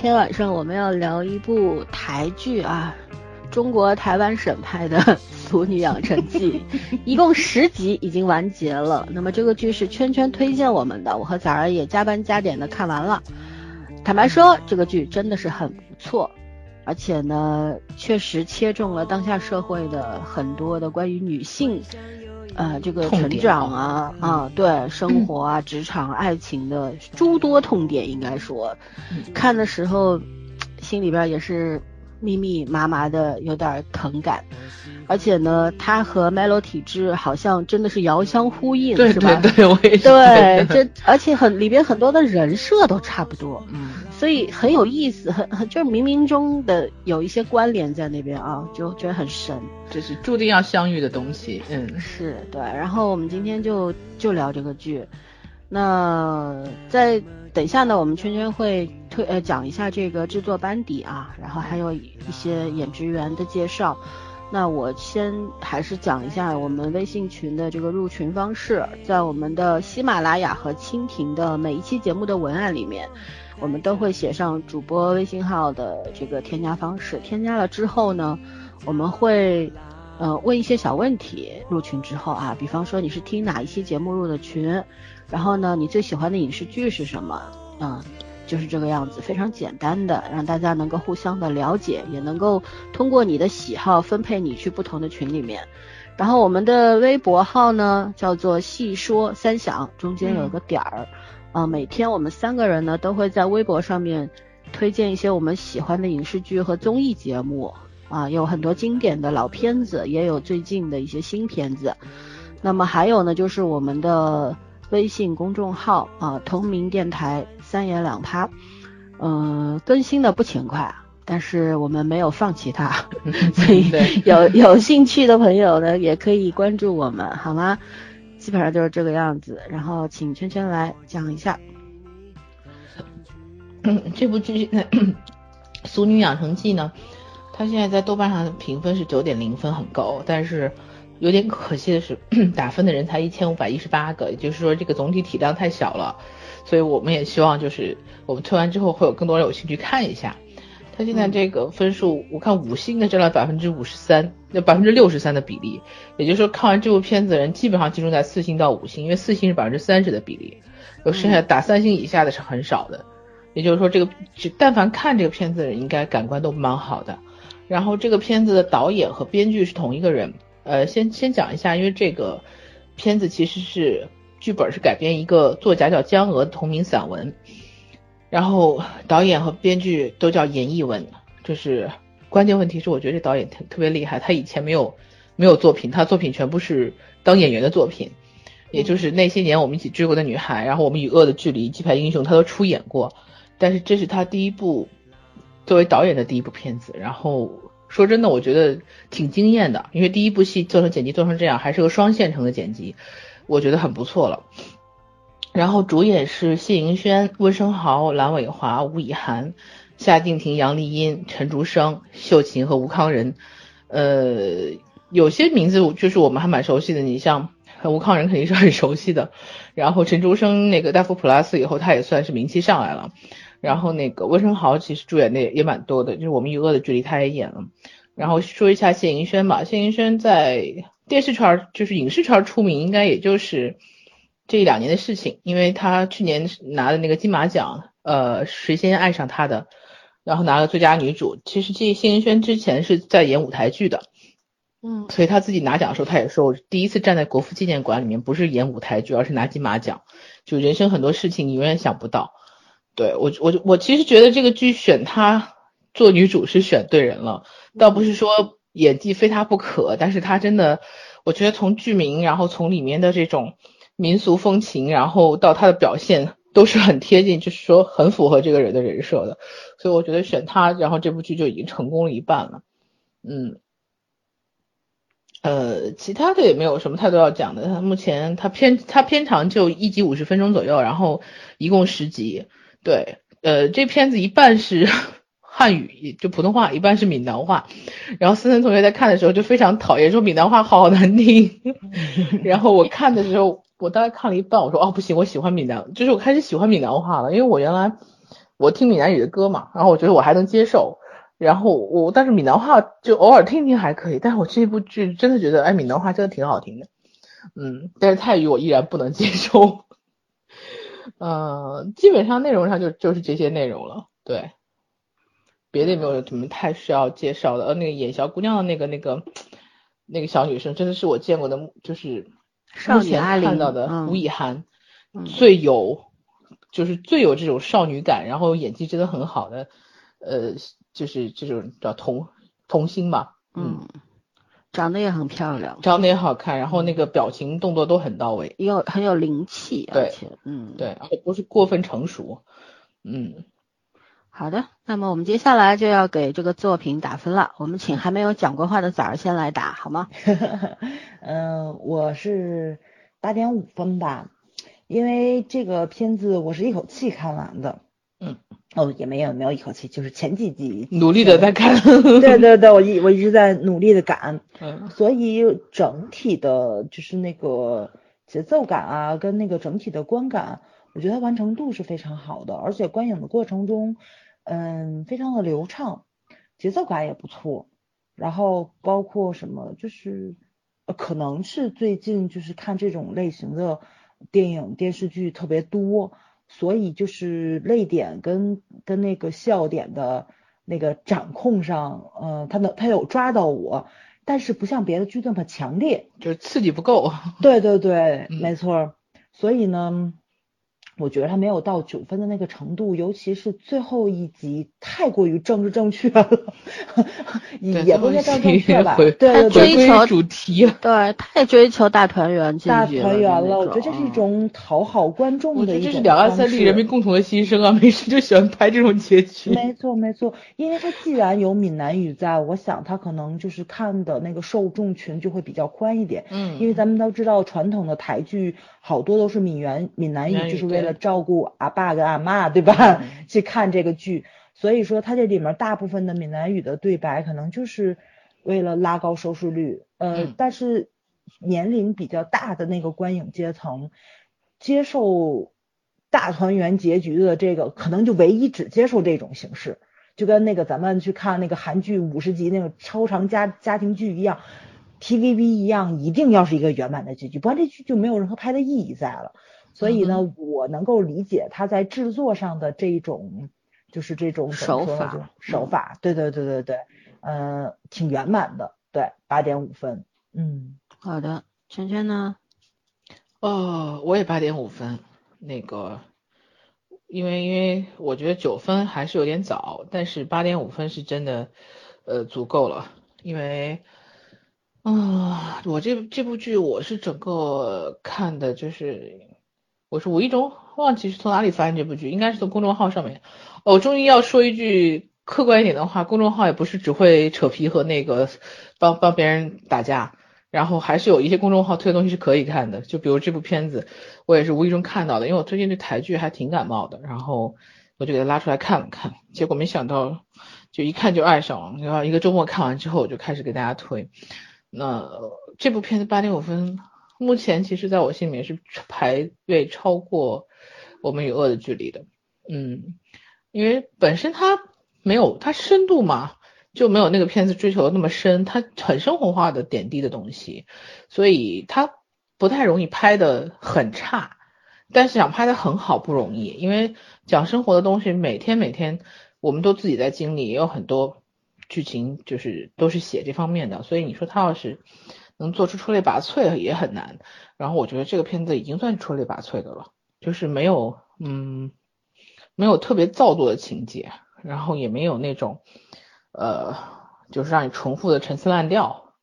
今天晚上我们要聊一部台剧啊，中国台湾省拍的《俗女养成记》，一共十集已经完结了。那么这个剧是圈圈推荐我们的，我和崽儿也加班加点的看完了。坦白说，这个剧真的是很不错，而且呢，确实切中了当下社会的很多的关于女性。呃，这个成长啊啊，对生活啊、职场、爱情的诸多痛点，应该说，看的时候心里边也是密密麻麻的，有点疼感。而且呢，他和 Melo 体质好像真的是遥相呼应，是吧？对对对，我也是。对，这而且很里边很多的人设都差不多，嗯，所以很有意思，很 很就是冥冥中的有一些关联在那边啊，就觉得很神，这是注定要相遇的东西，嗯，是对。然后我们今天就就聊这个剧，那在等一下呢，我们圈圈会推呃讲一下这个制作班底啊，然后还有一些演职员的介绍。那我先还是讲一下我们微信群的这个入群方式，在我们的喜马拉雅和蜻蜓的每一期节目的文案里面，我们都会写上主播微信号的这个添加方式。添加了之后呢，我们会呃问一些小问题。入群之后啊，比方说你是听哪一期节目入的群，然后呢，你最喜欢的影视剧是什么？嗯。就是这个样子，非常简单的，让大家能够互相的了解，也能够通过你的喜好分配你去不同的群里面。然后我们的微博号呢叫做细说三响，中间有个点儿，啊，每天我们三个人呢都会在微博上面推荐一些我们喜欢的影视剧和综艺节目，啊，有很多经典的老片子，也有最近的一些新片子。那么还有呢，就是我们的微信公众号啊，同名电台。三言两拍，嗯，更新的不勤快，但是我们没有放弃它，所以有有兴趣的朋友呢，也可以关注我们，好吗？基本上就是这个样子。然后请圈圈来讲一下，这部剧 《俗女养成记》呢，它现在在豆瓣上的评分是九点零分，很高，但是有点可惜的是，打分的人才一千五百一十八个，也就是说这个总体体量太小了。所以我们也希望，就是我们推完之后会有更多人有兴趣看一下。他现在这个分数，我看五星的占了百分之五十三，那百分之六十三的比例，也就是说看完这部片子的人基本上集中在四星到五星，因为四星是百分之三十的比例，有剩下打三星以下的是很少的。也就是说，这个只但凡看这个片子的人，应该感官都蛮好的。然后这个片子的导演和编剧是同一个人。呃，先先讲一下，因为这个片子其实是。剧本是改编一个作家叫江娥的同名散文，然后导演和编剧都叫严艺文。就是关键问题是，我觉得这导演特特别厉害，他以前没有没有作品，他作品全部是当演员的作品，也就是那些年我们一起追过的女孩，然后我们与恶的距离、鸡排英雄，他都出演过。但是这是他第一部作为导演的第一部片子，然后说真的，我觉得挺惊艳的，因为第一部戏做成剪辑做成这样，还是个双线程的剪辑。我觉得很不错了，然后主演是谢盈萱、温升豪、蓝伟华、吴以涵、夏静婷、杨丽音、陈竹生、秀琴和吴康仁。呃，有些名字就是我们还蛮熟悉的，你像吴康仁肯定是很熟悉的。然后陈竹生那个大夫 plus 以后，他也算是名气上来了。然后那个温升豪其实主演的也蛮多的，就是我们与恶的距离他也演了。然后说一下谢盈萱吧，谢盈萱在。电视圈就是影视圈出名，应该也就是这一两年的事情，因为他去年拿的那个金马奖，呃，谁先爱上他的，然后拿了最佳女主。其实这谢盈萱之前是在演舞台剧的，嗯，所以她自己拿奖的时候，她也说，我第一次站在国父纪念馆里面，不是演舞台剧，而是拿金马奖。就人生很多事情你永远想不到。对我，我我其实觉得这个剧选她做女主是选对人了，倒不是说。演技非她不可，但是她真的，我觉得从剧名，然后从里面的这种民俗风情，然后到她的表现，都是很贴近，就是说很符合这个人的人设的，所以我觉得选他，然后这部剧就已经成功了一半了。嗯，呃，其他的也没有什么太多要讲的。他目前他片他片长就一集五十分钟左右，然后一共十集。对，呃，这片子一半是。汉语就普通话，一半是闽南话。然后思森同学在看的时候就非常讨厌，说闽南话好难听。然后我看的时候，我大概看了一半，我说哦不行，我喜欢闽南，就是我开始喜欢闽南话了。因为我原来我听闽南语的歌嘛，然后我觉得我还能接受，然后我但是闽南话就偶尔听听还可以，但是我这部剧真的觉得哎闽南话真的挺好听的，嗯，但是泰语我依然不能接受，呃，基本上内容上就就是这些内容了，对，别的也没有什么太需要介绍的，呃，那个演小姑娘的那个那个那个小女生真的是我见过的，就是少女阿看到的吴以涵最有。就是最有这种少女感，然后演技真的很好的，呃，就是这种叫童童星嘛，嗯，长得也很漂亮，长得也好看，然后那个表情动作都很到位，有很有灵气，而且，嗯，对，而且不是过分成熟，嗯，好的，那么我们接下来就要给这个作品打分了，我们请还没有讲过话的崽儿先来打，好吗？嗯，我是八点五分吧。因为这个片子我是一口气看完的，嗯，哦，也没有没有一口气，就是前几集。努力的在看，对对对，我一我一直在努力的赶，嗯，所以整体的就是那个节奏感啊，跟那个整体的观感，我觉得完成度是非常好的，而且观影的过程中，嗯，非常的流畅，节奏感也不错，然后包括什么，就是可能是最近就是看这种类型的。电影电视剧特别多，所以就是泪点跟跟那个笑点的那个掌控上，呃，他能他有抓到我，但是不像别的剧那么强烈，就是刺激不够。对对对，没错。所以呢。我觉得他没有到九分的那个程度，尤其是最后一集太过于政治正确了，也不是政治正确吧？对对对，追求主题，对，太追求大团圆，大团圆了。我觉得这是一种讨好观众的一种这是两岸三地人民共同的心声啊！没事就喜欢拍这种结局。没错没错，因为他既然有闽南语在，我想他可能就是看的那个受众群就会比较宽一点。嗯，因为咱们都知道传统的台剧好多都是闽源闽南语，就是为了。照顾阿爸跟阿妈，对吧？去看这个剧，所以说它这里面大部分的闽南语的对白，可能就是为了拉高收视率。呃，但是年龄比较大的那个观影阶层，接受大团圆结局的这个，可能就唯一只接受这种形式，就跟那个咱们去看那个韩剧五十集那种超长家家庭剧一样，TVB 一样，一定要是一个圆满的结局，不然这剧就没有任何拍的意义在了。所以呢，我能够理解他在制作上的这种，就是这种手法，手法，对对对对对，嗯，挺圆满的，对，八点五分，嗯，好的，圈圈呢？哦，我也八点五分，那个，因为因为我觉得九分还是有点早，但是八点五分是真的，呃，足够了，因为，啊，我这这部剧我是整个看的就是。我是无意中忘记是从哪里发现这部剧，应该是从公众号上面。我终于要说一句客观一点的话，公众号也不是只会扯皮和那个帮帮别人打架，然后还是有一些公众号推的东西是可以看的。就比如这部片子，我也是无意中看到的，因为我最近对台剧还挺感冒的，然后我就给它拉出来看了看，结果没想到就一看就爱上了，然后一个周末看完之后，我就开始给大家推。那这部片子八点五分。目前其实在我心里面是排位超过我们与恶的距离的，嗯，因为本身它没有它深度嘛，就没有那个片子追求的那么深，它很生活化的点滴的东西，所以它不太容易拍的很差，但是想拍的很好不容易，因为讲生活的东西每天每天我们都自己在经历，也有很多剧情就是都是写这方面的，所以你说他要是。能做出出类拔萃也很难，然后我觉得这个片子已经算出类拔萃的了，就是没有，嗯，没有特别造作的情节，然后也没有那种，呃，就是让你重复的陈词滥调，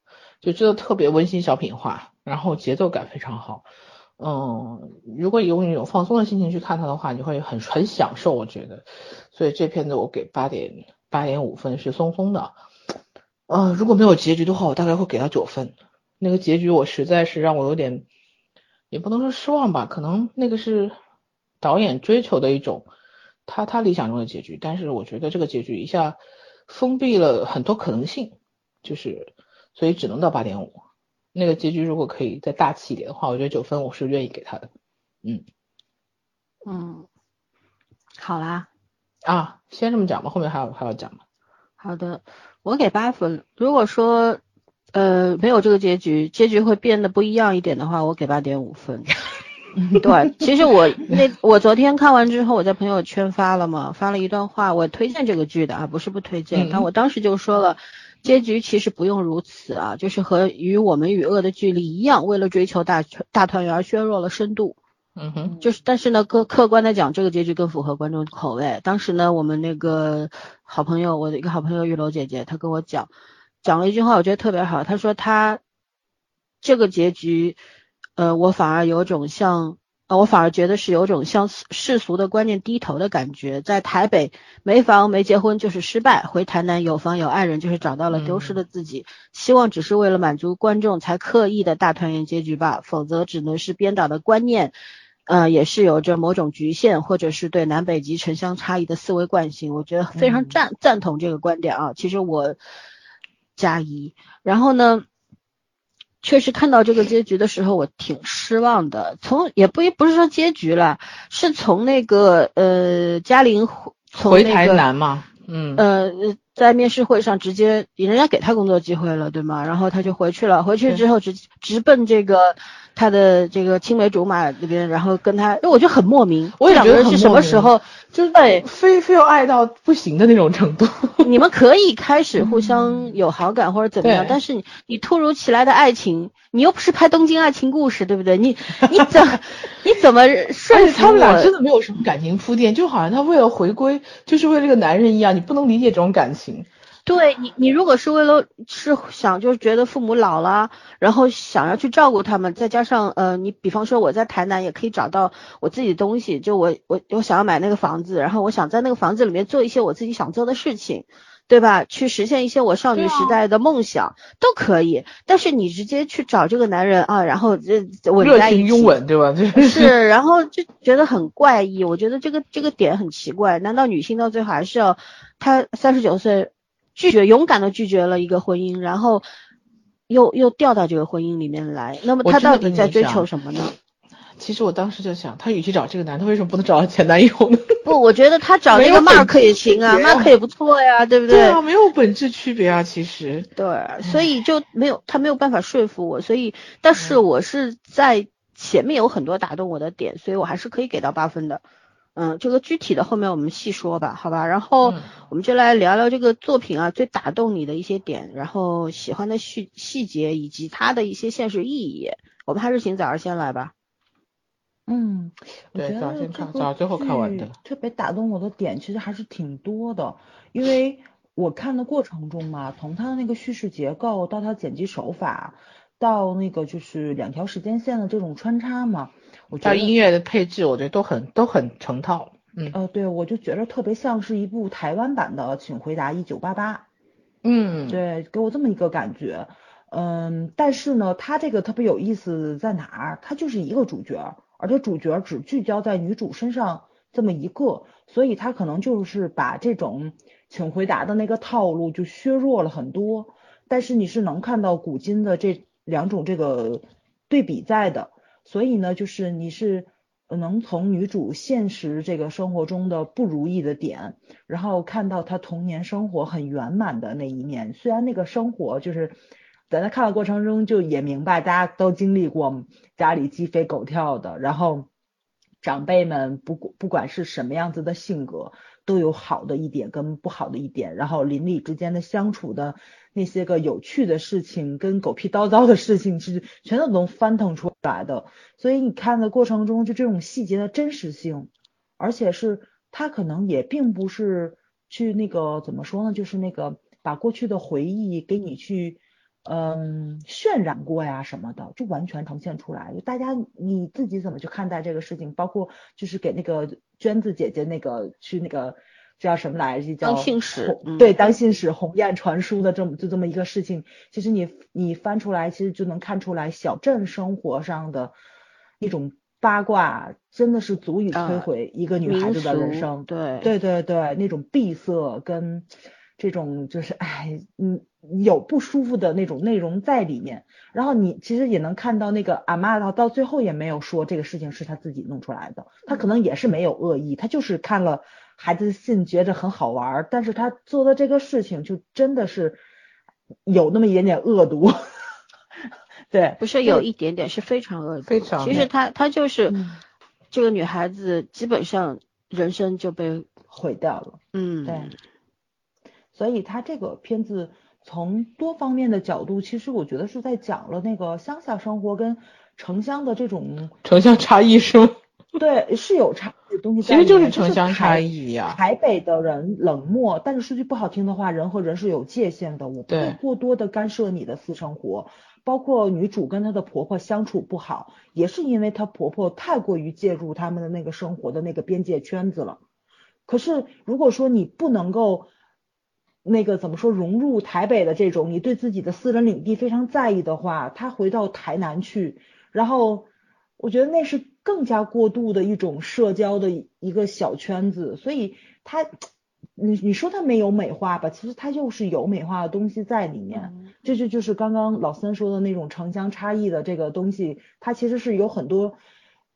就真的特别温馨小品化，然后节奏感非常好，嗯，如果用一种放松的心情去看它的话，你会很很享受，我觉得，所以这片子我给八点八点五分是松松的，呃，如果没有结局的话，我大概会给到九分。那个结局我实在是让我有点，也不能说失望吧，可能那个是导演追求的一种他他理想中的结局，但是我觉得这个结局一下封闭了很多可能性，就是所以只能到八点五。那个结局如果可以再大气一点的话，我觉得九分我是愿意给他的。嗯嗯，好啦，啊，先这么讲吧，后面还有还要讲吗？好的，我给八分。如果说呃没有这个结局，结局会变得不一样一点的话，我给八点五分。对，其实我那我昨天看完之后，我在朋友圈发了嘛，发了一段话，我推荐这个剧的啊，不是不推荐，但我当时就说了，结局其实不用如此啊，就是和与我们与恶的距离一样，为了追求大大团圆而削弱了深度。嗯哼，就是但是呢，客客观的讲，这个结局更符合观众口味。当时呢，我们那个好朋友，我的一个好朋友玉楼姐姐，她跟我讲，讲了一句话，我觉得特别好，她说她这个结局。呃，我反而有种像，呃，我反而觉得是有种向世俗的观念低头的感觉。在台北没房没结婚就是失败，回台南有房有爱人就是找到了丢失的自己。希望只是为了满足观众才刻意的大团圆结局吧，否则只能是编导的观念，呃，也是有着某种局限，或者是对南北极城乡差异的思维惯性。我觉得非常赞赞同这个观点啊。其实我加一，然后呢？确实看到这个结局的时候，我挺失望的。从也不不是说结局了，是从那个呃嘉玲回台南嘛，嗯呃在面试会上直接人家给他工作机会了，对吗？然后他就回去了，回去之后直直奔这个。他的这个青梅竹马这边，然后跟他，我觉得很莫名。我也觉得是什么时候，就是非非要爱到不行的那种程度。你们可以开始互相有好感或者怎么样，但是你你突如其来的爱情，你又不是拍《东京爱情故事》，对不对？你你 怎你怎么顺？他们俩真的没有什么感情铺垫，就好像他为了回归，就是为了这个男人一样，你不能理解这种感情。对你，你如果是为了是想就是觉得父母老了，然后想要去照顾他们，再加上呃，你比方说我在台南也可以找到我自己的东西，就我我我想要买那个房子，然后我想在那个房子里面做一些我自己想做的事情，对吧？去实现一些我少女时代的梦想都可以。但是你直接去找这个男人啊，然后这吻在一起，拥吻对吧？是，然后就觉得很怪异。我觉得这个这个点很奇怪。难道女性到最后还是要她三十九岁？拒绝勇敢的拒绝了一个婚姻，然后又又掉到这个婚姻里面来。那么他到底在追求什么呢？其实我当时就想，他与其找这个男，的为什么不能找前男友呢？不，我觉得他找那个 Mark 也行啊，Mark 也不错呀，对不对？对啊，没有本质区别啊，其实。对，所以就没有他没有办法说服我，所以但是我是在前面有很多打动我的点，所以我还是可以给到八分的。嗯，这个具体的后面我们细说吧，好吧。然后我们就来聊聊这个作品啊，最打动你的一些点，然后喜欢的细细节以及它的一些现实意义。我们还是请早儿先来吧。嗯，对，早先看，早最后看完的。特别打动我的点其实还是挺多的，因为我看的过程中嘛，从它的那个叙事结构到它剪辑手法，到那个就是两条时间线的这种穿插嘛。我觉得音乐的配置，我觉得都很都很成套。嗯，呃，对，我就觉得特别像是一部台湾版的《请回答一九八八》。嗯，对，给我这么一个感觉。嗯，但是呢，它这个特别有意思在哪儿？它就是一个主角，而且主角只聚焦在女主身上这么一个，所以它可能就是把这种请回答的那个套路就削弱了很多。但是你是能看到古今的这两种这个对比在的。所以呢，就是你是能从女主现实这个生活中的不如意的点，然后看到她童年生活很圆满的那一面。虽然那个生活就是在她看的过程中就也明白，大家都经历过家里鸡飞狗跳的，然后长辈们不不管是什么样子的性格，都有好的一点跟不好的一点，然后邻里之间的相处的。那些个有趣的事情跟狗屁叨叨的事情，其实全都能翻腾出来的。所以你看的过程中，就这种细节的真实性，而且是他可能也并不是去那个怎么说呢，就是那个把过去的回忆给你去嗯渲染过呀什么的，就完全呈现出来。就大家你自己怎么去看待这个事情，包括就是给那个娟子姐姐那个去那个。叫什么来着？叫当信使，对，当信使鸿雁传书的这么就这么一个事情。其实你你翻出来，其实就能看出来小镇生活上的一种八卦，真的是足以摧毁一个女孩子的人生。对对对对，那种闭塞跟这种就是哎，嗯，有不舒服的那种内容在里面。然后你其实也能看到那个阿妈到到最后也没有说这个事情是他自己弄出来的，他可能也是没有恶意，他就是看了。孩子信觉着很好玩，但是他做的这个事情就真的是有那么一点点恶毒。对，不是有一点点，是非常恶毒。非常。其实他他就是这个女孩子，基本上人生就被毁掉了。嗯，对。所以他这个片子从多方面的角度，其实我觉得是在讲了那个乡下生活跟城乡的这种城乡差异，是吗？对，是有差的东西。其实就是城乡差异呀。台北的人冷漠，但是说句不好听的话，人和人是有界限的，我不会过多的干涉你的私生活。包括女主跟她的婆婆相处不好，也是因为她婆婆太过于介入他们的那个生活的那个边界圈子了。可是如果说你不能够那个怎么说融入台北的这种，你对自己的私人领地非常在意的话，她回到台南去，然后我觉得那是更加过度的一种社交的一个小圈子，所以它。你你说它没有美化吧，其实它又是有美化的东西在里面，这就就是刚刚老三说的那种城乡差异的这个东西，它其实是有很多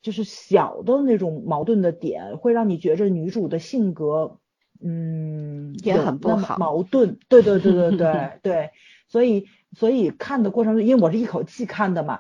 就是小的那种矛盾的点，会让你觉着女主的性格，嗯，也很不好，矛盾，对对对对对 对，所以所以看的过程中，因为我是一口气看的嘛，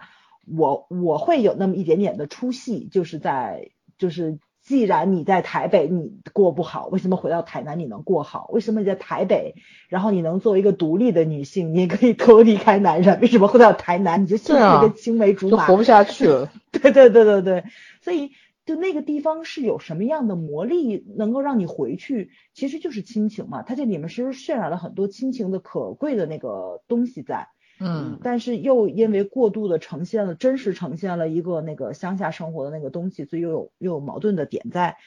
我我会有那么一点点的出戏，就是在就是。既然你在台北你过不好，为什么回到台南你能过好？为什么你在台北，然后你能作为一个独立的女性，你也可以脱离开男人？为什么回到台南你就现在一个青梅竹马，活不下去了？对对对对对，所以就那个地方是有什么样的魔力能够让你回去？其实就是亲情嘛，它这里面其实渲染了很多亲情的可贵的那个东西在。嗯，但是又因为过度的呈现了真实呈现了一个那个乡下生活的那个东西，所以又有又有矛盾的点在，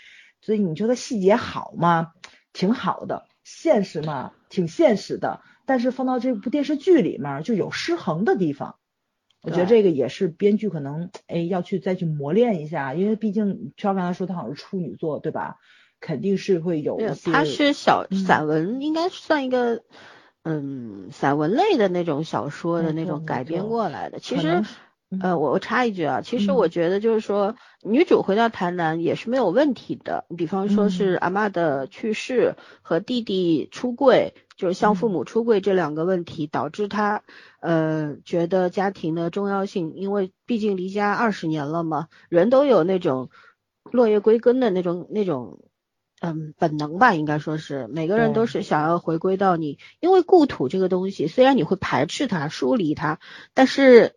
所以你觉得细节好吗？挺好的，现实嘛，挺现实的，但是放到这部电视剧里面就有失衡的地方，我觉得这个也是编剧可能哎要去再去磨练一下，因为毕竟超刚才说他好像是处女座对吧？肯定是会有一些，他是小散文，应该算一个。嗯，散文类的那种小说的那种改编过来的，其实，呃，我我插一句啊，其实我觉得就是说，女主回到台南也是没有问题的。比方说是阿妈的去世和弟弟出柜，就是向父母出柜这两个问题，导致她呃觉得家庭的重要性，因为毕竟离家二十年了嘛，人都有那种落叶归根的那种那种。嗯，本能吧，应该说是每个人都是想要回归到你，因为故土这个东西，虽然你会排斥它、疏离它，但是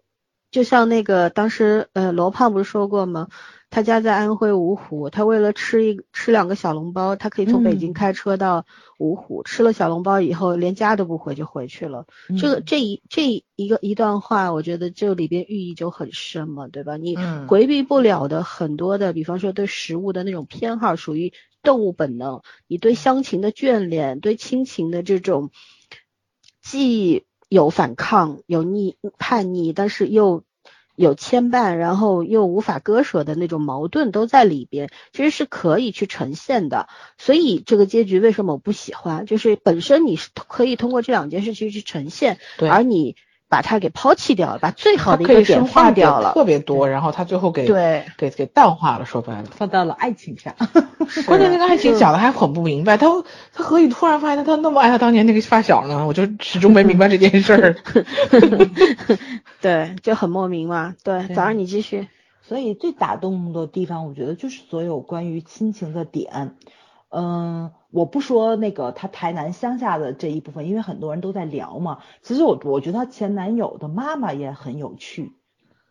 就像那个当时呃罗胖不是说过吗？他家在安徽芜湖，他为了吃一吃两个小笼包，他可以从北京开车到芜湖，吃了小笼包以后连家都不回就回去了。这个这一这一个一段话，我觉得这里边寓意就很深嘛，对吧？你回避不了的很多的，比方说对食物的那种偏好，属于。动物本能，你对乡情的眷恋，对亲情的这种既有反抗、有逆叛逆，但是又有牵绊，然后又无法割舍的那种矛盾都在里边，其实是可以去呈现的。所以这个结局为什么我不喜欢？就是本身你是可以通过这两件事情去呈现，而你。把它给抛弃掉了，把最好的一个点放掉了，特别多，然后他最后给对给给淡化了，说白了，放到了爱情上。关键那个爱情讲的还很不明白，他他何以突然发现他那么爱他当年那个发小呢？我就始终没明白这件事儿。对，就很莫名嘛。对，早上你继续。所以最打动的地方，我觉得就是所有关于亲情的点。嗯，我不说那个他台南乡下的这一部分，因为很多人都在聊嘛。其实我我觉得他前男友的妈妈也很有趣，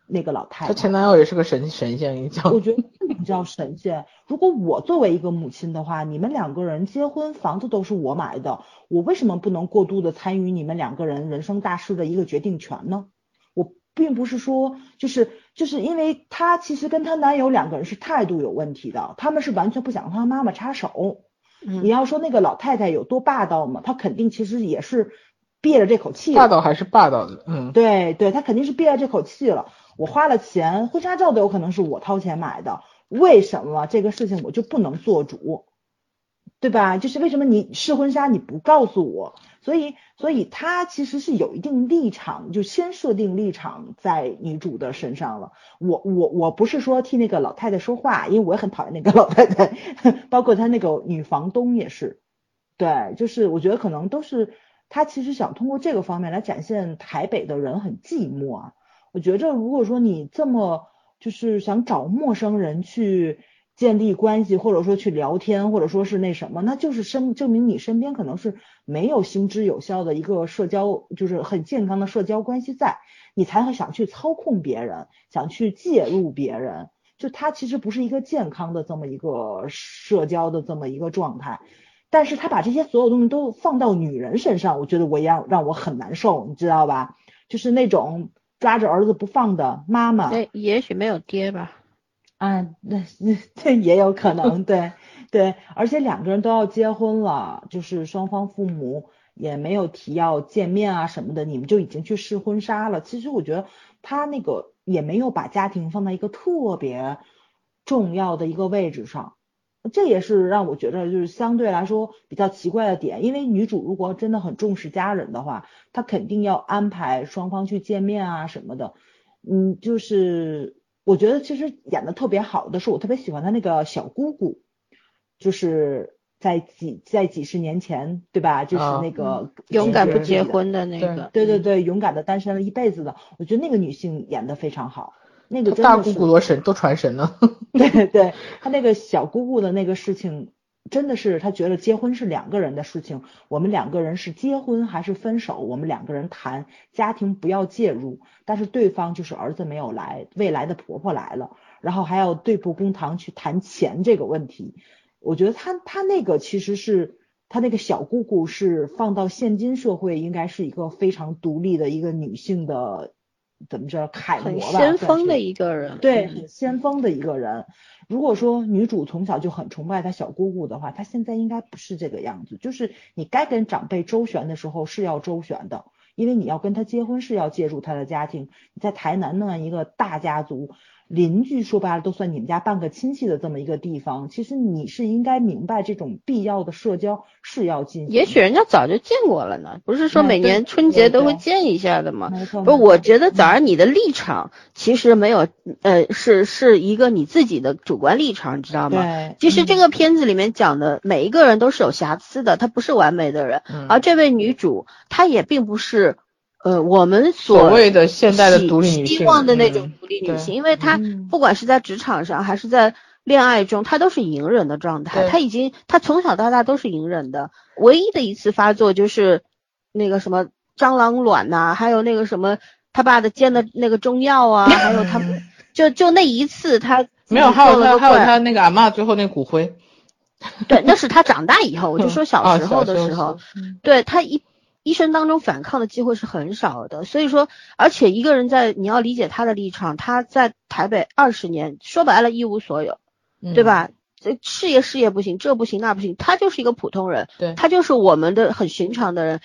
那个老太太。他前男友也是个神神仙，你讲。我觉得不叫神仙。如果我作为一个母亲的话，你们两个人结婚，房子都是我买的，我为什么不能过度的参与你们两个人人生大事的一个决定权呢？我并不是说，就是就是因为她其实跟她男友两个人是态度有问题的，他们是完全不想让她妈妈插手。你要说那个老太太有多霸道嘛？她肯定其实也是憋着这口气。霸道还是霸道的，嗯，对对，她肯定是憋着这口气了。我花了钱，婚纱照都有可能是我掏钱买的，为什么这个事情我就不能做主？对吧？就是为什么你试婚纱你不告诉我？所以，所以他其实是有一定立场，就先设定立场在女主的身上了。我我我不是说替那个老太太说话，因为我也很讨厌那个老太太，包括他那个女房东也是。对，就是我觉得可能都是他其实想通过这个方面来展现台北的人很寂寞啊。我觉着如果说你这么就是想找陌生人去。建立关系，或者说去聊天，或者说是那什么，那就是身证明你身边可能是没有行之有效的一个社交，就是很健康的社交关系在，你才会想去操控别人，想去介入别人，就他其实不是一个健康的这么一个社交的这么一个状态，但是他把这些所有东西都放到女人身上，我觉得我也让我很难受，你知道吧？就是那种抓着儿子不放的妈妈，对，也许没有爹吧。啊，那那这也有可能，对对，而且两个人都要结婚了，就是双方父母也没有提要见面啊什么的，你们就已经去试婚纱了。其实我觉得他那个也没有把家庭放在一个特别重要的一个位置上，这也是让我觉得就是相对来说比较奇怪的点。因为女主如果真的很重视家人的话，她肯定要安排双方去见面啊什么的，嗯，就是。我觉得其实演的特别好的是我特别喜欢他那个小姑姑，就是在几在几十年前，对吧？就是那个勇敢不结婚的那个，对对对，勇敢的单身了一辈子的，我觉得那个女性演的非常好。那个大姑姑多神多传神呢。对对，他那个小姑姑的那个事情。真的是他觉得结婚是两个人的事情，我们两个人是结婚还是分手，我们两个人谈，家庭不要介入。但是对方就是儿子没有来，未来的婆婆来了，然后还要对簿公堂去谈钱这个问题。我觉得他他那个其实是他那个小姑姑是放到现今社会应该是一个非常独立的一个女性的。怎么着楷模吧，先锋的一个人，对，很先锋的一个人。如果说女主从小就很崇拜她小姑姑的话，她现在应该不是这个样子。就是你该跟长辈周旋的时候是要周旋的，因为你要跟她结婚是要借助她的家庭。你在台南那样一个大家族。邻居说白了都算你们家半个亲戚的这么一个地方，其实你是应该明白这种必要的社交是要进行。也许人家早就见过了呢，不是说每年春节都会见一下的吗？不是，我觉得早上你的立场其实没有，呃，是是一个你自己的主观立场，你知道吗？对。其实这个片子里面讲的每一个人都是有瑕疵的，他不是完美的人，而这位女主她也并不是。呃，我们所谓的现代的独立女性，希望的那种独立女性，因为她不管是在职场上还是在恋爱中，她都是隐忍的状态。她已经，她从小到大都是隐忍的，唯一的一次发作就是那个什么蟑螂卵呐，还有那个什么他爸的煎的那个中药啊，还有他 就就那一次他没有，还有他还有他那个阿妈最后那骨灰，对，那是他长大以后，我就说小 时候的时候，对他一。一生当中反抗的机会是很少的，所以说，而且一个人在你要理解他的立场，他在台北二十年，说白了一无所有，对吧？这事业事业不行，这不行那不行，他就是一个普通人，对，他就是我们的很寻常的人，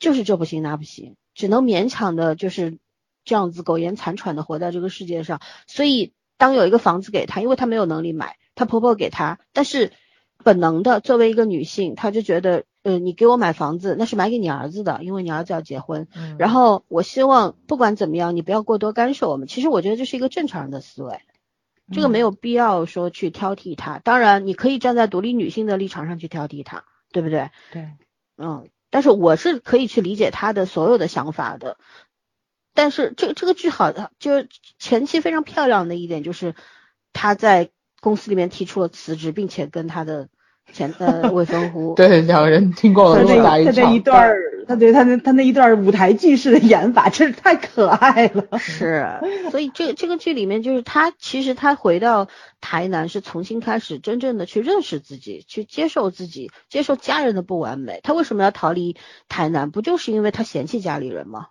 就是这不行那不行，只能勉强的就是这样子苟延残喘的活在这个世界上。所以当有一个房子给他，因为他没有能力买，他婆婆给他，但是本能的作为一个女性，她就觉得。呃，你给我买房子，那是买给你儿子的，因为你儿子要结婚。嗯。然后我希望不管怎么样，你不要过多干涉我们。其实我觉得这是一个正常人的思维，这个没有必要说去挑剔他。当然，你可以站在独立女性的立场上去挑剔他，对不对？对。嗯，但是我是可以去理解他的所有的想法的。但是这这个剧好的，就是前期非常漂亮的一点就是他在公司里面提出了辞职，并且跟他的。前的未婚夫，对两个人听过了他那他那一段儿，他对他那他那一段舞台剧式的演法真是太可爱了。是，所以这这个剧里面就是他其实他回到台南是重新开始真正的去认识自己，去接受自己，接受家人的不完美。他为什么要逃离台南？不就是因为他嫌弃家里人吗？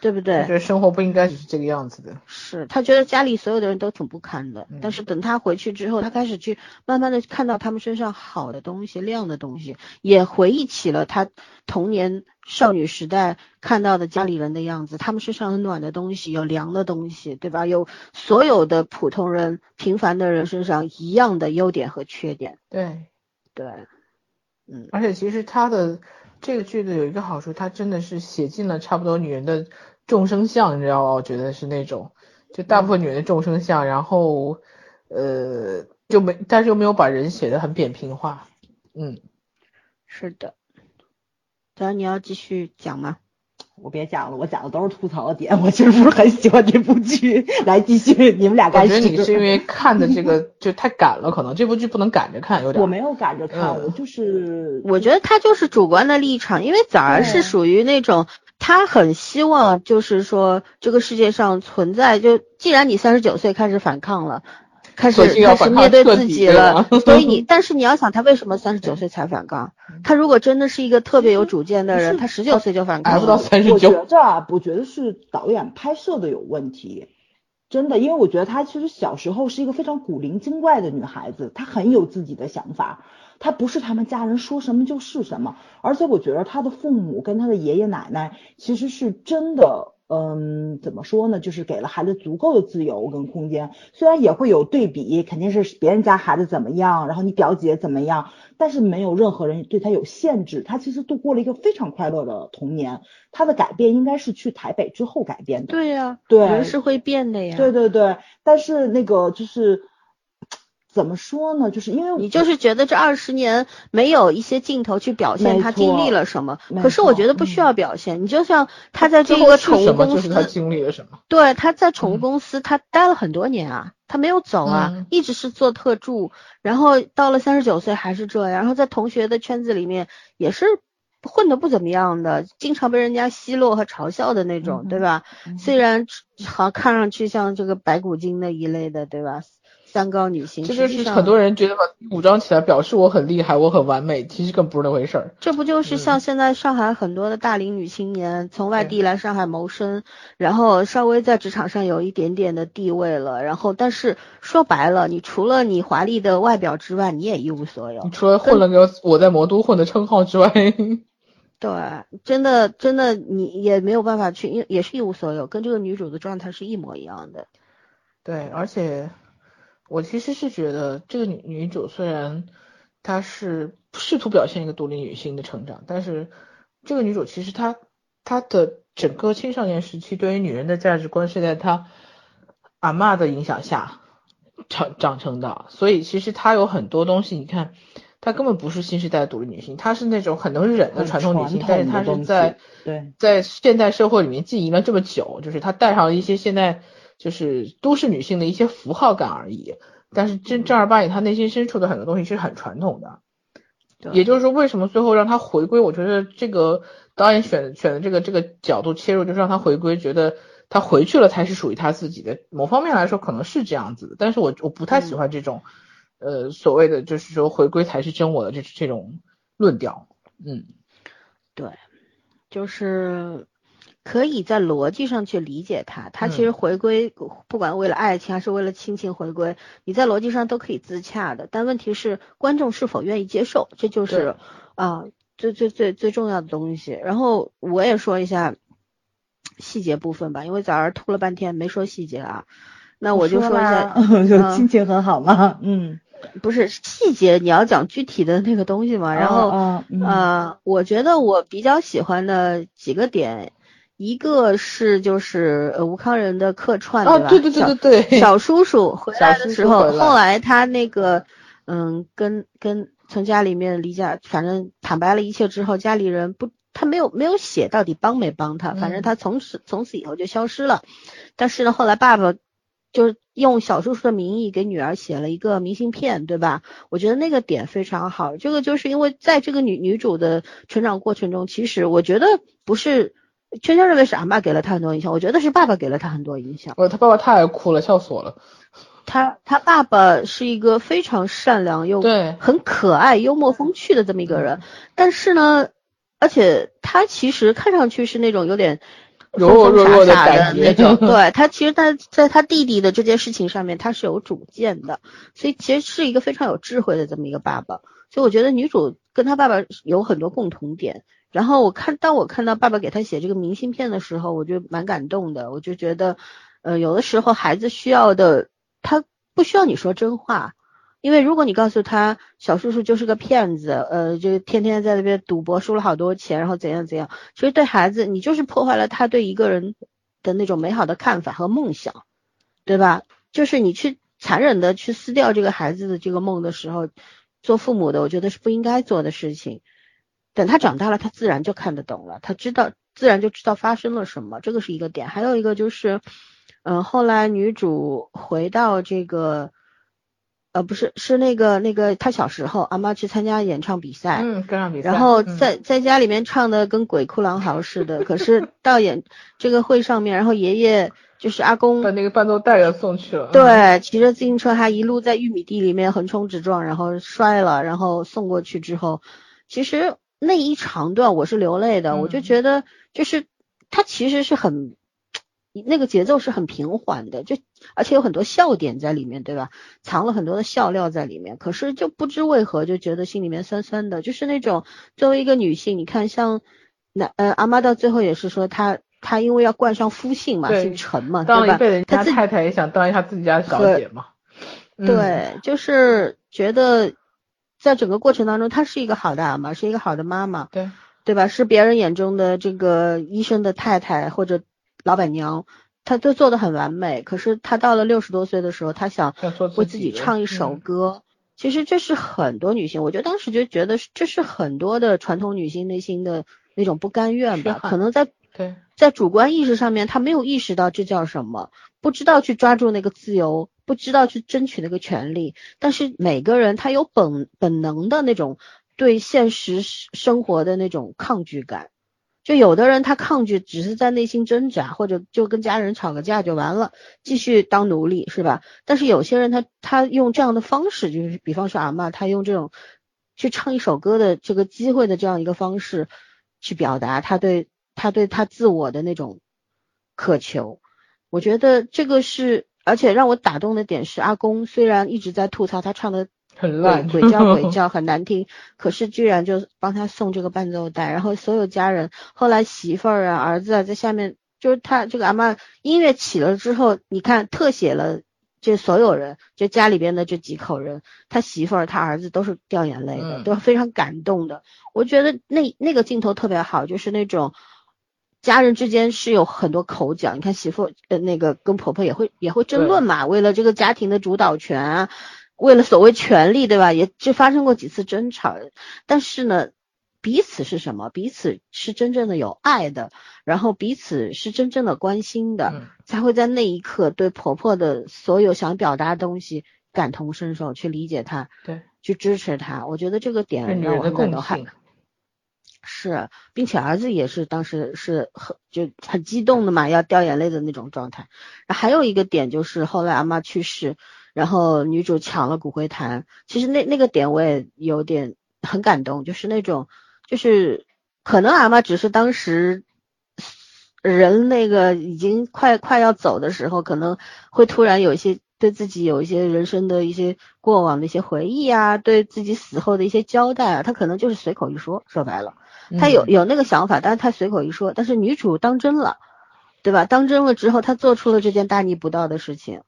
对不对？觉得生活不应该是这个样子的。是他觉得家里所有的人都挺不堪的，但是等他回去之后，他开始去慢慢的看到他们身上好的东西、亮的东西，也回忆起了他童年少女时代看到的家里人的样子，他们身上有暖的东西，有凉的东西，对吧？有所有的普通人、平凡的人身上一样的优点和缺点。对，对，嗯，而且其实他的。这个句子有一个好处，它真的是写尽了差不多女人的众生相，你知道吗？我觉得是那种，就大部分女人的众生相，然后呃就没，但是又没有把人写的很扁平化。嗯，是的。然你要继续讲吗？我别讲了，我讲的都是吐槽的点。我其实不是很喜欢这部剧。来继续，你们俩开始。我觉得你是因为看的这个 就太赶了，可能这部剧不能赶着看，有点。我没有赶着看，我就是我觉得他就是主观的立场，因为早儿是属于那种他很希望，就是说这个世界上存在，就既然你三十九岁开始反抗了。开始开始面对自己了，所以你，但是你要想他为什么三十九岁才反抗？他如果真的是一个特别有主见的人，他十九岁就反抗。不到三十九。我觉着啊，我觉得是导演拍摄的有问题，真的，因为我觉得她其实小时候是一个非常古灵精怪的女孩子，她很有自己的想法，她不是他们家人说什么就是什么，而且我觉得她的父母跟她的爷爷奶奶其实是真的。嗯，怎么说呢？就是给了孩子足够的自由跟空间，虽然也会有对比，肯定是别人家孩子怎么样，然后你表姐怎么样，但是没有任何人对他有限制，他其实度过了一个非常快乐的童年。他的改变应该是去台北之后改变的。对呀，对，人是会变的呀。对对对，但是那个就是。怎么说呢？就是因为你就是觉得这二十年没有一些镜头去表现他经历了什么，可是我觉得不需要表现。你就像他在这个宠物公司，他经历了什么？对，他在宠物公司他待了很多年啊，他没有走啊，一直是做特助，然后到了三十九岁还是这样，然后在同学的圈子里面也是混的不怎么样的，经常被人家奚落和嘲笑的那种，对吧？虽然好像看上去像这个白骨精那一类的，对吧？三高女性，这就是很多人觉得把武装起来表示我很厉害，我很完美，其实更不是那回事儿。这不就是像现在上海很多的大龄女青年从外地来上海谋生，然后稍微在职场上有一点点的地位了，然后但是说白了，你除了你华丽的外表之外，你也一无所有。你除了混了个我在魔都混的称号之外，对，真的真的你也没有办法去，也也是一无所有，跟这个女主的状态是一模一样的。对，而且。我其实是觉得这个女女主虽然她是试图表现一个独立女性的成长，但是这个女主其实她她的整个青少年时期对于女人的价值观是在她阿妈的影响下长长成的，所以其实她有很多东西，你看她根本不是新时代的独立女性，她是那种很能忍的传统女性，但是她是在对在现代社会里面经营了这么久，就是她带上了一些现在。就是都市女性的一些符号感而已，但是真正儿八经她内心深处的很多东西是很传统的，也就是说为什么最后让她回归？我觉得这个导演选选的这个这个角度切入，就是让她回归，觉得她回去了才是属于她自己的。某方面来说可能是这样子的，但是我我不太喜欢这种呃所谓的就是说回归才是真我的这这种论调。嗯，对，就是。可以在逻辑上去理解他，他其实回归，不管为了爱情还是为了亲情回归，你在逻辑上都可以自洽的。但问题是观众是否愿意接受，这就是啊最最最最重要的东西。然后我也说一下细节部分吧，因为早上吐了半天没说细节啊，那我就说一下，就心情很好吗？嗯，不是细节，你要讲具体的那个东西嘛。然后啊，我觉得我比较喜欢的几个点。一个是就是呃吴康仁的客串对吧？对对对对对。小叔叔回来的时候，后来他那个嗯跟跟从家里面离家，反正坦白了一切之后，家里人不他没有没有写到底帮没帮他，反正他从此从此以后就消失了。但是呢，后来爸爸就用小叔叔的名义给女儿写了一个明信片，对吧？我觉得那个点非常好。这个就是因为在这个女女主的成长过程中，其实我觉得不是。圈圈认为是阿妈给了他很多影响，我觉得是爸爸给了他很多影响。呃，他爸爸太哭了，笑死我了。他他爸爸是一个非常善良又对很可爱、幽默风趣的这么一个人，但是呢，而且他其实看上去是那种有点柔柔弱弱的感觉。那种。对他其实他在他弟弟的这件事情上面他是有主见的，所以其实是一个非常有智慧的这么一个爸爸。所以我觉得女主跟他爸爸有很多共同点。然后我看，当我看到爸爸给他写这个明信片的时候，我就蛮感动的。我就觉得，呃，有的时候孩子需要的，他不需要你说真话，因为如果你告诉他小叔叔就是个骗子，呃，就天天在那边赌博输了好多钱，然后怎样怎样，其实对孩子你就是破坏了他对一个人的那种美好的看法和梦想，对吧？就是你去残忍的去撕掉这个孩子的这个梦的时候，做父母的我觉得是不应该做的事情。等他长大了，他自然就看得懂了，他知道自然就知道发生了什么，这个是一个点。还有一个就是，嗯，后来女主回到这个。呃，不是，是那个那个，他小时候，阿妈去参加演唱比赛，嗯，歌唱比赛，然后在在家里面唱的跟鬼哭狼嚎似的，可是到演这个会上面，然后爷爷就是阿公把那个伴奏带给送去了，对，骑着自行车还一路在玉米地里面横冲直撞，然后摔了，然后送过去之后，其实那一长段我是流泪的，我就觉得就是他其实是很。那个节奏是很平缓的，就而且有很多笑点在里面，对吧？藏了很多的笑料在里面，可是就不知为何就觉得心里面酸酸的，就是那种作为一个女性，你看像那呃阿妈到最后也是说她她因为要冠上夫姓嘛，姓陈嘛，对吧？当一辈人家太太也想当一下自己家小姐嘛。对，就是觉得在整个过程当中，她是一个好的阿妈，是一个好的妈妈，对对吧？是别人眼中的这个医生的太太或者。老板娘，她都做的很完美，可是她到了六十多岁的时候，她想为自己唱一首歌。其实这是很多女性，我觉得当时就觉得这是很多的传统女性内心的那种不甘愿吧。可能在对在主观意识上面，她没有意识到这叫什么，不知道去抓住那个自由，不知道去争取那个权利。但是每个人他有本本能的那种对现实生活的那种抗拒感。就有的人他抗拒，只是在内心挣扎，或者就跟家人吵个架就完了，继续当奴隶是吧？但是有些人他他用这样的方式，就是比方说阿妈，他用这种去唱一首歌的这个机会的这样一个方式，去表达他对他对他自我的那种渴求。我觉得这个是，而且让我打动的点是，阿公虽然一直在吐槽他唱的。很烂，鬼叫鬼 叫很难听，可是居然就帮他送这个伴奏带，然后所有家人后来媳妇儿啊儿子啊在下面，就是他这个阿妈音乐起了之后，你看特写了，就所有人就家里边的这几口人，他媳妇儿他儿子都是掉眼泪的，都非常感动的。我觉得那那个镜头特别好，就是那种家人之间是有很多口角，你看媳妇呃那个跟婆婆也会也会争论嘛，为了这个家庭的主导权啊。为了所谓权利，对吧？也就发生过几次争吵，但是呢，彼此是什么？彼此是真正的有爱的，然后彼此是真正的关心的，才会在那一刻对婆婆的所有想表达的东西感同身受，去理解她，对，去支持她。我觉得这个点让我很感动，是，并且儿子也是当时是很就很激动的嘛，要掉眼泪的那种状态。还有一个点就是后来阿妈去世。然后女主抢了骨灰坛，其实那那个点我也有点很感动，就是那种，就是可能阿妈只是当时人那个已经快快要走的时候，可能会突然有一些对自己有一些人生的一些过往的一些回忆啊，对自己死后的一些交代啊，他可能就是随口一说，说白了，他有有那个想法，但是他随口一说，但是女主当真了，对吧？当真了之后，他做出了这件大逆不道的事情。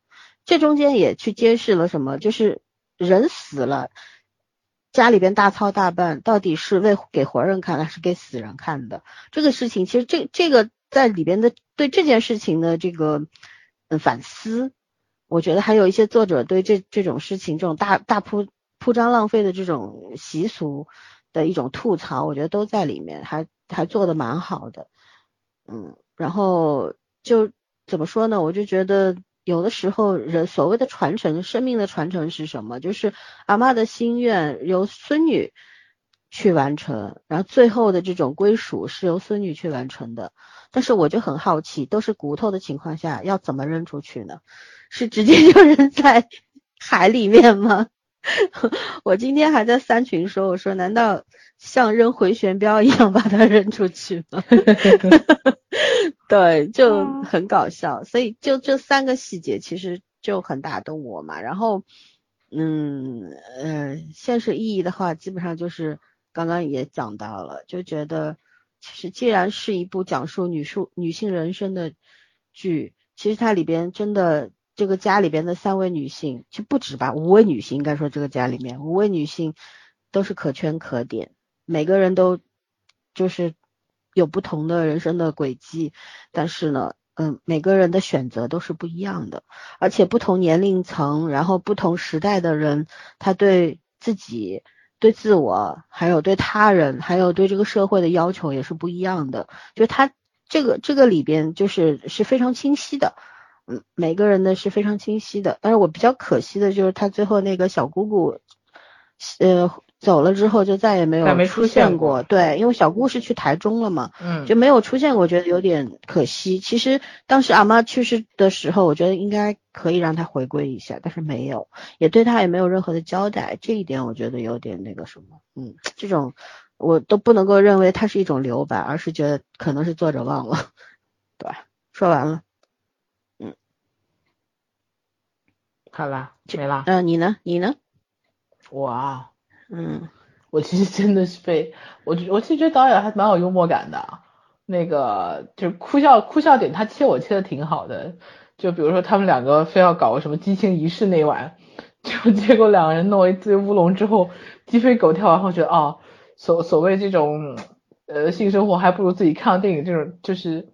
这中间也去揭示了什么？就是人死了，家里边大操大办，到底是为给活人看还是给死人看的？这个事情其实这这个在里边的对这件事情的这个嗯反思，我觉得还有一些作者对这这种事情这种大大铺铺张浪费的这种习俗的一种吐槽，我觉得都在里面，还还做的蛮好的。嗯，然后就怎么说呢？我就觉得。有的时候，人所谓的传承，生命的传承是什么？就是阿妈的心愿由孙女去完成，然后最后的这种归属是由孙女去完成的。但是我就很好奇，都是骨头的情况下，要怎么扔出去呢？是直接就扔在 海里面吗？我今天还在三群说，我说难道像扔回旋镖一样把它扔出去吗？对，就很搞笑，所以就这三个细节其实就很打动我嘛。然后，嗯呃，现实意义的话，基本上就是刚刚也讲到了，就觉得其实既然是一部讲述女数女性人生的剧，其实它里边真的这个家里边的三位女性，就不止吧，五位女性应该说这个家里面五位女性都是可圈可点，每个人都就是有不同的人生的轨迹，但是呢，嗯，每个人的选择都是不一样的，而且不同年龄层，然后不同时代的人，他对自己、对自我，还有对他人，还有对这个社会的要求也是不一样的，就是他这个这个里边就是是非常清晰的。嗯，每个人的是非常清晰的，但是我比较可惜的就是他最后那个小姑姑，呃，走了之后就再也没有出现过。对，因为小姑是去台中了嘛，嗯，就没有出现过，我觉得有点可惜。其实当时阿妈去世的时候，我觉得应该可以让她回归一下，但是没有，也对她也没有任何的交代，这一点我觉得有点那个什么，嗯，这种我都不能够认为它是一种留白，而是觉得可能是作者忘了。对，说完了。好啦，没啦。嗯，你呢？你呢？我啊，嗯，我其实真的是被我，我其实觉得导演还蛮有幽默感的。那个就是哭笑哭笑点，他切我切的挺好的。就比如说他们两个非要搞个什么激情仪式那晚，就结果两个人弄一堆乌龙之后鸡飞狗跳，然后觉得哦，所所谓这种呃性生活还不如自己看个电影这种就是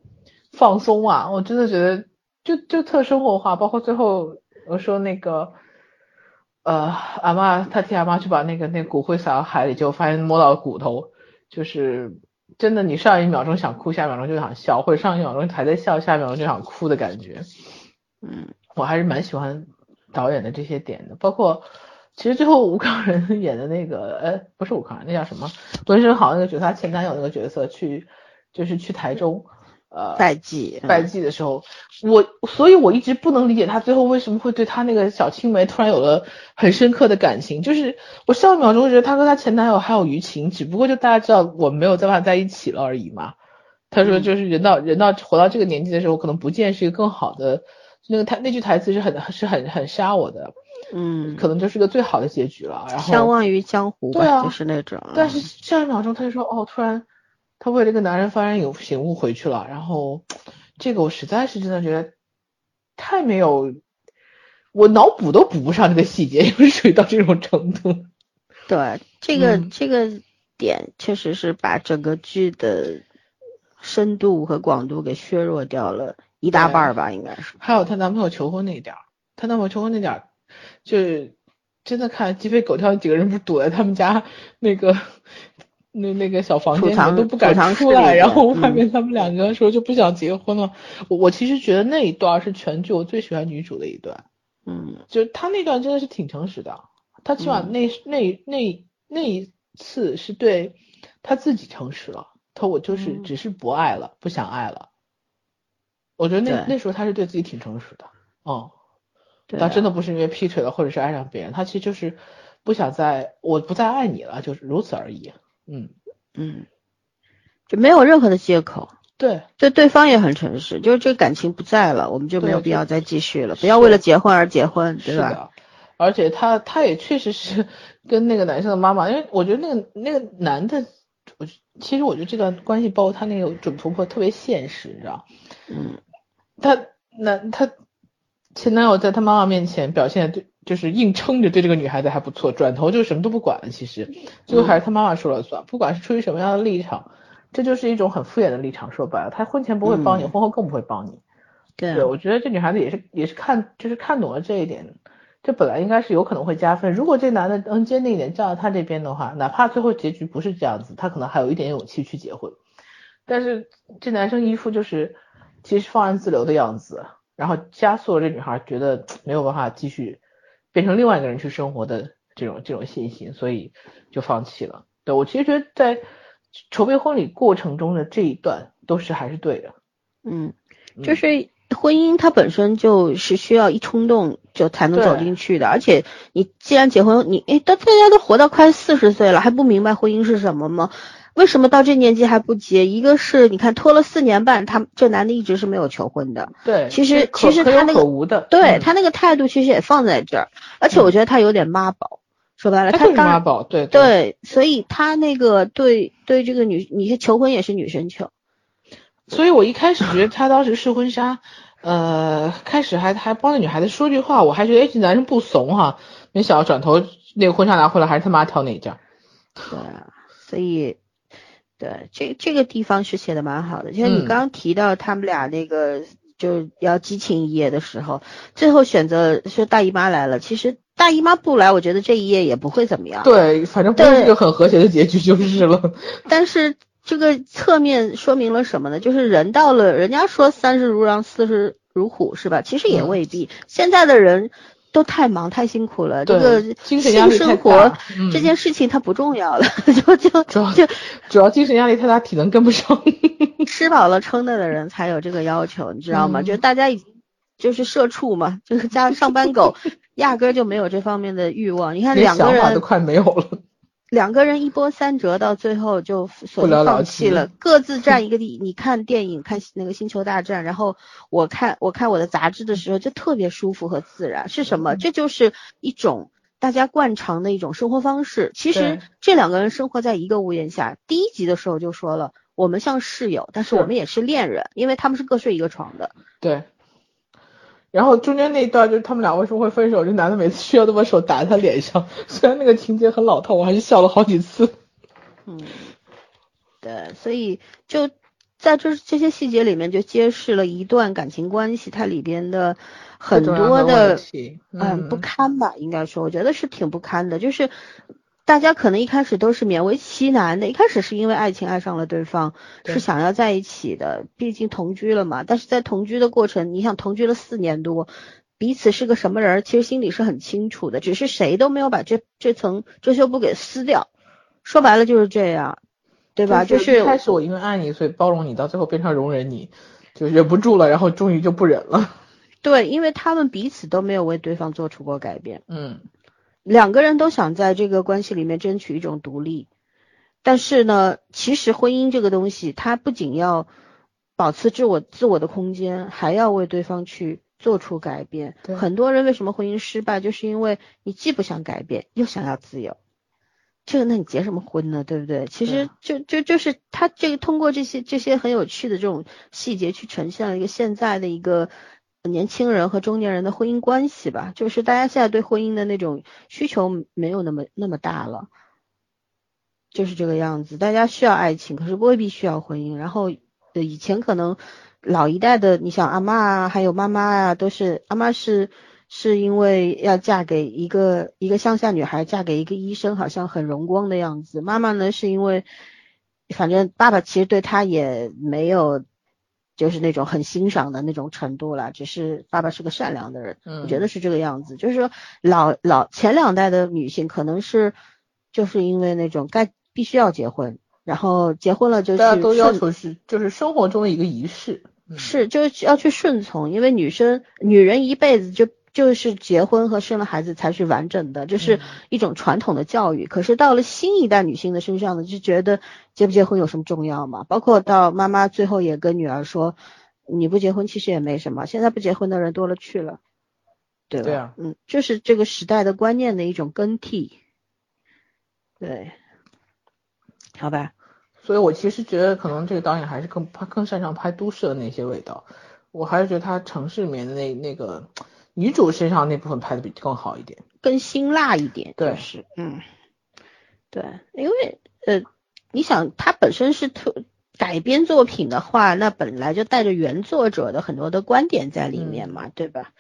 放松啊。我真的觉得就就特生活化，包括最后。我说那个，呃，阿妈，他替阿妈去把那个那骨灰撒到海里，就发现摸到骨头，就是真的，你上一秒钟想哭，下一秒钟就想笑，或者上一秒钟还在笑，下一秒钟就想哭的感觉。嗯，我还是蛮喜欢导演的这些点的，包括其实最后吴康仁演的那个，呃，不是吴康仁，那叫什么？文生豪那个角色，他前男友那个角色去，就是去台中。呃，拜祭拜祭的时候，我所以我一直不能理解他最后为什么会对他那个小青梅突然有了很深刻的感情。就是我上一秒钟觉得他和他前男友还有余情，只不过就大家知道我们没有再办在一起了而已嘛。他说就是人到人到活到这个年纪的时候，可能不见是一个更好的。那个台那句台词是很是很很杀我的，嗯，可能就是个最好的结局了。然后相忘于江湖，对啊，就是那种。但是下一秒钟他就说哦，突然。他为了一个男人幡然有醒悟回去了，然后这个我实在是真的觉得太没有，我脑补都补不上这个细节，因 为属于到这种程度。对，这个这个点确实是把整个剧的深度和广度给削弱掉了一大半吧，应该是。还有她男朋友求婚那点儿，她男朋友求婚那点儿，就是真的看鸡飞狗跳，几个人不是躲在他们家那个。那那个小房间都不敢出来，然后外面他们两个说就不想结婚了。我我其实觉得那一段是全剧我最喜欢女主的一段，嗯，就她那段真的是挺诚实的，她起码那那那那一次是对她自己诚实了，她我就是只是不爱了，不想爱了。我觉得那那时候她是对自己挺诚实的，哦，她真的不是因为劈腿了或者是爱上别人，她其实就是不想再我不再爱你了，就是如此而已。嗯嗯，就没有任何的借口，对，对，对方也很诚实，就是这个感情不在了，我们就没有必要再继续了，不要为了结婚而结婚，对吧？而且他他也确实是 跟那个男生的妈妈，因为我觉得那个那个男的，我其实我觉得这段关系包括他那个准婆婆特别现实，你知道？嗯，他男他前男友在他妈妈面前表现对。就是硬撑着对这个女孩子还不错，转头就什么都不管了。其实最后还是他妈妈说了算，不管是出于什么样的立场，这就是一种很敷衍的立场。说白了，他婚前不会帮你，婚后更不会帮你。对，我觉得这女孩子也是也是看就是看懂了这一点，这本来应该是有可能会加分。如果这男的能坚定一点站到他这边的话，哪怕最后结局不是这样子，他可能还有一点勇气去结婚。但是这男生一副就是其实放任自流的样子，然后加速了这女孩觉得没有办法继续。变成另外一个人去生活的这种这种信心，所以就放弃了。对我其实觉得在筹备婚礼过程中的这一段都是还是对的。嗯，就是婚姻它本身就是需要一冲动就才能走进去的，而且你既然结婚，你哎，大大家都活到快四十岁了，还不明白婚姻是什么吗？为什么到这年纪还不结？一个是你看拖了四年半，他这男的一直是没有求婚的。对，其实其实他那个对他那个态度其实也放在这儿，而且我觉得他有点妈宝，说白了他刚妈宝，对对，所以他那个对对这个女，你求婚也是女生求。所以我一开始觉得他当时试婚纱，呃，开始还还帮那女孩子说句话，我还觉得哎这男人不怂哈，没想到转头那个婚纱拿回来还是他妈挑哪件。对，所以。对，这这个地方是写的蛮好的，就像你刚刚提到他们俩那个就要激情一夜的时候，最后选择说大姨妈来了，其实大姨妈不来，我觉得这一夜也不会怎么样。对，反正不是一个很和谐的结局就是了。但是这个侧面说明了什么呢？就是人到了，人家说三十如狼，四十如虎，是吧？其实也未必，现在的人。都太忙太辛苦了，这个性生活这件事情它不重要了，就就就 主要精神压力太大，体能跟不上。吃饱了撑的的人才有这个要求，你知道吗？就大家已经就是社畜嘛，就是加上班狗，压根就没有这方面的欲望。你看两个人都快没有了。两个人一波三折，到最后就索性放弃了，各自占一个地。你看电影，看那个星球大战，然后我看我看我的杂志的时候，就特别舒服和自然。是什么？这就是一种大家惯常的一种生活方式。其实这两个人生活在一个屋檐下，第一集的时候就说了，我们像室友，但是我们也是恋人，因为他们是各睡一个床的。对。然后中间那一段就是他们俩为什么会分手？这男的每次需要都把手打在他脸上，虽然那个情节很老套，我还是笑了好几次。嗯，对，所以就在这这些细节里面，就揭示了一段感情关系它里边的很多的嗯不堪吧，应该说，我觉得是挺不堪的，就是。大家可能一开始都是勉为其难的，一开始是因为爱情爱上了对方，是想要在一起的，毕竟同居了嘛。但是在同居的过程，你想同居了四年多，彼此是个什么人，其实心里是很清楚的，只是谁都没有把这这层遮羞布给撕掉。说白了就是这样，对吧？就是一开始我因为爱你，所以包容你，到最后变成容忍你，就忍不住了，然后终于就不忍了。对，因为他们彼此都没有为对方做出过改变。嗯。两个人都想在这个关系里面争取一种独立，但是呢，其实婚姻这个东西，它不仅要保持自我自我的空间，还要为对方去做出改变。很多人为什么婚姻失败，就是因为你既不想改变，又想要自由。这个，那你结什么婚呢？对不对？其实就就就是他这个通过这些这些很有趣的这种细节，去呈现了一个现在的一个。年轻人和中年人的婚姻关系吧，就是大家现在对婚姻的那种需求没有那么那么大了，就是这个样子。大家需要爱情，可是未必需要婚姻。然后以前可能老一代的，你想阿妈啊，还有妈妈啊，都是阿妈是是因为要嫁给一个一个乡下女孩，嫁给一个医生，好像很荣光的样子。妈妈呢，是因为反正爸爸其实对她也没有。就是那种很欣赏的那种程度了，只是爸爸是个善良的人，我觉得是这个样子。就是说老老前两代的女性可能是就是因为那种该必须要结婚，然后结婚了就是大家都要求是就是生活中的一个仪式，是就是要去顺从，因为女生女人一辈子就。就是结婚和生了孩子才是完整的，这是一种传统的教育。可是到了新一代女性的身上呢，就觉得结不结婚有什么重要吗？包括到妈妈最后也跟女儿说，你不结婚其实也没什么，现在不结婚的人多了去了，对吧？对啊，嗯，就是这个时代的观念的一种更替。对，好吧。所以我其实觉得可能这个导演还是更他更擅长拍都市的那些味道，我还是觉得他城市里面的那那个。女主身上那部分拍的比更好一点，更辛辣一点，对，是，嗯，对，因为呃，你想，它本身是特改编作品的话，那本来就带着原作者的很多的观点在里面嘛，对吧？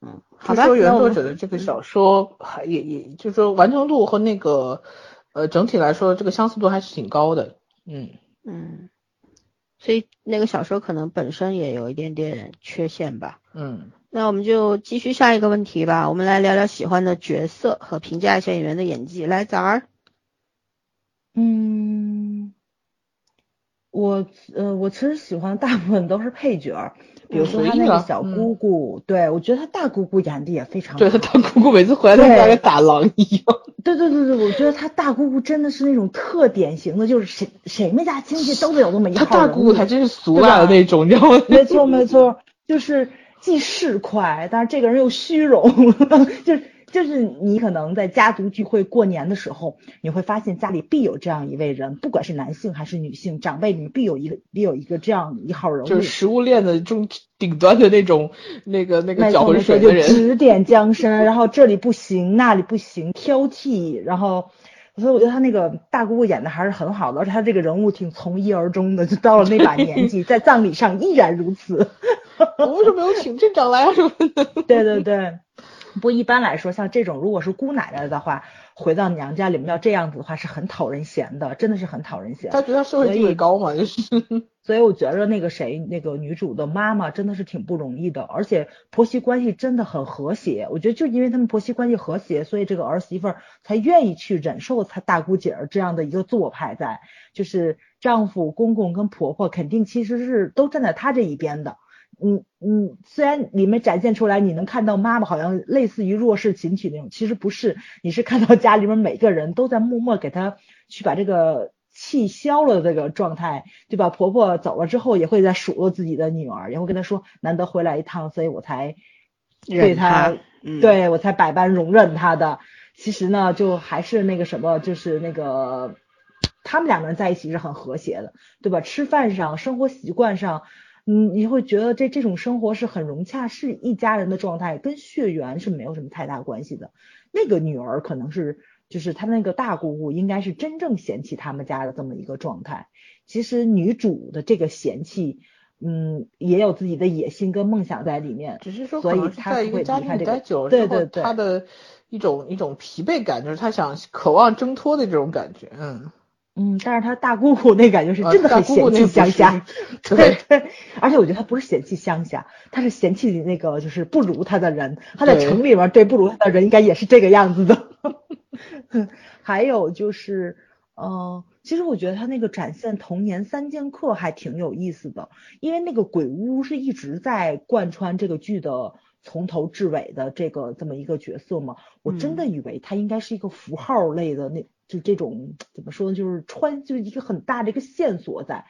嗯，好吧。说原作者的这个小说还也也，就是说完成度和那个呃整体来说，这个相似度还是挺高的，嗯。嗯，所以那个小说可能本身也有一点点缺陷吧，嗯。那我们就继续下一个问题吧。我们来聊聊喜欢的角色和评价一下演员的演技。来，早儿。嗯，我呃，我其实喜欢大部分都是配角，比如说他那个小姑姑，对我觉得他大姑姑演的也非常好。对他大姑姑每次回来都像个打狼一样。对对对对，我觉得他大姑姑真的是那种特典型的，就是谁谁们家亲戚都得有那么一号他大姑姑还真是俗辣的那种，你知道吗？没错没错，就是。既市侩，但是这个人又虚荣，就是就是你可能在家族聚会过年的时候，你会发现家里必有这样一位人，不管是男性还是女性，长辈里面必有一个必有一个这样一号人物，就是食物链的中顶端的那种那个那个搅浑水的人，指点江山，然后这里不行，那里不行，挑剔，然后。所以我觉得他那个大姑姑演的还是很好的，而且他这个人物挺从一而终的，就到了那把年纪，在葬礼上依然如此。我为什么没有请镇长来啊？什么的？对对对。不过一般来说，像这种如果是姑奶奶的话，回到娘家里面要这样子的话，是很讨人嫌的，真的是很讨人嫌。他觉得社会地位高嘛，就是。所以我觉得那个谁，那个女主的妈妈真的是挺不容易的，而且婆媳关系真的很和谐。我觉得就因为他们婆媳关系和谐，所以这个儿媳妇儿才愿意去忍受她大姑姐儿这样的一个做派在，就是丈夫、公公跟婆婆肯定其实是都站在她这一边的。嗯嗯，虽然里面展现出来你能看到妈妈好像类似于弱势群体那种，其实不是，你是看到家里面每个人都在默默给她去把这个。气消了这个状态，对吧？婆婆走了之后，也会在数落自己的女儿，也会跟她说，难得回来一趟，所以我才对她，对我才百般容忍她的。其实呢，就还是那个什么，就是那个他们两个人在一起是很和谐的，对吧？吃饭上、生活习惯上，嗯，你会觉得这这种生活是很融洽，是一家人的状态，跟血缘是没有什么太大关系的。那个女儿可能是。就是他那个大姑姑应该是真正嫌弃他们家的这么一个状态。其实女主的这个嫌弃，嗯，也有自己的野心跟梦想在里面。只是说，所以她在一个家庭待久了之后，她的一种一种疲惫感，就是她想渴望挣脱的这种感觉。嗯嗯，但是她大姑姑那感觉是真的很嫌弃乡下。对对，而且我觉得她不是嫌弃乡下，她是嫌弃那个就是不如她的人。她在城里面对不如她的人，应该也是这个样子的。还有就是，嗯，其实我觉得他那个展现童年三剑客还挺有意思的，因为那个鬼屋是一直在贯穿这个剧的从头至尾的这个这么一个角色嘛，我真的以为他应该是一个符号类的，那就这种怎么说呢，就是穿就是一个很大的一个线索在，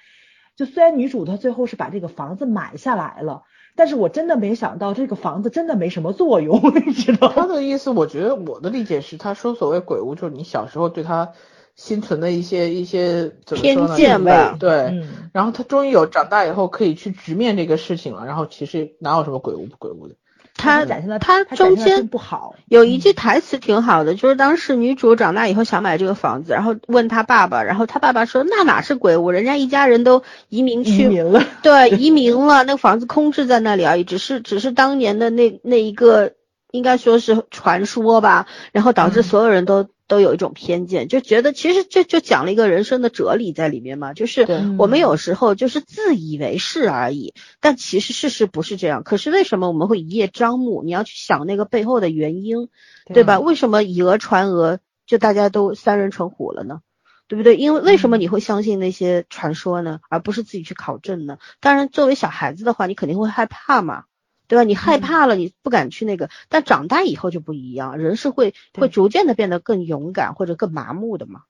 就虽然女主她最后是把这个房子买下来了。但是我真的没想到这个房子真的没什么作用，你知道？他的意思，我觉得我的理解是，他说所谓鬼屋，就是你小时候对他心存的一些一些怎么说呢？偏见吧。对。然后他终于有长大以后可以去直面这个事情了，然后其实哪有什么鬼屋不鬼屋的。他他中间不好，有一句台词挺好的，就是当时女主长大以后想买这个房子，然后问他爸爸，然后他爸爸说那哪是鬼屋，人家一家人都移民去，移民了，对，移民了，那个房子空置在那里而已，只是只是当年的那那一个应该说是传说吧，然后导致所有人都。都有一种偏见，就觉得其实这就讲了一个人生的哲理在里面嘛，就是我们有时候就是自以为是而已，但其实事实不是这样。可是为什么我们会一叶障目？你要去想那个背后的原因，对吧？为什么以讹传讹，就大家都三人成虎了呢？对不对？因为为什么你会相信那些传说呢，而不是自己去考证呢？当然，作为小孩子的话，你肯定会害怕嘛。对吧？你害怕了，你不敢去那个，但长大以后就不一样，人是会会逐渐的变得更勇敢或者更麻木的嘛。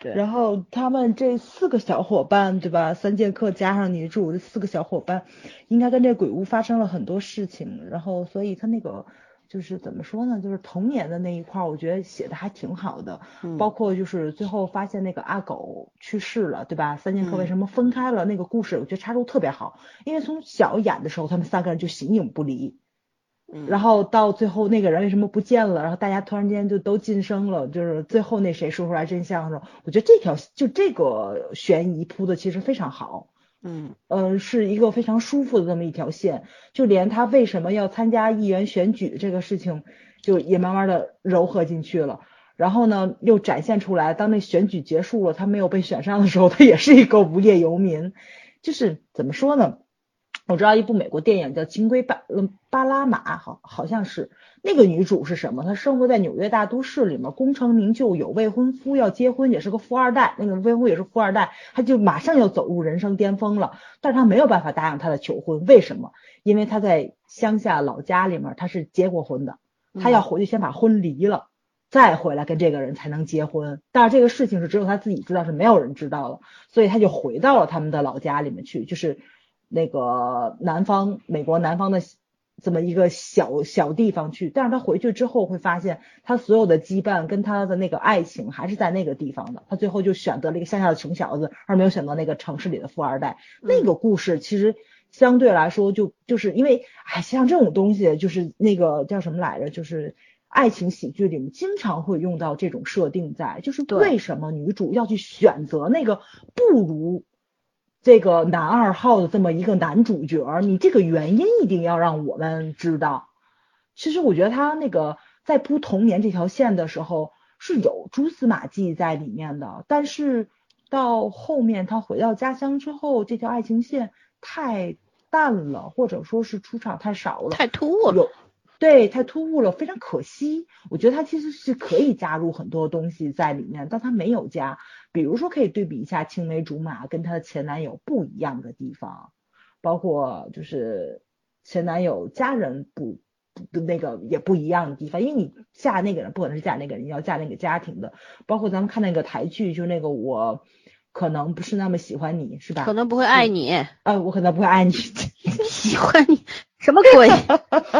对。然后他们这四个小伙伴，对吧？三剑客加上女主这四个小伙伴，应该跟这鬼屋发生了很多事情，然后所以他那个。就是怎么说呢？就是童年的那一块，我觉得写的还挺好的。嗯。包括就是最后发现那个阿狗去世了，对吧？三剑客为什么分开了？那个故事我觉得插入特别好，因为从小演的时候，他们三个人就形影不离。嗯。然后到最后那个人为什么不见了？然后大家突然间就都晋升了，就是最后那谁说出来真相的时候，我觉得这条就这个悬疑铺的其实非常好。嗯嗯，是一个非常舒服的这么一条线，就连他为什么要参加议员选举这个事情，就也慢慢的柔和进去了。然后呢，又展现出来，当那选举结束了，他没有被选上的时候，他也是一个无业游民。就是怎么说呢？我知道一部美国电影叫《金龟巴巴拉马》，好好像是。那个女主是什么？她生活在纽约大都市里面，功成名就，有未婚夫，要结婚，也是个富二代。那个未婚夫也是富二代，她就马上要走入人生巅峰了。但是她没有办法答应他的求婚，为什么？因为她在乡下老家里面，她是结过婚的，她要回去先把婚离了，再回来跟这个人才能结婚。但是这个事情是只有他自己知道，是没有人知道的，所以她就回到了他们的老家里面去，就是那个南方美国南方的。这么一个小小地方去，但是他回去之后会发现，他所有的羁绊跟他的那个爱情还是在那个地方的。他最后就选择了一个乡下的穷小子，而没有选择那个城市里的富二代。那个故事其实相对来说就就是因为，哎，像这种东西就是那个叫什么来着，就是爱情喜剧里面经常会用到这种设定在，就是为什么女主要去选择那个不如。这个男二号的这么一个男主角，你这个原因一定要让我们知道。其实我觉得他那个在铺童年这条线的时候是有蛛丝马迹在里面的，但是到后面他回到家乡之后，这条爱情线太淡了，或者说是出场太少了，太突兀了。对，太突兀了，非常可惜。我觉得他其实是可以加入很多东西在里面，但他没有加。比如说，可以对比一下青梅竹马跟她的前男友不一样的地方，包括就是前男友家人不不那个也不一样的地方。因为你嫁那个人，不可能是嫁那个人，你要嫁那个家庭的。包括咱们看那个台剧，就那个我可能不是那么喜欢你，是吧？可能不会爱你。呃，我可能不会爱你。喜欢你什么鬼？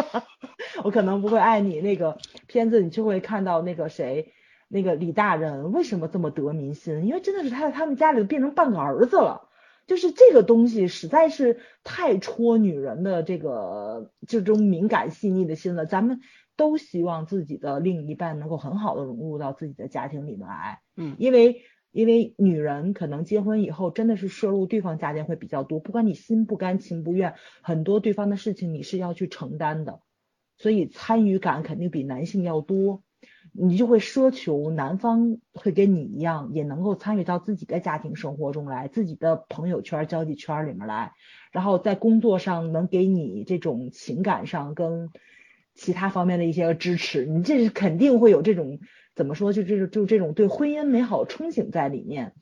我可能不会爱你那个片子，你就会看到那个谁，那个李大人为什么这么得民心？因为真的是他在他们家里变成半个儿子了，就是这个东西实在是太戳女人的这个这种敏感细腻的心了。咱们都希望自己的另一半能够很好的融入到自己的家庭里面来，嗯，因为因为女人可能结婚以后真的是摄入对方家庭会比较多，不管你心不甘情不愿，很多对方的事情你是要去承担的。所以参与感肯定比男性要多，你就会奢求男方会跟你一样，也能够参与到自己的家庭生活中来，自己的朋友圈、交际圈里面来，然后在工作上能给你这种情感上跟其他方面的一些支持，你这是肯定会有这种怎么说，就这种就这种对婚姻美好憧憬在里面。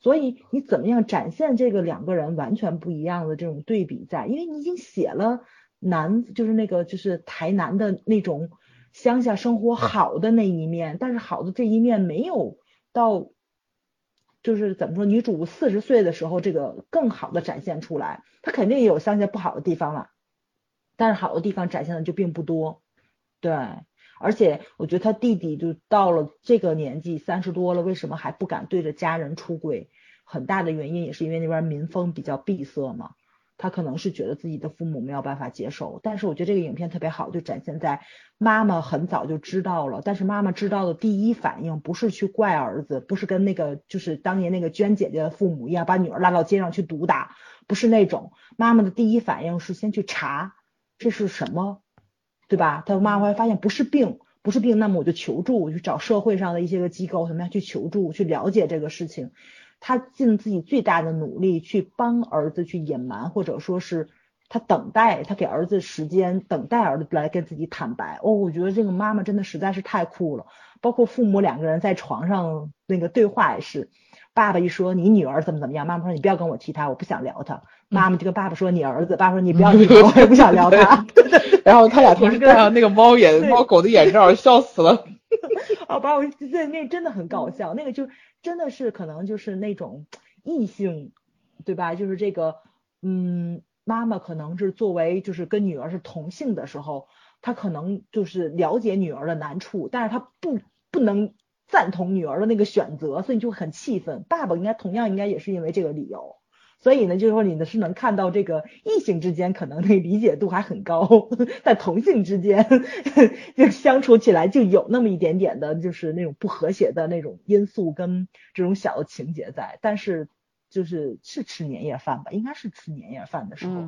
所以你怎么样展现这个两个人完全不一样的这种对比在？因为你已经写了。南就是那个就是台南的那种乡下生活好的那一面，但是好的这一面没有到，就是怎么说，女主四十岁的时候这个更好的展现出来，她肯定也有乡下不好的地方了，但是好的地方展现的就并不多，对，而且我觉得他弟弟就到了这个年纪三十多了，为什么还不敢对着家人出轨？很大的原因也是因为那边民风比较闭塞嘛。他可能是觉得自己的父母没有办法接受，但是我觉得这个影片特别好，就展现在妈妈很早就知道了，但是妈妈知道的第一反应不是去怪儿子，不是跟那个就是当年那个娟姐姐的父母一样把女儿拉到街上去毒打，不是那种，妈妈的第一反应是先去查这是什么，对吧？他妈妈会发现不是病，不是病，那么我就求助，我去找社会上的一些个机构，怎么样去求助，去了解这个事情。他尽自己最大的努力去帮儿子去隐瞒，或者说是他等待，他给儿子时间，等待儿子来跟自己坦白。哦，我觉得这个妈妈真的实在是太酷了。包括父母两个人在床上那个对话也是，爸爸一说你女儿怎么怎么样，妈妈说你不要跟我提她，我不想聊他。妈妈就跟爸爸说你儿子，爸爸说你不要提我，我也不想聊他。然后他俩同时戴上那个猫眼、猫狗的眼罩，笑死了。哦，把我那那真的很搞笑，那个就。真的是可能就是那种异性，对吧？就是这个，嗯，妈妈可能是作为就是跟女儿是同性的时候，她可能就是了解女儿的难处，但是她不不能赞同女儿的那个选择，所以就很气愤。爸爸应该同样应该也是因为这个理由。所以呢，就是说你呢是能看到这个异性之间可能那理解度还很高，在同性之间就相处起来就有那么一点点的，就是那种不和谐的那种因素跟这种小的情节在。但是就是是吃年夜饭吧，应该是吃年夜饭的时候，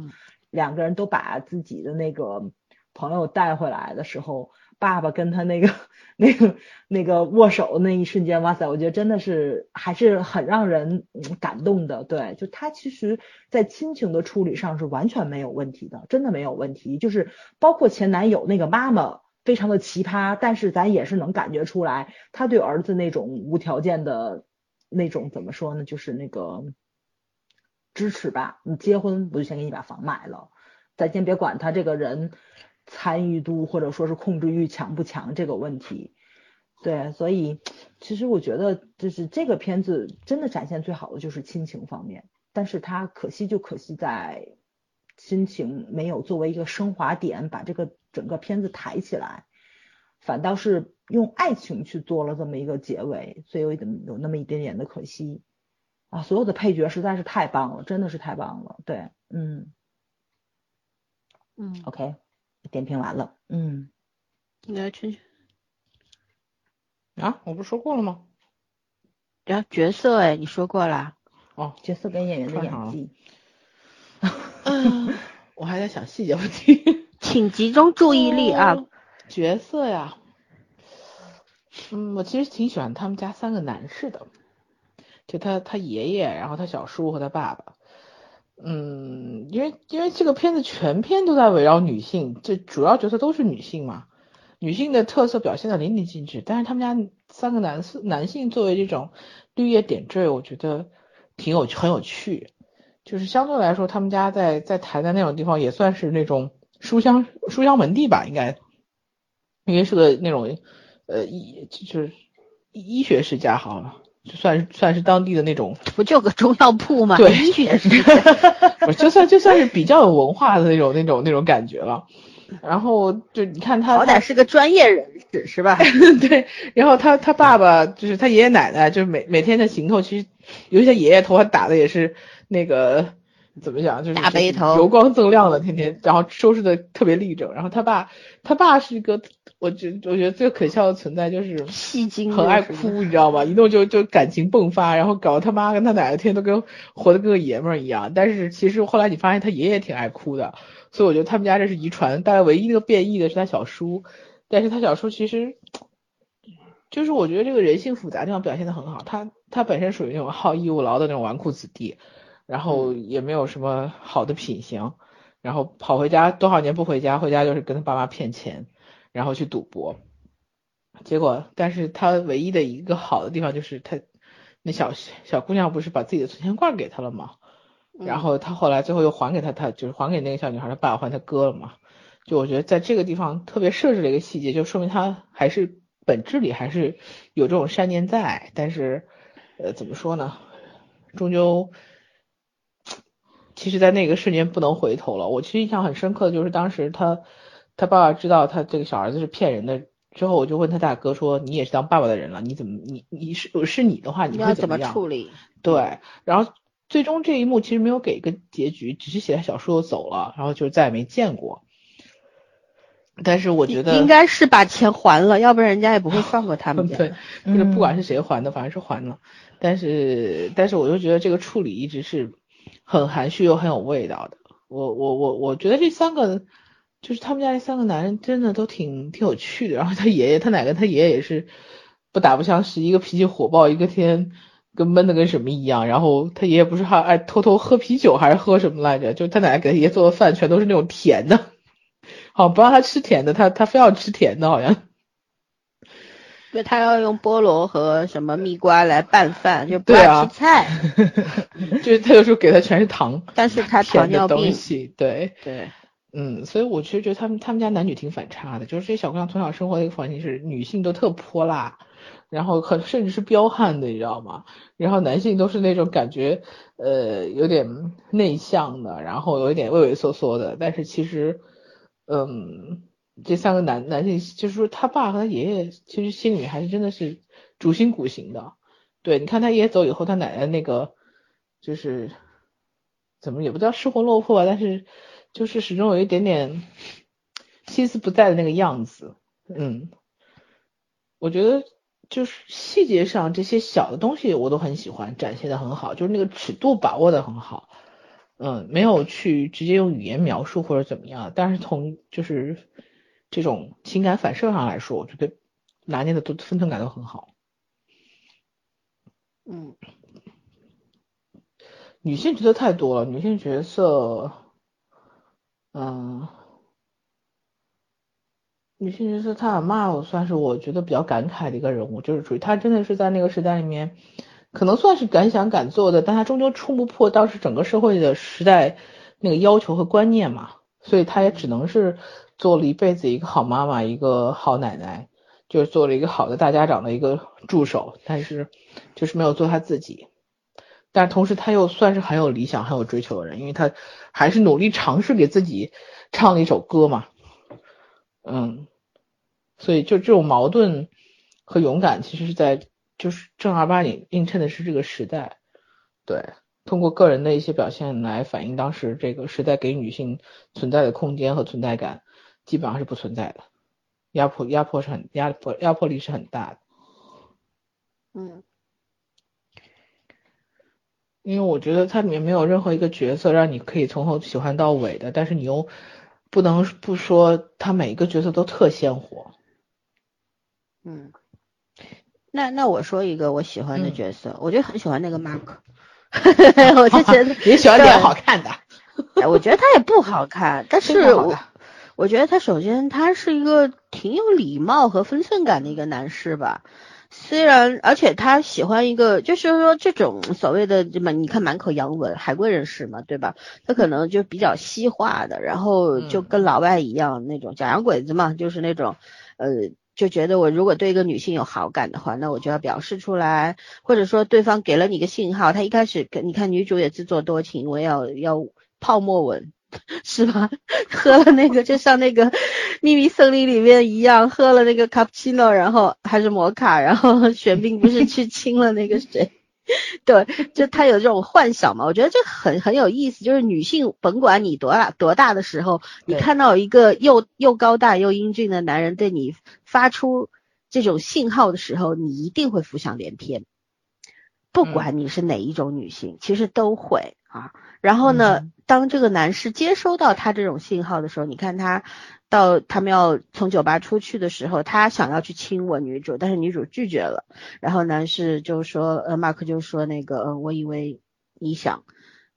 两个人都把自己的那个朋友带回来的时候。爸爸跟他那个、那个、那个握手那一瞬间，哇塞，我觉得真的是还是很让人感动的。对，就他其实，在亲情的处理上是完全没有问题的，真的没有问题。就是包括前男友那个妈妈非常的奇葩，但是咱也是能感觉出来，他对儿子那种无条件的那种怎么说呢？就是那个支持吧。你结婚，我就先给你把房买了，咱先别管他这个人。参与度或者说是控制欲强不强这个问题，对，所以其实我觉得就是这个片子真的展现最好的就是亲情方面，但是它可惜就可惜在亲情没有作为一个升华点，把这个整个片子抬起来，反倒是用爱情去做了这么一个结尾，所以有点有那么一点点的可惜啊。所有的配角实在是太棒了，真的是太棒了。对，嗯嗯，OK，点评完了，嗯，来圈圈啊，我不是说过了吗？然后角色哎，你说过了。哦，角色跟演员的演技。嗯，我还在想细节问题，请集中注意力啊。角色呀，嗯，我其实挺喜欢他们家三个男士的，就他他爷爷，然后他小叔和他爸爸。嗯，因为因为这个片子全片都在围绕女性，这主要角色都是女性嘛，女性的特色表现的淋漓尽致。但是他们家三个男士男性作为这种绿叶点缀，我觉得挺有很有趣。就是相对来说，他们家在在台南那种地方也算是那种书香书香门第吧，应该，应该是个那种呃医就是医学世家，好了，就算算是当地的那种，不就个中药铺吗？对，医学世家，不就算就算是比较有文化的那种那种那种感觉了。然后就你看他，好歹是个专业人士是吧？对。然后他他爸爸就是他爷爷奶奶，就是每每天的行头，其实有些爷爷头发打的也是。那个怎么讲，就是大背头，油光锃亮的，天天，然后收拾的特别立正。然后他爸，他爸是一个，我觉我觉得最可笑的存在就是戏精，很爱哭，你知道吗？一弄就就感情迸发，然后搞得他妈跟他奶奶天天都跟活的跟个爷们儿一样。但是其实后来你发现他爷爷挺爱哭的，所以我觉得他们家这是遗传。大概唯一那个变异的是他小叔，但是他小叔其实就是我觉得这个人性复杂地方表现的很好。他他本身属于那种好逸恶劳的那种纨绔子弟。然后也没有什么好的品行，然后跑回家多少年不回家，回家就是跟他爸妈骗钱，然后去赌博。结果，但是他唯一的一个好的地方就是他那小小姑娘不是把自己的存钱罐给他了吗？然后他后来最后又还给他，他就是还给那个小女孩，他爸还他哥了嘛？就我觉得在这个地方特别设置了一个细节，就说明他还是本质里还是有这种善念在，但是呃怎么说呢，终究。其实，在那个瞬间不能回头了。我其实印象很深刻的就是当时他他爸爸知道他这个小儿子是骗人的之后，我就问他大哥说：“你也是当爸爸的人了，你怎么你你是是你的话，你会怎么处理？”对，然后最终这一幕其实没有给一个结局，只是写在小说走了，然后就再也没见过。但是我觉得应该是把钱还了，要不然人家也不会放过他们。对，就是不管是谁还的，反正是还了。但是但是我就觉得这个处理一直是。很含蓄又很有味道的，我我我我觉得这三个就是他们家那三个男人真的都挺挺有趣的。然后他爷爷他奶奶他爷爷也是不打不相识，一个脾气火爆，一个天跟闷的跟什么一样。然后他爷爷不是还爱偷偷喝啤酒还是喝什么来着？就他奶奶给他爷爷做的饭全都是那种甜的，好不让他吃甜的，他他非要吃甜的，好像。因为他要用菠萝和什么蜜瓜来拌饭，就不爱吃菜。就是他有时候给他全是糖，但是他糖尿病。对对，嗯，所以我其实觉得他们他们家男女挺反差的，就是这些小姑娘从小生活的一个环境是女性都特泼辣，然后很甚至是彪悍的，你知道吗？然后男性都是那种感觉呃有点内向的，然后有一点畏畏缩缩的，但是其实嗯。这三个男男性，就是说他爸和他爷爷，其实心里还是真的是主心骨型的。对，你看他爷爷走以后，他奶奶那个就是怎么也不叫失魂落魄吧，但是就是始终有一点点心思不在的那个样子。嗯，我觉得就是细节上这些小的东西我都很喜欢，展现的很好，就是那个尺度把握的很好。嗯，没有去直接用语言描述或者怎么样，但是从就是。这种情感反射上来说，我觉得拿捏的都分寸感都很好。嗯，女性角色太多了，女性角色，嗯，女性角色她阿妈，我算是我觉得比较感慨的一个人物，就是属于她真的是在那个时代里面，可能算是敢想敢做的，但她终究冲不破当时整个社会的时代那个要求和观念嘛，所以她也只能是。做了一辈子一个好妈妈，一个好奶奶，就是做了一个好的大家长的一个助手，但是就是没有做他自己。但同时他又算是很有理想、很有追求的人，因为他还是努力尝试给自己唱了一首歌嘛，嗯，所以就这种矛盾和勇敢，其实是在就是正儿八经映衬的是这个时代，对，通过个人的一些表现来反映当时这个时代给女性存在的空间和存在感，基本上是不存在的，压迫压迫是很压迫压迫力是很大的，嗯。因为我觉得它里面没有任何一个角色让你可以从头喜欢到尾的，但是你又不能不说他每一个角色都特鲜活。嗯，那那我说一个我喜欢的角色，我就很喜欢那个 Mark，我就觉得 也喜欢脸好看的。我觉得他也不好看，但是我我觉得他首先他是一个挺有礼貌和分寸感的一个男士吧。虽然，而且他喜欢一个，就是说这种所谓的什么，你看满口洋文，海归人士嘛，对吧？他可能就比较西化的，然后就跟老外一样那种假洋鬼子嘛，就是那种，呃，就觉得我如果对一个女性有好感的话，那我就要表示出来，或者说对方给了你个信号，他一开始跟你看女主也自作多情，我要要泡沫吻。是吧？喝了那个就像那个秘密森林里面一样，喝了那个卡布奇诺，然后还是摩卡，然后玄彬不是去亲了那个谁？对，就他有这种幻想嘛？我觉得这很很有意思。就是女性甭管你多大多大的时候，你看到一个又又高大又英俊的男人对你发出这种信号的时候，你一定会浮想联翩。不管你是哪一种女性，其实都会啊。然后呢，当这个男士接收到他这种信号的时候，你看他到他们要从酒吧出去的时候，他想要去亲吻女主，但是女主拒绝了。然后男士就说，呃，马克就说那个，呃，我以为你想，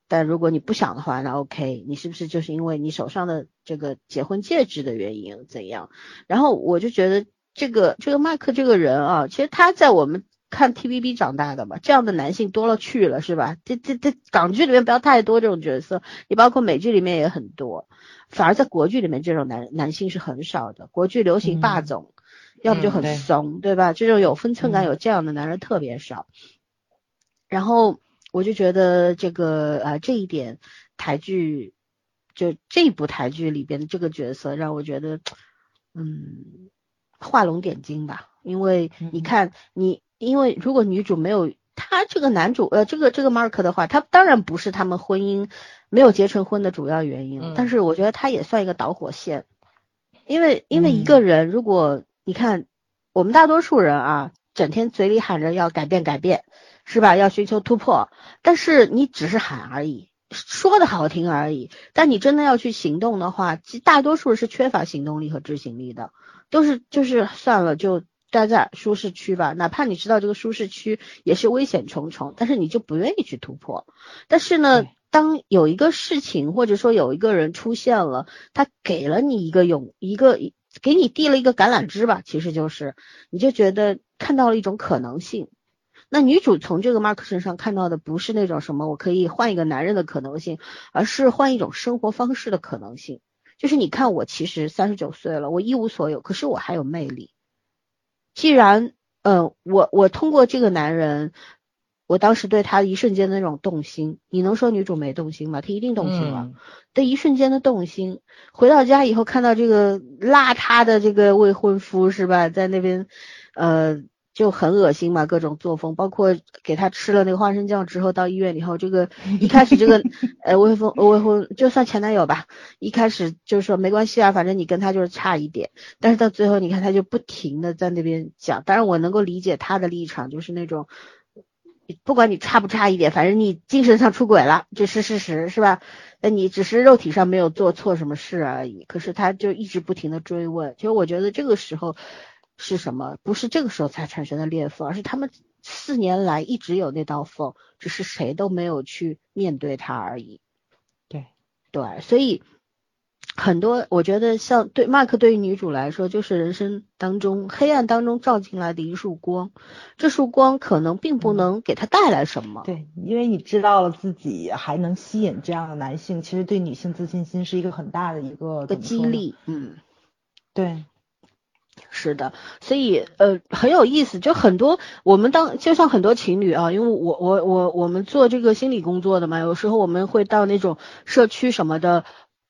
但如果你不想的话，那 OK，你是不是就是因为你手上的这个结婚戒指的原因怎样？然后我就觉得这个这个麦克这个人啊，其实他在我们。看 TVB 长大的嘛，这样的男性多了去了，是吧？这这这港剧里面不要太多这种角色，你包括美剧里面也很多，反而在国剧里面这种男男性是很少的。国剧流行霸总，要不就很怂，对吧？这种有分寸感、有这样的男人特别少。然后我就觉得这个呃这一点台剧，就这部台剧里边的这个角色让我觉得，嗯，画龙点睛吧，因为你看你。因为如果女主没有他这个男主，呃，这个这个 Mark 的话，他当然不是他们婚姻没有结成婚的主要原因，但是我觉得他也算一个导火线。因为因为一个人，如果你看我们大多数人啊，整天嘴里喊着要改变改变，是吧？要寻求突破，但是你只是喊而已，说的好听而已，但你真的要去行动的话，其大多数是缺乏行动力和执行力的，都是就是算了就。待在舒适区吧，哪怕你知道这个舒适区也是危险重重，但是你就不愿意去突破。但是呢，当有一个事情或者说有一个人出现了，他给了你一个勇一个给你递了一个橄榄枝吧，其实就是你就觉得看到了一种可能性。那女主从这个 Mark 身上看到的不是那种什么我可以换一个男人的可能性，而是换一种生活方式的可能性。就是你看我其实三十九岁了，我一无所有，可是我还有魅力。既然，嗯，我我通过这个男人，我当时对他一瞬间的那种动心，你能说女主没动心吗？她一定动心了。的一瞬间的动心，回到家以后看到这个邋遢的这个未婚夫是吧，在那边，呃。就很恶心嘛，各种作风，包括给他吃了那个花生酱之后，到医院以后，这个 一开始这个呃未婚未婚就算前男友吧，一开始就是说没关系啊，反正你跟他就是差一点，但是到最后你看他就不停的在那边讲，当然我能够理解他的立场，就是那种不管你差不差一点，反正你精神上出轨了，这是事实是吧？那你只是肉体上没有做错什么事而已，可是他就一直不停的追问，其实我觉得这个时候。是什么？不是这个时候才产生的裂缝，而是他们四年来一直有那道缝，只是谁都没有去面对它而已。对对，所以很多我觉得像对 Mark 对于女主来说，就是人生当中黑暗当中照进来的一束光，这束光可能并不能给他带来什么。对，因为你知道了自己还能吸引这样的男性，其实对女性自信心是一个很大的一个个激励。嗯，对。是的，所以呃很有意思，就很多我们当就像很多情侣啊，因为我我我我们做这个心理工作的嘛，有时候我们会到那种社区什么的，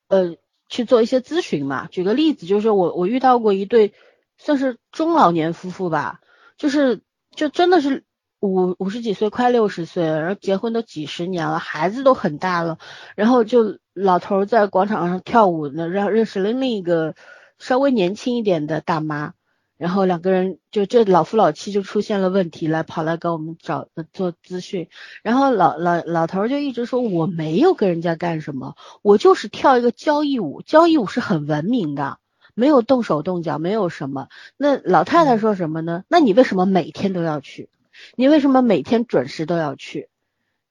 呃去做一些咨询嘛。举个例子，就是我我遇到过一对算是中老年夫妇吧，就是就真的是五五十几岁快六十岁，然后结婚都几十年了，孩子都很大了，然后就老头在广场上跳舞呢，让认识了另一个。稍微年轻一点的大妈，然后两个人就这老夫老妻就出现了问题，来跑来给我们找做咨询，然后老老老头就一直说我没有跟人家干什么，我就是跳一个交谊舞，交谊舞是很文明的，没有动手动脚，没有什么。那老太太说什么呢？那你为什么每天都要去？你为什么每天准时都要去？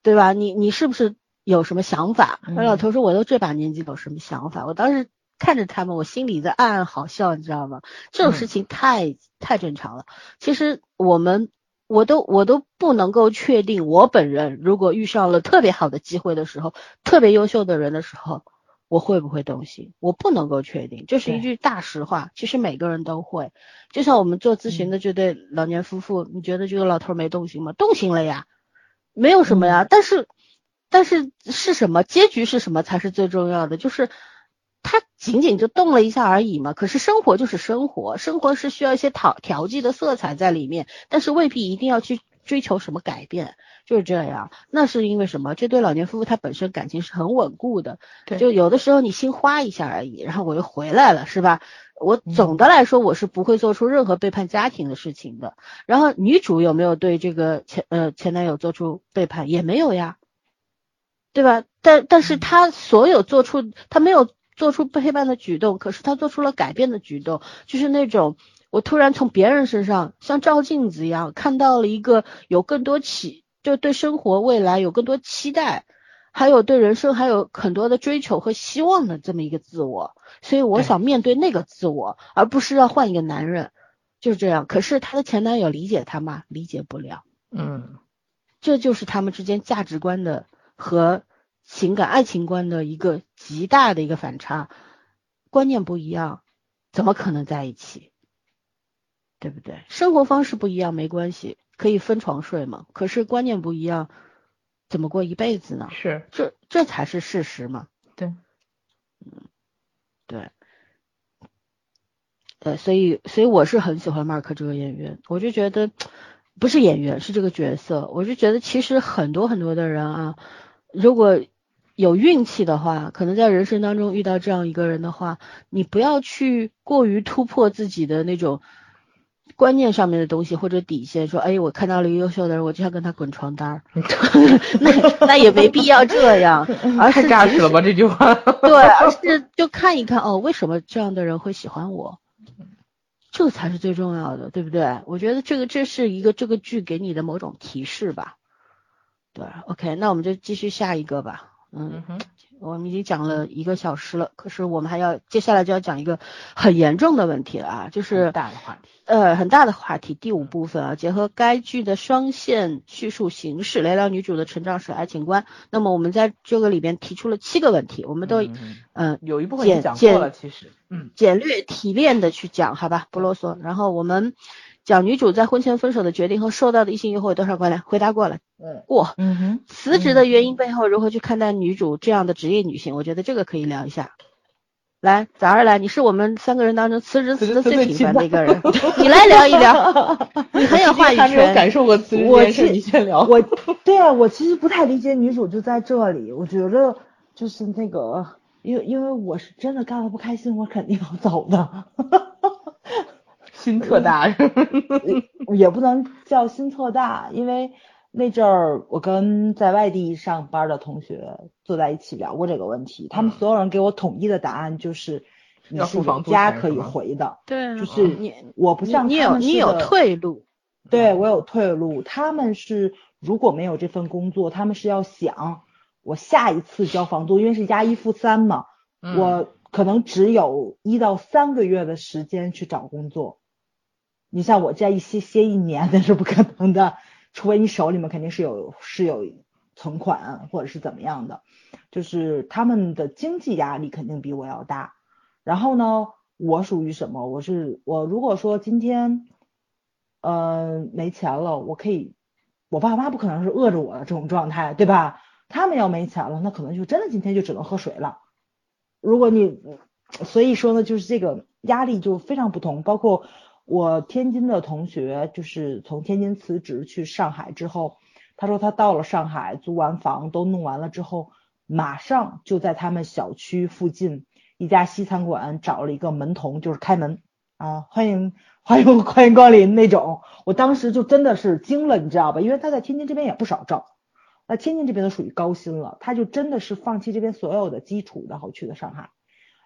对吧？你你是不是有什么想法？那老头说我都这把年纪有什么想法？我当时。看着他们，我心里在暗暗好笑，你知道吗？这种事情太太正常了。其实我们，我都我都不能够确定，我本人如果遇上了特别好的机会的时候，特别优秀的人的时候，我会不会动心？我不能够确定，这是一句大实话。其实每个人都会，就像我们做咨询的这对老年夫妇，你觉得这个老头没动心吗？动心了呀，没有什么呀。但是，但是是什么？结局是什么才是最重要的？就是。他仅仅就动了一下而已嘛，可是生活就是生活，生活是需要一些调调剂的色彩在里面，但是未必一定要去追求什么改变，就是这样。那是因为什么？这对老年夫妇他本身感情是很稳固的，就有的时候你心花一下而已，然后我又回来了，是吧？我总的来说我是不会做出任何背叛家庭的事情的。然后女主有没有对这个前呃前男友做出背叛？也没有呀，对吧？但但是她所有做出她没有。做出背叛的举动，可是他做出了改变的举动，就是那种我突然从别人身上像照镜子一样看到了一个有更多期，就对生活未来有更多期待，还有对人生还有很多的追求和希望的这么一个自我，所以我想面对那个自我，而不是要换一个男人，就是这样。可是她的前男友理解她吗？理解不了。嗯，这就是他们之间价值观的和。情感爱情观的一个极大的一个反差，观念不一样，怎么可能在一起？对不对？生活方式不一样没关系，可以分床睡嘛。可是观念不一样，怎么过一辈子呢？是，这这才是事实嘛。对，嗯，对，呃，所以所以我是很喜欢马克这个演员，我就觉得不是演员是这个角色，我就觉得其实很多很多的人啊，如果有运气的话，可能在人生当中遇到这样一个人的话，你不要去过于突破自己的那种观念上面的东西或者底线，说哎，我看到了一个优秀的人，我就要跟他滚床单儿，那那也没必要这样，而是太实了吧这句话？对，而是就看一看哦，为什么这样的人会喜欢我？这才是最重要的，对不对？我觉得这个这是一个这个剧给你的某种提示吧。对，OK，那我们就继续下一个吧。嗯哼，我们已经讲了一个小时了，可是我们还要接下来就要讲一个很严重的问题了啊，就是大的话题，呃，很大的话题。第五部分啊，结合该剧的双线叙述形式，聊聊女主的成长史、爱情观。那么我们在这个里边提出了七个问题，我们都嗯有一部分讲过了，其实嗯简略提炼的去讲，好吧，不啰嗦。然后我们。讲女主在婚前分手的决定和受到的异性诱惑有多少关联？回答过了，嗯，过。嗯哼，辞职的原因背后如何去看待女主这样的职业女性？我觉得这个可以聊一下。来，早上来，你是我们三个人当中辞职辞的最频繁的一个人，你来聊一聊。你很有话语权。没有感受过辞职这件事，你先聊。我，对啊，我其实不太理解女主就在这里。我觉得就是那个，因为因为我是真的干的不开心，我肯定要走的。心特大，也不能叫心特大，因为那阵儿我跟在外地上班的同学坐在一起聊过这个问题，他们所有人给我统一的答案就是你是家可以回的，对，就是你我不像你有你有退路，对我有退路，他们是如果没有这份工作，他们是要想我下一次交房租，因为是押一付三嘛，我可能只有一到三个月的时间去找工作。你像我这样一歇歇一年那是不可能的，除非你手里面肯定是有是有存款或者是怎么样的，就是他们的经济压力肯定比我要大。然后呢，我属于什么？我是我如果说今天，呃，没钱了，我可以，我爸妈不可能是饿着我的这种状态，对吧？他们要没钱了，那可能就真的今天就只能喝水了。如果你，所以说呢，就是这个压力就非常不同。包括我天津的同学，就是从天津辞职去上海之后，他说他到了上海，租完房都弄完了之后，马上就在他们小区附近。一家西餐馆找了一个门童，就是开门啊，欢迎欢迎欢迎光临那种。我当时就真的是惊了，你知道吧？因为他在天津这边也不少挣，那天津这边都属于高薪了，他就真的是放弃这边所有的基础，然后去的上海。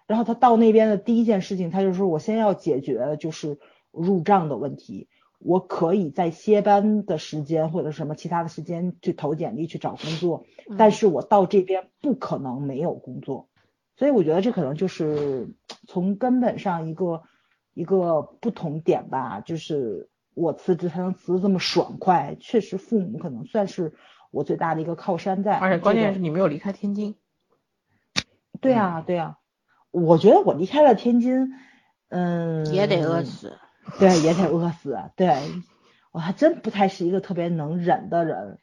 然后他到那边的第一件事情，他就说：“我先要解决就是入账的问题。我可以在歇班的时间或者什么其他的时间去投简历去找工作，但是我到这边不可能没有工作。”所以我觉得这可能就是从根本上一个一个不同点吧，就是我辞职才能辞的这么爽快，确实父母可能算是我最大的一个靠山在。而且关键是你没有离开天津。对啊，对啊，我觉得我离开了天津，嗯，也得饿死。对，也得饿死。对，我还真不太是一个特别能忍的人，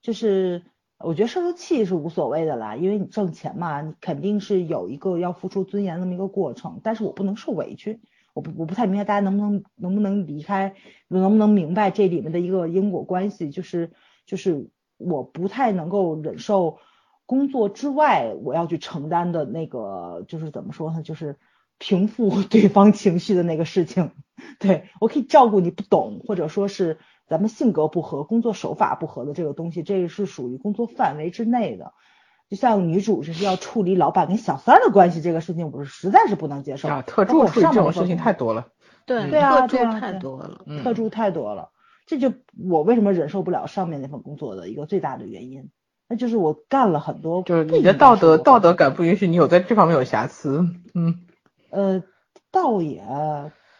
就是。我觉得受受气是无所谓的啦，因为你挣钱嘛，你肯定是有一个要付出尊严那么一个过程。但是我不能受委屈，我不我不太明白大家能不能能不能离开，能不能明白这里面的一个因果关系，就是就是我不太能够忍受工作之外我要去承担的那个，就是怎么说呢，就是平复 对方情绪的那个事情。对我可以照顾你不懂，或者说是。咱们性格不合、工作手法不合的这个东西，这个是属于工作范围之内的。就像女主是要处理老板跟小三的关系这个事情，我是实在是不能接受。啊，特助处理这种事情太多了。对对啊，特助太多了，特助太多了。这就我为什么忍受不了上面那份工作的一个最大的原因，那就是我干了很多。就是你的道德道德感不允许你有在这方面有瑕疵。嗯。呃，倒也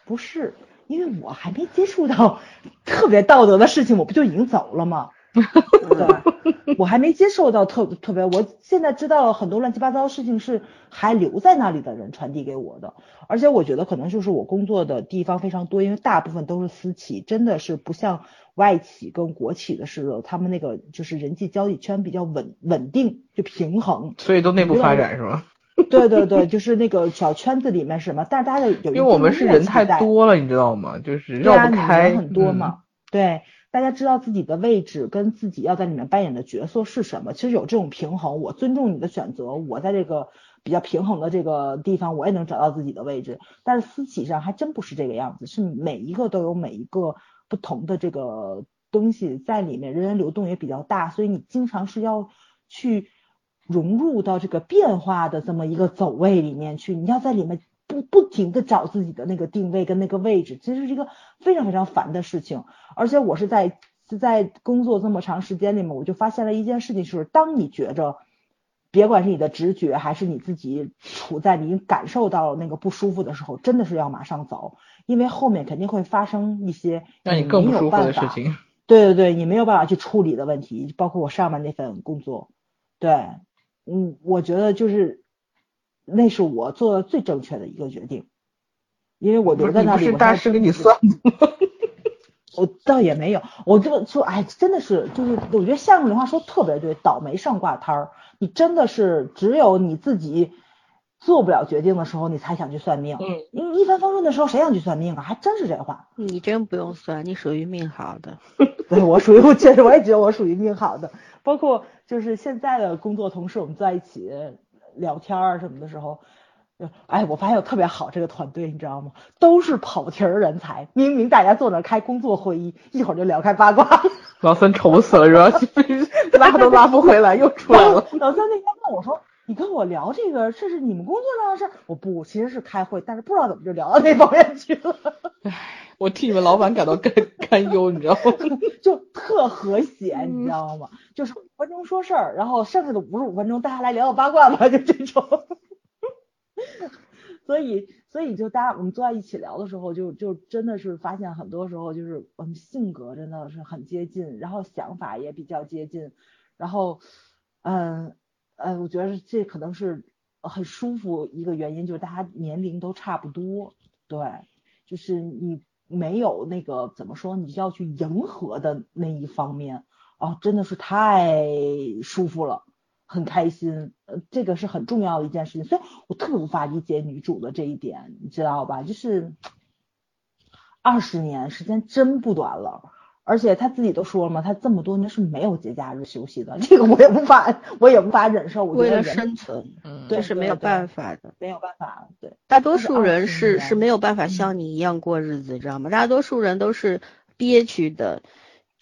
不是。因为我还没接触到特别道德的事情，我不就已经走了吗？对，我还没接受到特特别，我现在知道了很多乱七八糟的事情是还留在那里的人传递给我的，而且我觉得可能就是我工作的地方非常多，因为大部分都是私企，真的是不像外企跟国企的是他们那个就是人际交际圈比较稳稳定就平衡，所以都内部发展是吗？对对对，就是那个小圈子里面是什么？但是大家有因为我们是人太多了，你知道吗？就是绕不开。人很多嘛，对，大家知道自己的位置跟自己要在里面扮演的角色是什么。其实有这种平衡，我尊重你的选择，我在这个比较平衡的这个地方，我也能找到自己的位置。但是私企上还真不是这个样子，是每一个都有每一个不同的这个东西在里面，人员流动也比较大，所以你经常是要去。融入到这个变化的这么一个走位里面去，你要在里面不不停的找自己的那个定位跟那个位置，其实是一个非常非常烦的事情。而且我是在是在工作这么长时间里面，我就发现了一件事情，就是当你觉着，别管是你的直觉还是你自己处在你感受到那个不舒服的时候，真的是要马上走，因为后面肯定会发生一些让你更不舒服的事情。对对对，你没有办法去处理的问题，包括我上面那份工作，对。嗯，我觉得就是那是我做的最正确的一个决定，因为我留在那里。不是大师给你算的 我倒也没有，我就说，哎，真的是，就是我觉得相声的话说特别对，倒霉上挂摊儿。你真的是只有你自己做不了决定的时候，你才想去算命。嗯，你一帆风顺的时候，谁想去算命啊？还真是这话。你真不用算，你属于命好的。对，我属于，我确实我也觉得我属于命好的，包括。就是现在的工作同事，我们在一起聊天啊什么的时候，哎，我发现我特别好这个团队，你知道吗？都是跑题儿人才。明明大家坐那开工作会议，一会儿就聊开八卦。老三愁死了，是吧？拉都拉不回来，又出来了。老三那天问我说：“你跟我聊这个，这是你们工作上的事儿？”我不，其实是开会，但是不知道怎么就聊到那方面去了。唉，我替你们老板感到堪堪忧，你知道吗？就特和谐，你知道吗？就是五分钟说事儿，然后剩下的五十五分钟大家来聊聊八卦吧，就这种。所以，所以就大家我们坐在一起聊的时候，就就真的是发现很多时候就是我们性格真的是很接近，然后想法也比较接近，然后，嗯，呃，我觉得这可能是很舒服一个原因就是大家年龄都差不多，对，就是你没有那个怎么说，你要去迎合的那一方面，哦，真的是太舒服了。很开心，呃，这个是很重要的一件事情，所以我特别无法理解女主的这一点，你知道吧？就是二十年时间真不短了，而且他自己都说了嘛，他这么多年是没有节假日休息的，这个我也无法，我也无法忍受。为了生存，嗯，这是没有办法的，没有办法。对，大多数人是是没有办法像你一样过日子，知道吗？大多数人都是憋屈的，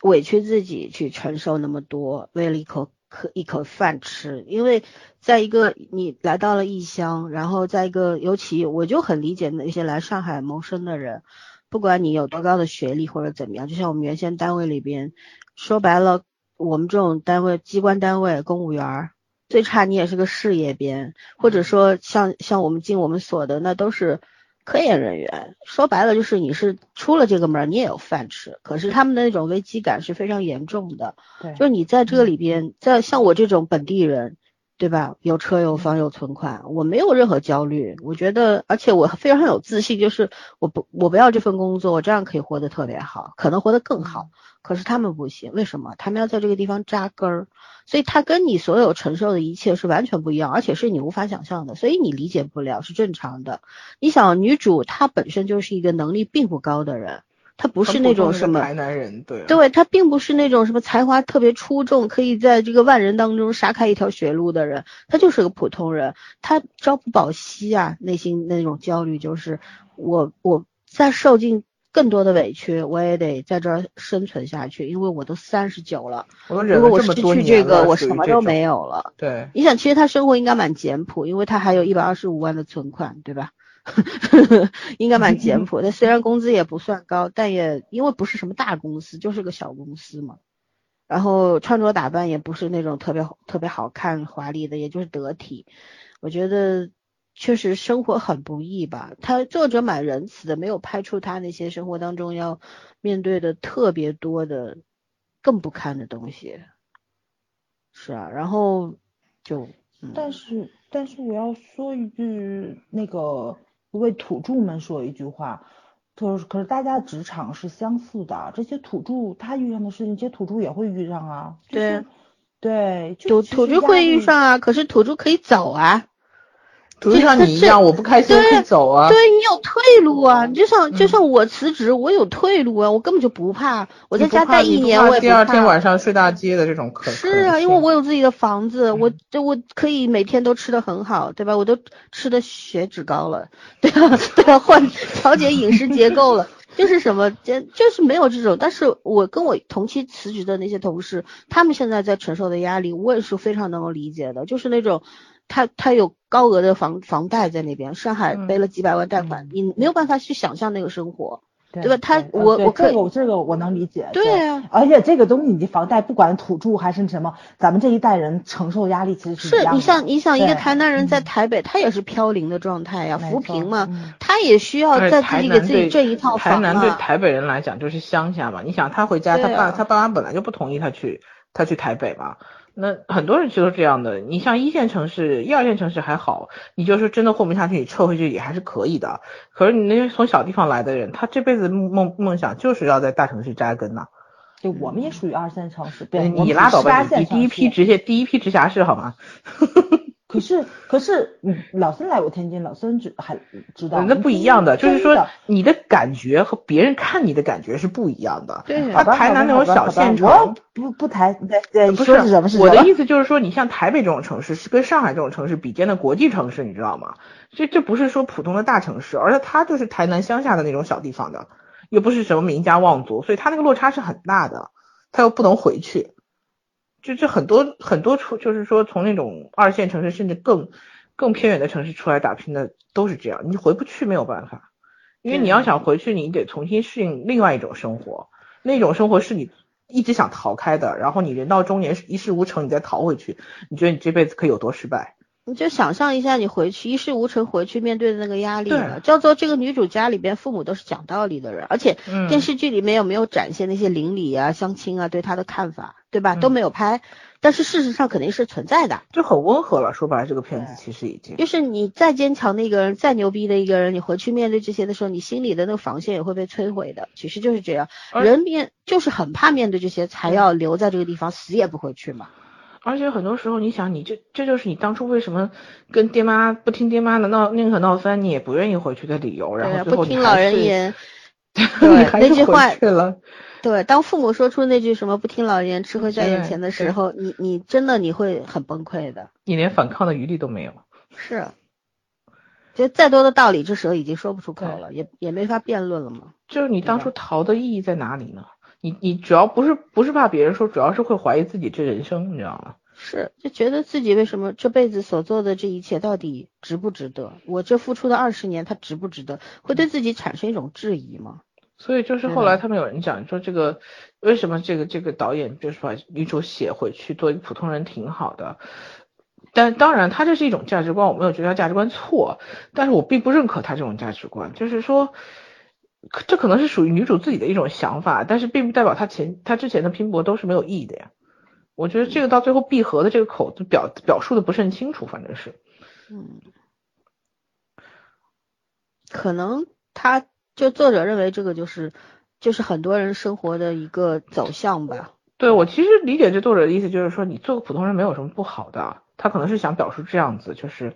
委屈自己去承受那么多，为了一口。可一口饭吃，因为在一个你来到了异乡，然后在一个尤其我就很理解那些来上海谋生的人，不管你有多高的学历或者怎么样，就像我们原先单位里边，说白了，我们这种单位机关单位公务员，最差你也是个事业编，或者说像像我们进我们所的那都是。科研人员说白了就是你是出了这个门你也有饭吃，可是他们的那种危机感是非常严重的。就是你在这个里边，在像我这种本地人，对吧？有车有房有存款，我没有任何焦虑。我觉得，而且我非常有自信，就是我不我不要这份工作，我这样可以活得特别好，可能活得更好。可是他们不行，为什么？他们要在这个地方扎根儿，所以他跟你所有承受的一切是完全不一样，而且是你无法想象的，所以你理解不了是正常的。你想，女主她本身就是一个能力并不高的人，她不是那种什么台南人，对，对，他并不是那种什么才华特别出众，可以在这个万人当中杀开一条血路的人，他就是个普通人，他朝不保夕啊，内心那种焦虑就是我我在受尽。更多的委屈，我也得在这儿生存下去，因为我都三十九了。如果我失去这个，我什么都没有了。对，你想，其实他生活应该蛮简朴，因为他还有一百二十五万的存款，对吧？应该蛮简朴。他虽然工资也不算高，但也因为不是什么大公司，就是个小公司嘛。然后穿着打扮也不是那种特别特别好看、华丽的，也就是得体。我觉得。确实生活很不易吧？他作者蛮仁慈的，没有拍出他那些生活当中要面对的特别多的更不堪的东西。是啊，然后就，但是但是我要说一句，那个为土著们说一句话，就是可是大家职场是相似的，这些土著他遇上的事情，这些土著也会遇上啊。对对，土土著会遇上啊，可是土著可以走啊。就像你一样，我不开心可以走啊。对你有退路啊，就像就像我辞职，我有退路啊，我根本就不怕，我在家待一年我也不怕。第二天晚上睡大街的这种可是啊，因为我有自己的房子，我这我可以每天都吃的很好，对吧？我都吃的血脂高了，对啊，对啊，换调节饮食结构了，就是什么，就就是没有这种。但是我跟我同期辞职的那些同事，他们现在在承受的压力，我也是非常能够理解的，就是那种。他他有高额的房房贷在那边，上海背了几百万贷款，你没有办法去想象那个生活，对吧？他我我这个这个我能理解，对啊，而且这个东西你房贷不管土著还是什么，咱们这一代人承受压力其实是是你像你想一个台南人在台北，他也是飘零的状态呀，扶贫嘛，他也需要在自己给自己挣一套房。台南对台北人来讲就是乡下嘛，你想他回家，他爸他爸妈本来就不同意他去他去台北嘛。那很多人其实都这样的，你像一线城市、一二线城市还好，你就是真的混不下去，你撤回去也还是可以的。可是你那些从小地方来的人，他这辈子梦梦想就是要在大城市扎根呐。对我们也属于二线城市，对，你拉倒吧，你第一批直接第一批直辖市好吗？可是，可是，嗯，老孙来过天津，老孙知还知道，那不一样的，就是说你的感觉和别人看你的感觉是不一样的。对，台南那种小县城，不不台，对对，不是什么？我的意思就是说，你像台北这种城市，是跟上海这种城市比肩的国际城市，你知道吗？这这不是说普通的大城市，而且它就是台南乡下的那种小地方的，又不是什么名家望族，所以他那个落差是很大的，他又不能回去。就这很多很多出，就是说从那种二线城市甚至更更偏远的城市出来打拼的都是这样，你回不去没有办法，因为你要想回去，你得重新适应另外一种生活，那种生活是你一直想逃开的，然后你人到中年一事无成，你再逃回去，你觉得你这辈子可以有多失败？你就想象一下，你回去一事无成，回去面对的那个压力了。叫做这个女主家里边父母都是讲道理的人，而且电视剧里面有没有展现那些邻里啊、相亲啊对她的看法，对吧？都没有拍，但是事实上肯定是存在的。就很温和了，说白了，这个片子其实已经就是你再坚强的一个人，再牛逼的一个人，你回去面对这些的时候，你心里的那个防线也会被摧毁的。其实就是这样，人面就是很怕面对这些，才要留在这个地方，死也不回去嘛。而且很多时候，你想，你这这就是你当初为什么跟爹妈不听爹妈的闹，宁可闹翻，你也不愿意回去的理由。然后最后不听老人言，对那句话了。对，当父母说出那句什么“不听老人言，吃亏在眼前”的时候，你你真的你会很崩溃的。你连反抗的余地都没有。是，就再多的道理，这时候已经说不出口了，也也没法辩论了嘛。就是你当初逃的意义在哪里呢？你你主要不是不是怕别人说，主要是会怀疑自己这人生，你知道吗？是，就觉得自己为什么这辈子所做的这一切到底值不值得？我这付出的二十年，他值不值得？会对自己产生一种质疑吗？所以就是后来他们有人讲说，这个为什么这个这个导演就是把女主写回去做一个普通人挺好的？但当然，他这是一种价值观，我没有觉得价值观错，但是我并不认可他这种价值观，就是说。这可能是属于女主自己的一种想法，但是并不代表她前她之前的拼搏都是没有意义的呀。我觉得这个到最后闭合的这个口子表表述的不是很清楚，反正是，嗯，可能他就作者认为这个就是就是很多人生活的一个走向吧。对我其实理解这作者的意思就是说，你做个普通人没有什么不好的，他可能是想表述这样子，就是。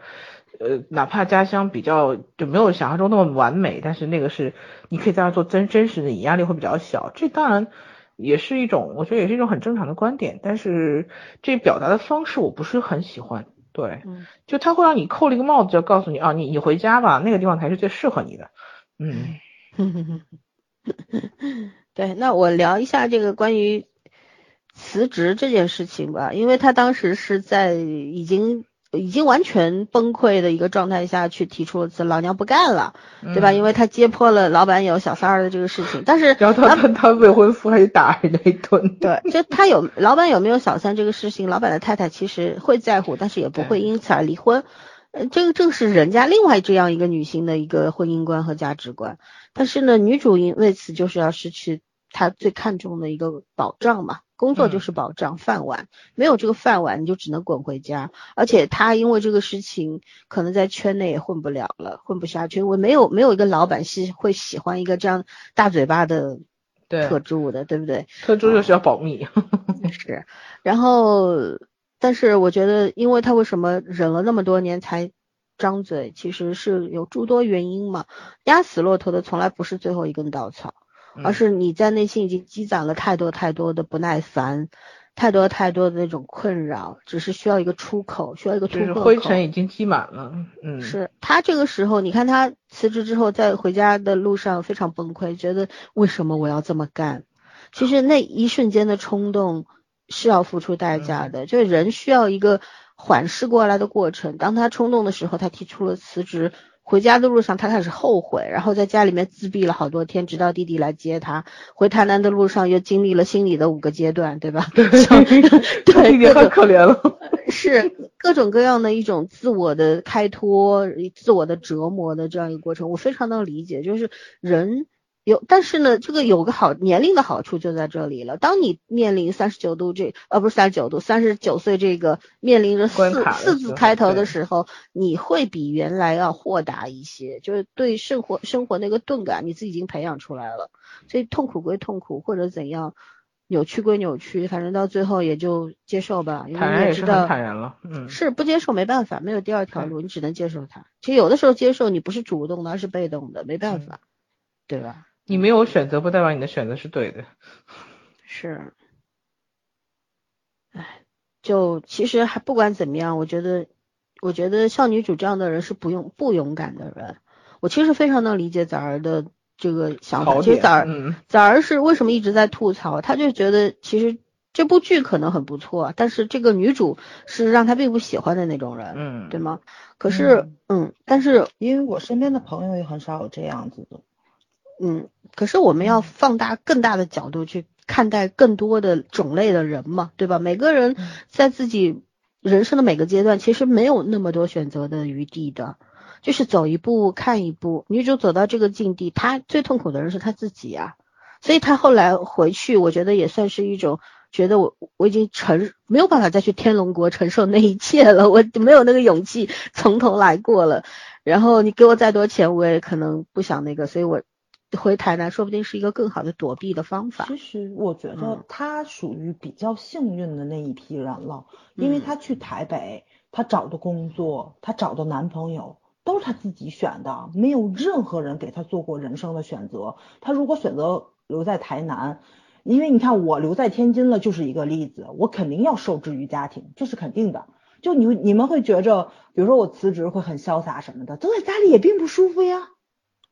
呃，哪怕家乡比较就没有想象中那么完美，但是那个是你可以在那做真真实的，你压力会比较小。这当然也是一种，我觉得也是一种很正常的观点。但是这表达的方式我不是很喜欢。对，就他会让你扣了一个帽子，就告诉你啊，你你回家吧，那个地方才是最适合你的。嗯，对，那我聊一下这个关于辞职这件事情吧，因为他当时是在已经。已经完全崩溃的一个状态下去提出了辞，老娘不干了，对吧？因为他揭破了老板有小三儿的这个事情，但是然后他他他未婚夫还得打人家一顿。对，就他有老板有没有小三这个事情，老板的太太其实会在乎，但是也不会因此而离婚。呃，这个正是人家另外这样一个女性的一个婚姻观和价值观。但是呢，女主因为此就是要失去她最看重的一个保障嘛。工作就是保障饭碗，没有这个饭碗，你就只能滚回家。而且他因为这个事情，可能在圈内也混不了了，混不下去。我没有没有一个老板是会喜欢一个这样大嘴巴的特助的，对不对？特助就是要保密。是，然后，但是我觉得，因为他为什么忍了那么多年才张嘴，其实是有诸多原因嘛。压死骆驼的从来不是最后一根稻草。而是你在内心已经积攒了太多太多的不耐烦，太多太多的那种困扰，只是需要一个出口，需要一个突破口。灰尘已经积满了，嗯。是他这个时候，你看他辞职之后，在回家的路上非常崩溃，觉得为什么我要这么干？其实那一瞬间的冲动是要付出代价的，就是人需要一个缓释过来的过程。当他冲动的时候，他提出了辞职。回家的路上，他开始后悔，然后在家里面自闭了好多天，直到弟弟来接他。回台南的路上，又经历了心理的五个阶段，对吧？对，弟弟太可怜了。是各种各样的一种自我的开脱、自我的折磨的这样一个过程，我非常能理解，就是人。有，但是呢，这个有个好年龄的好处就在这里了。当你面临三十九度这，呃，不是三十九度，三十九岁这个面临着四四字开头的时候，你会比原来要豁达一些，就是对生活生活那个钝感，你自己已经培养出来了。所以痛苦归痛苦，或者怎样，扭曲归扭曲，反正到最后也就接受吧。坦然也是很坦然了，嗯，是不接受没办法，没有第二条路，你只能接受它。其实有的时候接受你不是主动的，而是被动的，没办法，对吧？你没有选择，不代表你的选择是对的。是，哎，就其实还不管怎么样，我觉得，我觉得像女主这样的人是不用不勇敢的人。我其实非常能理解崽儿的这个想法。其实崽儿，崽儿是为什么一直在吐槽？他就觉得其实这部剧可能很不错，但是这个女主是让他并不喜欢的那种人，嗯，对吗？可是，嗯，但是因为我身边的朋友也很少有这样子的。嗯，可是我们要放大更大的角度去看待更多的种类的人嘛，对吧？每个人在自己人生的每个阶段其实没有那么多选择的余地的，就是走一步看一步。女主走到这个境地，她最痛苦的人是她自己啊，所以她后来回去，我觉得也算是一种觉得我我已经承没有办法再去天龙国承受那一切了，我没有那个勇气从头来过了。然后你给我再多钱，我也可能不想那个，所以我。回台南说不定是一个更好的躲避的方法。其实我觉得他属于比较幸运的那一批人了，因为他去台北，他找的工作，他找的男朋友都是他自己选的，没有任何人给他做过人生的选择。他如果选择留在台南，因为你看我留在天津了就是一个例子，我肯定要受制于家庭，这是肯定的。就你你们会觉着，比如说我辞职会很潇洒什么的，都在家里也并不舒服呀。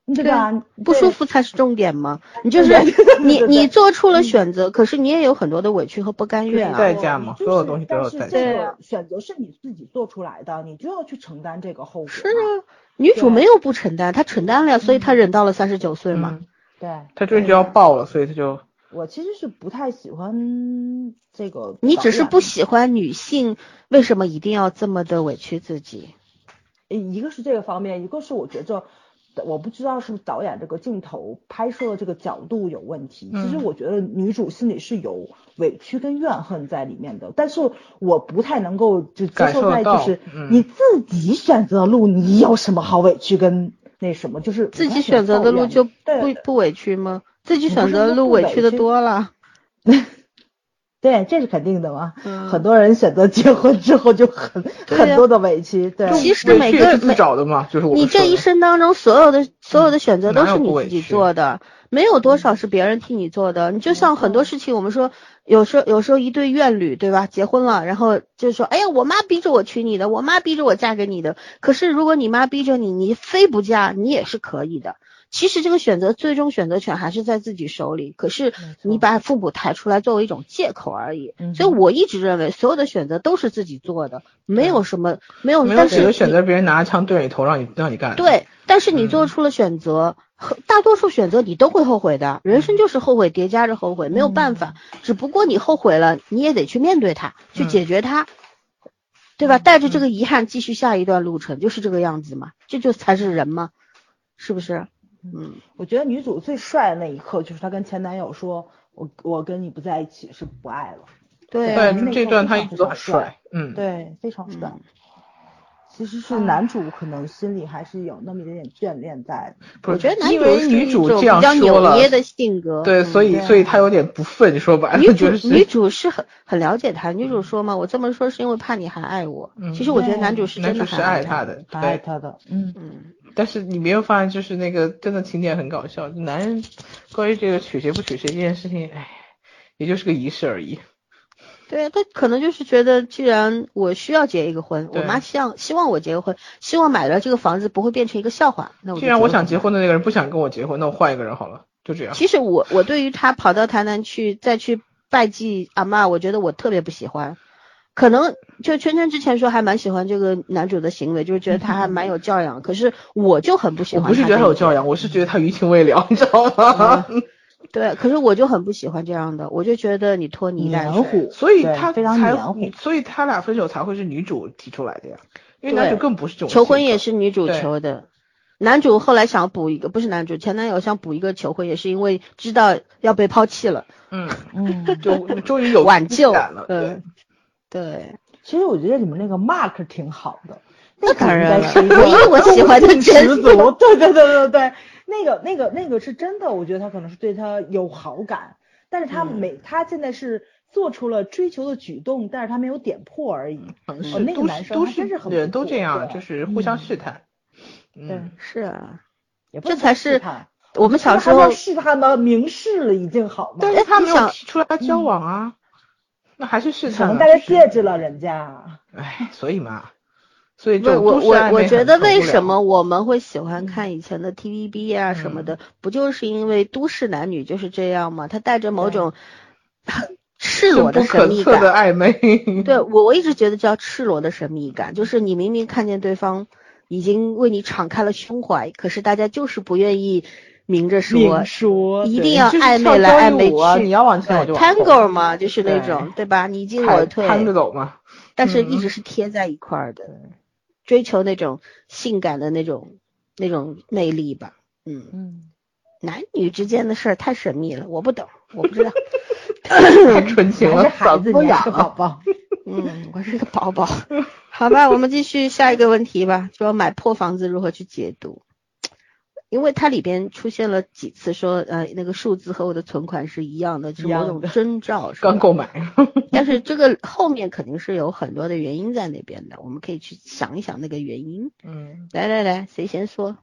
对吧？不舒服才是重点嘛。你就是你，你做出了选择，可是你也有很多的委屈和不甘愿啊。代价嘛，所有东西都有代价。对，选择是你自己做出来的，你就要去承担这个后果。是啊，女主没有不承担，她承担了呀，所以她忍到了三十九岁嘛。对。她终于就要爆了，所以她就。我其实是不太喜欢这个。你只是不喜欢女性，为什么一定要这么的委屈自己？一个是这个方面，一个是我觉着。我不知道是不是导演这个镜头拍摄的这个角度有问题。其实我觉得女主心里是有委屈跟怨恨在里面的，但是我不太能够就接受在就是你自己选择的路，你有什么好委屈跟那什么？就是自己选择的路就不不委屈吗？自己选择的路委屈的多了。对，这是肯定的嘛。很多人选择结婚之后就很很多的委屈。对，其实每个每找的嘛，就是你这一生当中所有的所有的选择都是你自己做的，没有多少是别人替你做的。你就像很多事情，我们说有时候有时候一对怨侣，对吧？结婚了，然后就说，哎呀，我妈逼着我娶你的，我妈逼着我嫁给你的。可是如果你妈逼着你，你非不嫁，你也是可以的。其实这个选择最终选择权还是在自己手里，可是你把父母抬出来作为一种借口而已。所以我一直认为所有的选择都是自己做的，没有什么没有。没有选择选择别人拿着枪对着你头让你让你干。对，但是你做出了选择，大多数选择你都会后悔的。人生就是后悔叠加着后悔，没有办法。只不过你后悔了，你也得去面对它，去解决它，对吧？带着这个遗憾继续下一段路程，就是这个样子嘛。这就才是人嘛，是不是？嗯，我觉得女主最帅的那一刻就是她跟前男友说：“我我跟你不在一起是不爱了。”对，这段他一直都很帅，嗯，对，非常帅。其实是男主可能心里还是有那么一点点眷恋在。我觉得男主是女主比较扭捏的性格，对，所以所以他有点不忿，说白了，女主女主是很很了解他。女主说嘛，我这么说是因为怕你还爱我。其实我觉得男主是真的是爱他的，爱他的，嗯嗯。但是你没有发现，就是那个真的情节很搞笑。男人关于这个娶谁不娶谁这件事情，哎，也就是个仪式而已。对他可能就是觉得，既然我需要结一个婚，我妈希望希望我结个婚，希望买了这个房子不会变成一个笑话。那既然我想结婚的那个人不想跟我结婚，那我换一个人好了，就这样。其实我我对于他跑到台南去再去拜祭阿妈，我觉得我特别不喜欢。可能就圈圈之前说还蛮喜欢这个男主的行为，就是觉得他还蛮有教养。可是我就很不喜欢。我不是觉得他有教养，我是觉得他余情未了，你知道吗？对，可是我就很不喜欢这样的，我就觉得你拖泥带水，所以他非常黏糊，所以他俩分手才会是女主提出来的呀，因为男主更不是这种。求婚也是女主求的，男主后来想补一个，不是男主前男友想补一个求婚，也是因为知道要被抛弃了，嗯嗯，就终于有挽救了，对对。其实我觉得你们那个 Mark 挺好的，那当然了，因为我喜欢的十足，对对对对对。那个、那个、那个是真的，我觉得他可能是对他有好感，但是他没，他现在是做出了追求的举动，但是他没有点破而已。哦，那个男生真是很人都这样，就是互相试探。嗯，是啊，这才是我们小时候试探的明示了，已经好吗？但是他没有提出来交往啊，那还是试探。可能戴着戒指了，人家。哎，所以嘛。所以就我我我觉得为什么我们会喜欢看以前的 TVB 啊什么的，不就是因为都市男女就是这样吗？他带着某种 赤裸的神秘感的暧昧。对 我我一直觉得叫赤裸的神秘感，就是你明明看见对方已经为你敞开了胸怀，可是大家就是不愿意明着说，说一定要暧昧来暧昧去。你要往前我就 Tango 嘛，就是那种对吧？你进我退。攀着走嘛。但是一直是贴在一块儿的，追求那种性感的那种那种魅力吧。嗯嗯，男女之间的事儿太神秘了，我不懂，我不知道。太纯情了，还是孩子，你是个宝宝。嗯，我是个宝宝。好吧，我们继续下一个问题吧，说买破房子如何去解读？因为它里边出现了几次说，呃，那个数字和我的存款是一样的，是某种征兆，刚购买。但是这个后面肯定是有很多的原因在那边的，我们可以去想一想那个原因。嗯，来来来，谁先说？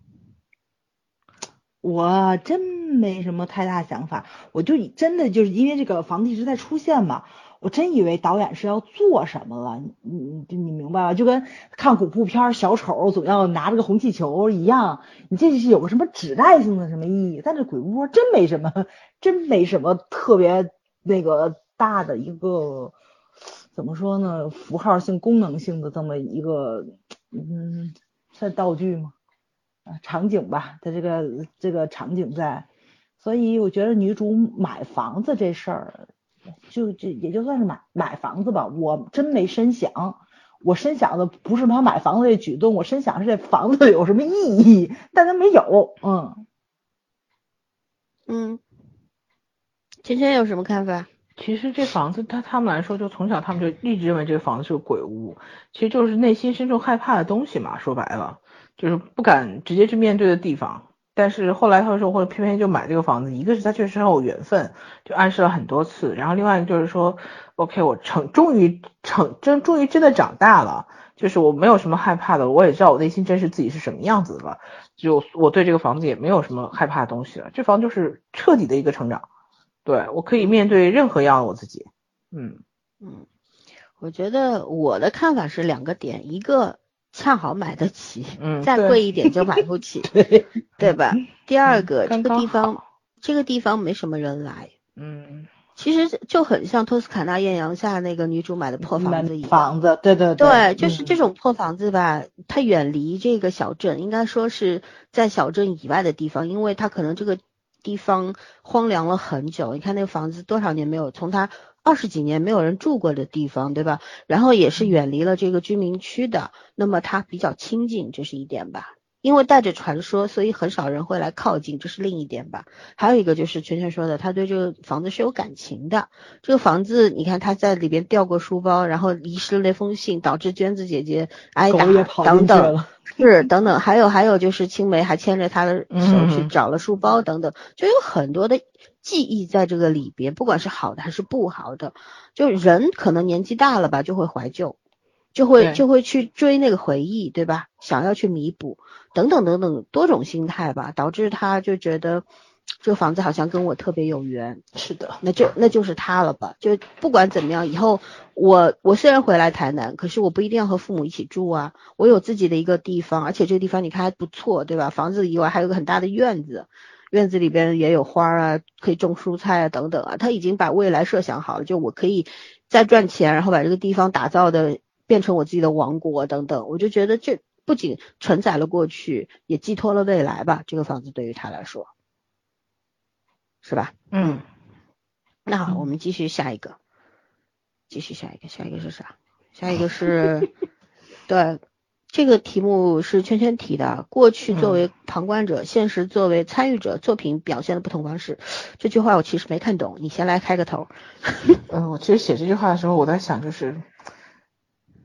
我真没什么太大想法，我就真的就是因为这个房地一直在出现嘛。我真以为导演是要做什么了，你你你明白吧？就跟看恐怖片小丑总要拿着个红气球一样，你这是有个什么指代性的什么意义？但这鬼屋真没什么，真没什么特别那个大的一个怎么说呢？符号性、功能性的这么一个，嗯，算道具吗？啊，场景吧，它这个这个场景在，所以我觉得女主买房子这事儿。就这也就算是买买房子吧，我真没深想，我深想的不是他买房子这举动，我深想是这房子有什么意义，但他没有，嗯嗯，芊芊有什么看法？其实这房子，他他们来说，就从小他们就一直认为这个房子是个鬼屋，其实就是内心深处害怕的东西嘛，说白了就是不敢直接去面对的地方。但是后来他说，或者偏偏就买这个房子，一个是他确实很有缘分，就暗示了很多次，然后另外就是说，OK，我成终于成真终于真的长大了，就是我没有什么害怕的，我也知道我内心真实自己是什么样子的了，就我对这个房子也没有什么害怕的东西了，这房就是彻底的一个成长，对我可以面对任何样的我自己，嗯嗯，我觉得我的看法是两个点，一个。恰好买得起，嗯，再贵一点就买不起，对 对吧？第二个，这个地方这个地方没什么人来，嗯，其实就很像托斯卡纳艳阳下那个女主买的破房子一样，房子，对对对，就是这种破房子吧，它远离这个小镇，应该说是在小镇以外的地方，因为它可能这个地方荒凉了很久，你看那个房子多少年没有从它。二十几年没有人住过的地方，对吧？然后也是远离了这个居民区的，那么它比较亲近，这是一点吧。因为带着传说，所以很少人会来靠近，这是另一点吧。还有一个就是圈圈说的，他对这个房子是有感情的。这个房子，你看他在里边掉过书包，然后遗失了那封信，导致娟子姐姐挨打等等，是等等。还有还有就是青梅还牵着他的手去找了书包等等，就有很多的。记忆在这个里边，不管是好的还是不好的，就人可能年纪大了吧，就会怀旧，就会就会去追那个回忆，对吧？想要去弥补，等等等等多种心态吧，导致他就觉得这个房子好像跟我特别有缘。是的，那就那就是他了吧？就不管怎么样，以后我我虽然回来台南，可是我不一定要和父母一起住啊，我有自己的一个地方，而且这个地方你看还不错，对吧？房子以外还有个很大的院子。院子里边也有花啊，可以种蔬菜啊，等等啊。他已经把未来设想好了，就我可以再赚钱，然后把这个地方打造的变成我自己的王国等等。我就觉得这不仅承载了过去，也寄托了未来吧。这个房子对于他来说，是吧？嗯。那好，我们继续下一个，继续下一个，下一个是啥？下一个是，对。这个题目是圈圈提的，过去作为旁观者，现实作为参与者，作品表现的不同方式。这句话我其实没看懂，你先来开个头。嗯，我其实写这句话的时候，我在想就是，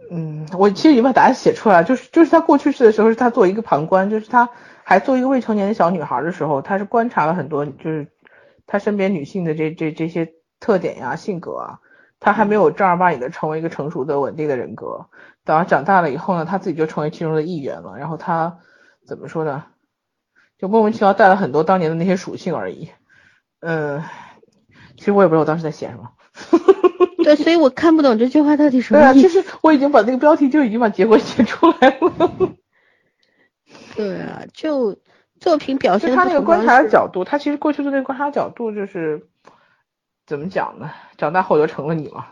嗯，我其实已经把答案写出来了，就是就是他过去式的时候是他作为一个旁观，就是他还做一个未成年的小女孩的时候，他是观察了很多，就是他身边女性的这这这些特点呀、性格啊。他还没有正儿八经的成为一个成熟的稳定的人格，等他长大了以后呢，他自己就成为其中的一员了。然后他怎么说呢？就莫名其妙带了很多当年的那些属性而已。嗯，其实我也不知道我当时在写什么。对，所以我看不懂这句话到底什么意思。其实我已经把那个标题就已经把结果写出来了。对啊，就作品表现他那个观察的角度，他其实过去的那个观察角度就是。怎么讲呢？长大后就成了你了？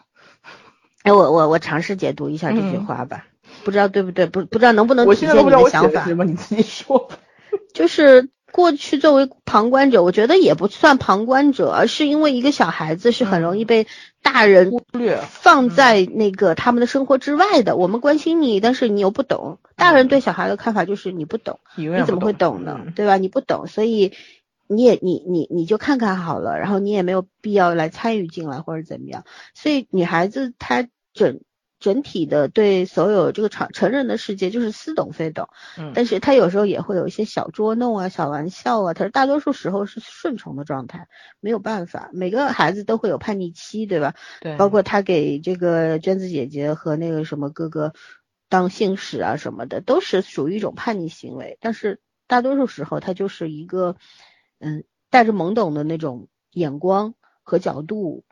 哎，我我我尝试解读一下这句话吧，不知道对不对，不不知道能不能体现你的想法。什么？你自己说。就是过去作为旁观者，我觉得也不算旁观者，而是因为一个小孩子是很容易被大人忽略放在那个他们的生活之外的。我们关心你，但是你又不懂。大人对小孩的看法就是你不懂，你你怎么会懂呢？嗯对吧？你不懂，所以你也你你你就看看好了，然后你也没有必要来参与进来或者怎么样。所以女孩子她整整体的对所有这个成成人的世界就是似懂非懂，嗯但是她有时候也会有一些小捉弄啊、小玩笑啊，她大多数时候是顺从的状态，没有办法，每个孩子都会有叛逆期，对吧？对，包括她给这个娟子姐姐和那个什么哥哥当信使啊什么的，都是属于一种叛逆行为。但是大多数时候，她就是一个嗯带着懵懂的那种眼光和角度，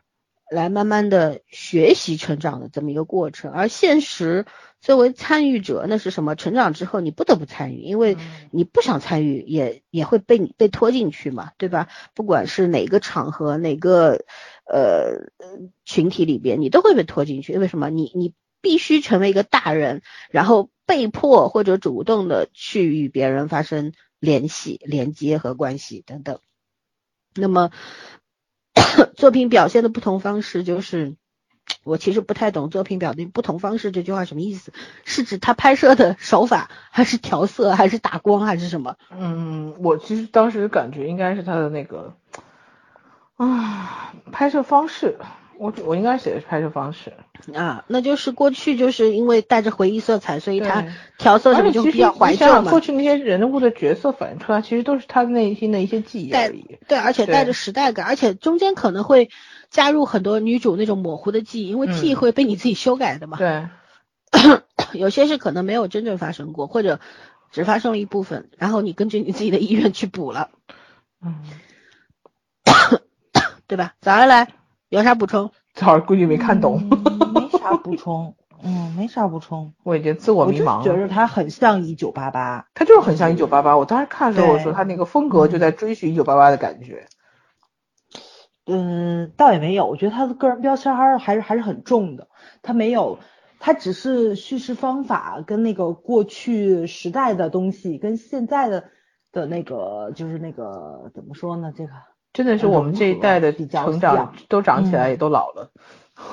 来慢慢的学习成长的这么一个过程。而现实作为参与者，那是什么？成长之后你不得不参与，因为你不想参与，也也会被你被拖进去嘛，对吧？不管是哪个场合，哪个呃群体里边，你都会被拖进去。因为什么？你你必须成为一个大人，然后被迫或者主动的去与别人发生联系、连接和关系等等。那么 作品表现的不同方式，就是我其实不太懂作品表现不同方式这句话什么意思？是指他拍摄的手法，还是调色，还是打光，还是什么？嗯，我其实当时感觉应该是他的那个啊拍摄方式，我我应该写的是拍摄方式，啊，那就是过去就是因为带着回忆色彩，所以他调色什么就比较怀旧嘛。过去那些人物的角色反映出来，其实都是他内心的一些记忆带而已。对，而且带着时代感，而且中间可能会加入很多女主那种模糊的记忆，因为记忆嗯会被你自己修改的嘛。对，有些是可能没有真正发生过，或者只发生了一部分，然后你根据你自己的意愿去补了，嗯，对吧？早上来有啥补充？早上估计没看懂，嗯没啥补充，嗯，没啥补充。我已经自我迷茫了。觉得他很像一九八八，他就是很像一九八八，我当时看的时候，我说他那个风格就在追寻一九八八的感觉。嗯，倒也没有，我觉得他的个人标签还是还是还是很重的，他没有，他只是叙事方法跟那个过去时代的东西跟现在的的那个就是那个怎么说呢？这个真的是我们这一代的比较成长都长起来嗯也都老了。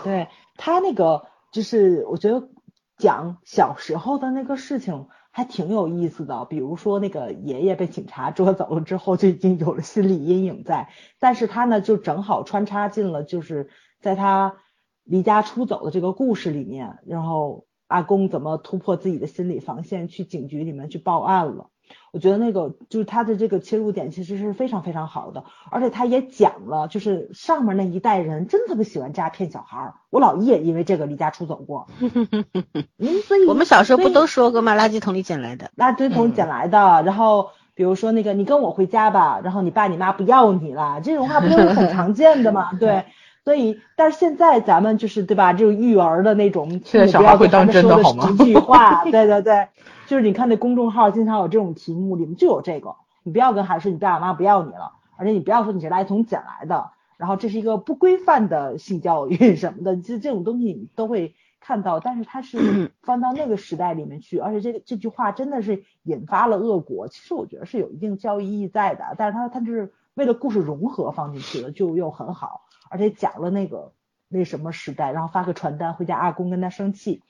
对他那个就是我觉得讲小时候的那个事情还挺有意思的，比如说那个爷爷被警察捉走了之后就已经有了心理阴影在，但是他呢就正好穿插进了就是在他离家出走的这个故事里面，然后阿公怎么突破自己的心理防线去警局里面去报案了。我觉得那个就是他的这个切入点其实是非常非常好的，而且他也讲了，就是上面那一代人真特别喜欢诈骗小孩儿。我老姨也因为这个离家出走过，嗯，所以我们小时候不都说过吗？垃圾桶里捡来的。垃圾桶捡来的，然后比如说那个你跟我回家吧，然后你爸你妈不要你了，这种话不都是很常见的吗？对。所以，但是现在咱们就是对吧？这种育儿的那种，现在小孩会当真的好吗十句话，对对对，就是你看那公众号经常有这种题目，里面就有这个，你不要跟孩子说你爸妈不要你了，而且你不要说你是垃圾桶捡来的，然后这是一个不规范的性教育 什么的，其实这种东西你都会看到，但是它是 放到那个时代里面去，而且这个这句话真的是引发了恶果。其实我觉得是有一定教育意义在的，但是它它是为了故事融合放进去的，就又很好，而且讲了那个那什么时代，然后发个传单回家，阿公跟他生气，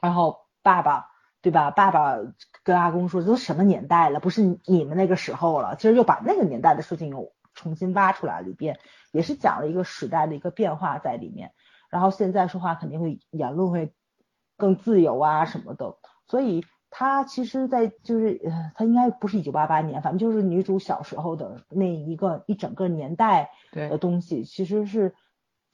然后爸爸对吧？爸爸跟阿公说这都什么年代了，不是你们那个时候了，其实又把那个年代的事情又重新挖出来了一遍，也是讲了一个时代的一个变化在里面。然后现在说话肯定会言论会更自由啊什么的，所以他其实，在就是呃，他应该不是一九八八年，反正就是女主小时候的那一个一整个年代的，东西，其实是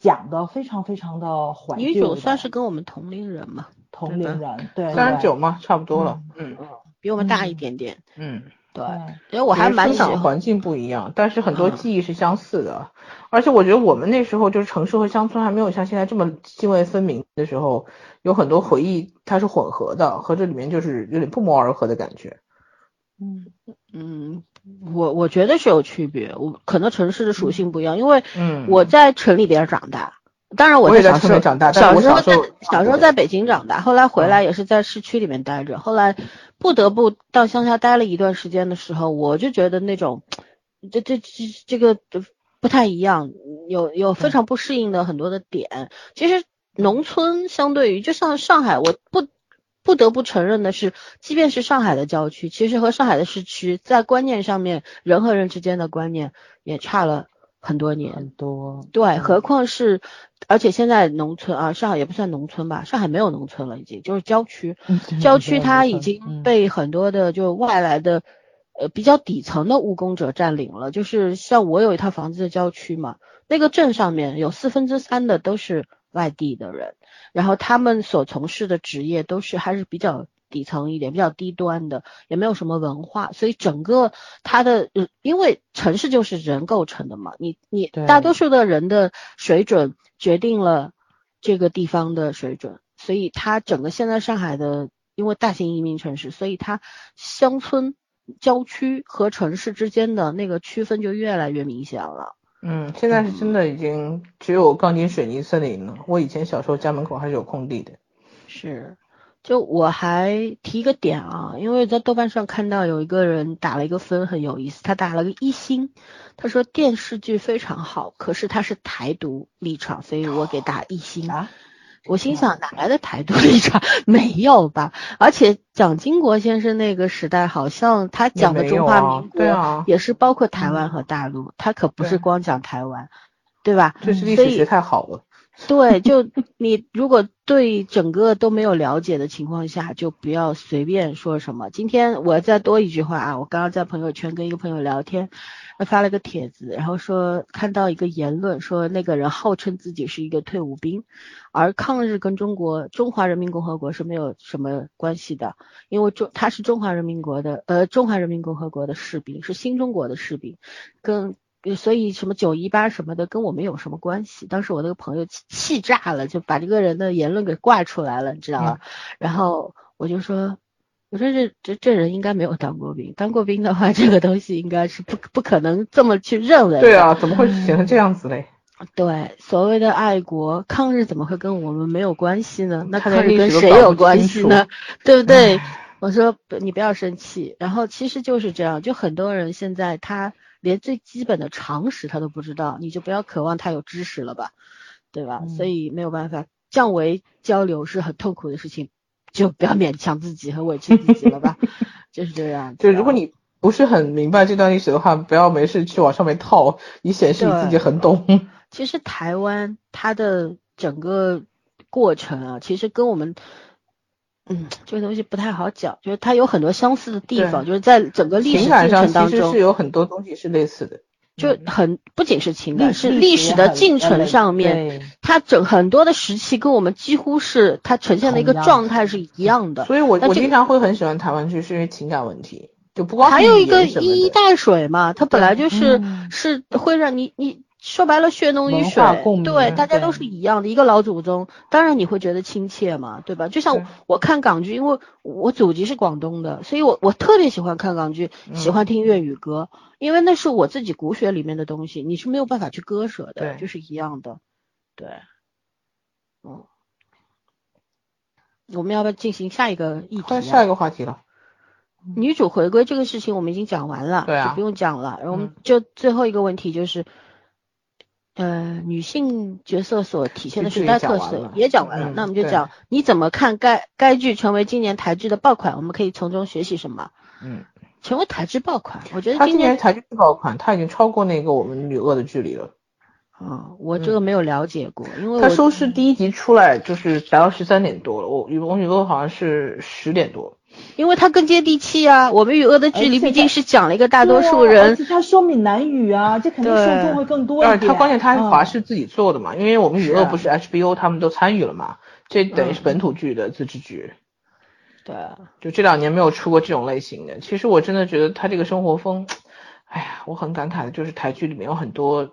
讲的非常非常的怀。女主算是跟我们同龄人嘛，同龄人，对，三十九嘛，差不多了。嗯比我们大一点点。嗯，对，因为我还蛮生喜欢。长环境不一样，但是很多嗯记忆是相似的。而且我觉得我们那时候就是城市和乡村还没有像现在这么泾渭分明的时候，有很多回忆它是混合的，和这里面就是有点不谋而合的感觉。嗯嗯，我我觉得是有区别，我可能城市的属性不一样，因为嗯，我在城里边长大，当然我小时候长大，小时候在小时候在北京长大，后来回来也是在市区里面待着，后来不得不到乡下待了一段时间的时候，我就觉得那种这这这这个不太一样，有有非常不适应的很多的点。其实农村相对于就像上海，我不不得不承认的是，即便是上海的郊区，其实和上海的市区在观念上面，人和人之间的观念也差了。很多年，很多，对，何况是，而且现在农村啊，上海也不算农村吧，上海没有农村了，已经就是郊区，郊区它已经被很多的就外来的，呃，比较底层的务工者占领了。就是像我有一套房子的郊区嘛，那个镇上面有四分之三的都是外地的人，然后他们所从事的职业都是还是比较。底层一点比较低端的，也没有什么文化，所以整个它的，因为城市就是人构成的嘛，你你大多数的人的水准决定了这个地方的水准，所以它整个现在上海的，因为大型移民城市，所以它乡村、郊区和城市之间的那个区分就越来越明显了。嗯，现在是真的已经只有钢筋水泥森林了。我以前小时候家门口还是有空地的。是。就我还提一个点啊，因为在豆瓣上看到有一个人打了一个分很有意思，他打了个一星，他说电视剧非常好，可是他是台独立场，所以我给打一星。我心想哪来的台独立场？没有吧？而且蒋经国先生那个时代好像他讲的中华民国也是包括台湾和大陆，他可不是光讲台湾，对吧？这是历史学太好了。对，就你如果对整个都没有了解的情况下，就不要随便说什么。今天我再多一句话啊，我刚刚在朋友圈跟一个朋友聊天，发了个帖子，然后说看到一个言论，说那个人号称自己是一个退伍兵，而抗日跟中国中华人民共和国是没有什么关系的，因为中他是中华人民国的呃中华人民共和国的士兵，是新中国的士兵，跟。所以什么九一八什么的跟我们有什么关系？当时我那个朋友气气炸了，就把这个人的言论给挂出来了，你知道吗？然后我就说，我说这这这人应该没有当过兵，当过兵的话，这个东西应该是不不可能这么去认为。对啊，怎么会写成这样子嘞？对，所谓的爱国抗日怎么会跟我们没有关系呢？那抗日跟谁有关系呢？对不对？我说你不要生气。然后其实就是这样，就很多人现在他。连最基本的常识他都不知道，你就不要渴望他有知识了吧，对吧？所以没有办法，降维交流是很痛苦的事情，就不要勉强自己和委屈自己了吧，就是这样。就如果你不是很明白这段历史的话，不要没事去往上面套，以显示你自己很懂。其实台湾它的整个过程啊，其实跟我们。嗯，这个东西不太好讲，就是它有很多相似的地方，就是在整个历史进程当中，其实是有很多东西是类似的，就很不仅是情感，是历史的进程上面，它整很多的时期跟我们几乎是它呈现的一个状态是一样的。所以我我经常会很喜欢台湾剧，是因为情感问题，就不光还有一个一衣带水嘛，它本来就是是会让你你。说白了，血浓于水，对，大家都是一样的，一个老祖宗，当然你会觉得亲切嘛，对吧？就像我看港剧，因为我祖籍是广东的，所以我我特别喜欢看港剧，喜欢听粤语歌，因为那是我自己骨血里面的东西，你是没有办法去割舍的，就是一样的，对，嗯，我们要不要进行下一个议题？下一个话题了。女主回归这个事情我们已经讲完了，对啊，就不用讲了，然后我们就最后一个问题就是。呃，女性角色所体现的时代特色也讲完了，那我们就讲你怎么看该该剧成为今年台剧的爆款，我们可以从中学习什么？嗯，成为台剧爆款，我觉得今年台剧爆款，它已经超过那个我们女恶的距离了。啊，我这个没有了解过，因为它收视第一集出来就是达到十三点多了，我与我女恶好像是十点多。因为它更接地气啊，我们与恶的距离毕竟是讲了一个大多数人，而且他说闽南语啊，这肯定受众会更多一点。他关键他是华视自己做的嘛，因为我们与恶不是 HBO 他们都参与了嘛，这等于是本土剧的自制剧。对，就这两年没有出过这种类型的。其实我真的觉得他这个生活风，哎呀，我很感慨的就是台剧里面有很多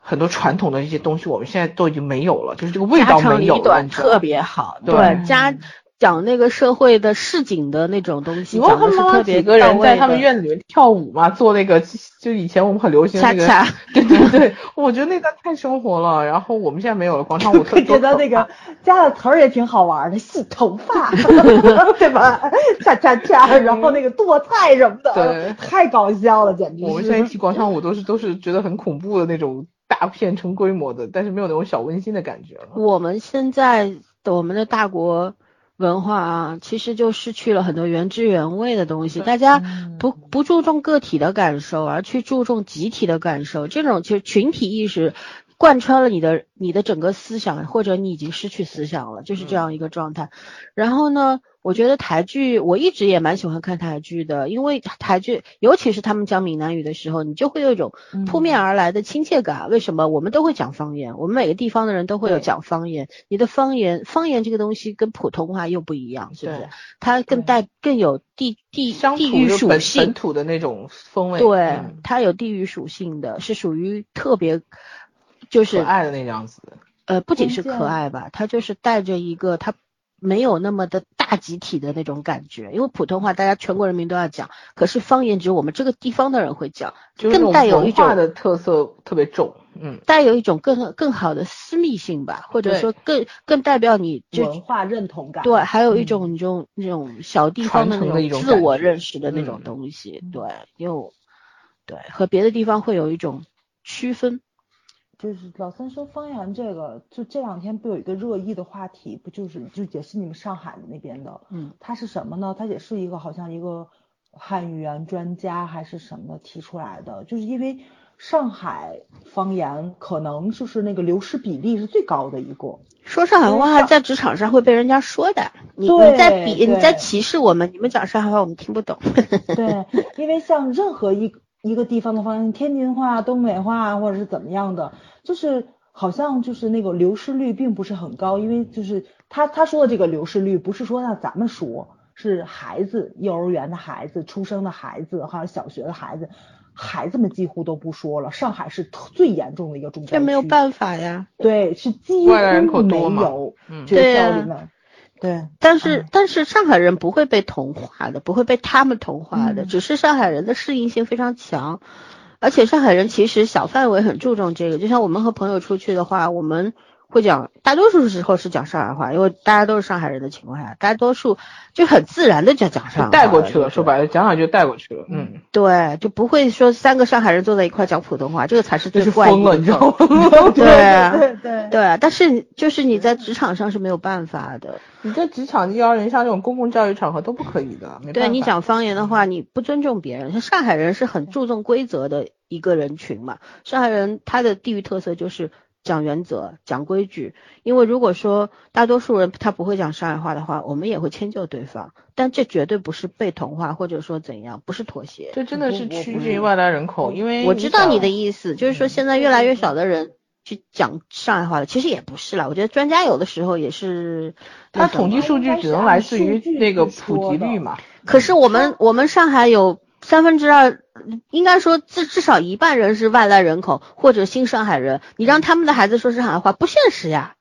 很多传统的一些东西，我们现在都已经没有了，就是这个味道没有了，特别好，对加。讲那个社会的市井的那种东西，讲的是特别几个人在他们院子里面跳舞嘛，做那个就以前我们很流行那个，对对对，我觉得那段太生活了。然后我们现在没有了广场舞，特觉得那个加的词儿也挺好玩的，洗头发，对吧？恰恰恰，然后那个剁菜什么的，对，太搞笑了，简直。我们现在提广场舞都是都是觉得很恐怖的那种大片成规模的，但是没有那种小温馨的感觉了。我们现在的我们的大国。文化啊，其实就失去了很多原汁原味的东西。大家不不注重个体的感受，而去注重集体的感受。这种其实群体意识贯穿了你的你的整个思想，或者你已经失去思想了，就是这样一个状态。然后呢？我觉得台剧我一直也蛮喜欢看台剧的，因为台剧尤其是他们讲闽南语的时候，你就会有一种扑面而来的亲切感。为什么？我们都会讲方言，我们每个地方的人都会有讲方言。你的方言，方言这个东西跟普通话又不一样，是不是？它更带更有地地地域属性，本土的那种风味。对，它有地域属性的，是属于特别就是可爱的那样子。呃，不仅是可爱吧，它就是带着一个它。没有那么的大集体的那种感觉，因为普通话大家全国人民都要讲，可是方言只有我们这个地方的人会讲，更带有一种的特色特别重，嗯，带有一种更更好的私密性吧，或者说更更代表你文化认同感，对，还有一种那种那种小地方的那种自我认识的那种东西，对，又对和别的地方会有一种区分。就是老三说方言这个，就这两天不有一个热议的话题，不就是就也是你们上海那边的，嗯，它是什么呢？它也是一个好像一个汉语言专家还是什么提出来的，就是因为上海方言可能就是那个流失比例是最高的一个。说上海话在职场上会被人家说的，你你在比你在歧视我们，你们讲上海话我们听不懂。对，因为像任何一一个地方的方言，天津话、东北话或者是怎么样的。就是好像就是那个流失率并不是很高，因为就是他他说的这个流失率不是说让咱们说，是孩子幼儿园的孩子出生的孩子还有小学的孩子，孩子们几乎都不说了。上海是最严重的一个重灾区，这没有办法呀。对，是几乎没有学校里面。对，但是但是上海人不会被同化的，不会被他们同化的，只是上海人的适应性非常强。而且上海人其实小范围很注重这个，就像我们和朋友出去的话，我们会讲，大多数时候是讲上海话，因为大家都是上海人的情况下，大多数就很自然的讲讲上海，带过去了，说白了讲讲就带过去了，嗯，对，就不会说三个上海人坐在一块讲普通话，这个才是最怪异的，你知道吗？对对对对，但是就是你在职场上是没有办法的。你在职场、幼儿园、像这种公共教育场合都不可以的。对你讲方言的话，你不尊重别人。像上海人是很注重规则的一个人群嘛。上海人他的地域特色就是讲原则、讲规矩。因为如果说大多数人他不会讲上海话的话，我们也会迁就对方。但这绝对不是被同化，或者说怎样，不是妥协。这真的是趋近外来人口，因为我知道你的意思，就是说现在越来越少的人。去讲上海话了，其实也不是啦。我觉得专家有的时候也是，他统计数据只能来自于那个普及率嘛。可是我们我们上海有三分之二，应该说至至少一半人是外来人口或者新上海人，你让他们的孩子说上海话不现实呀，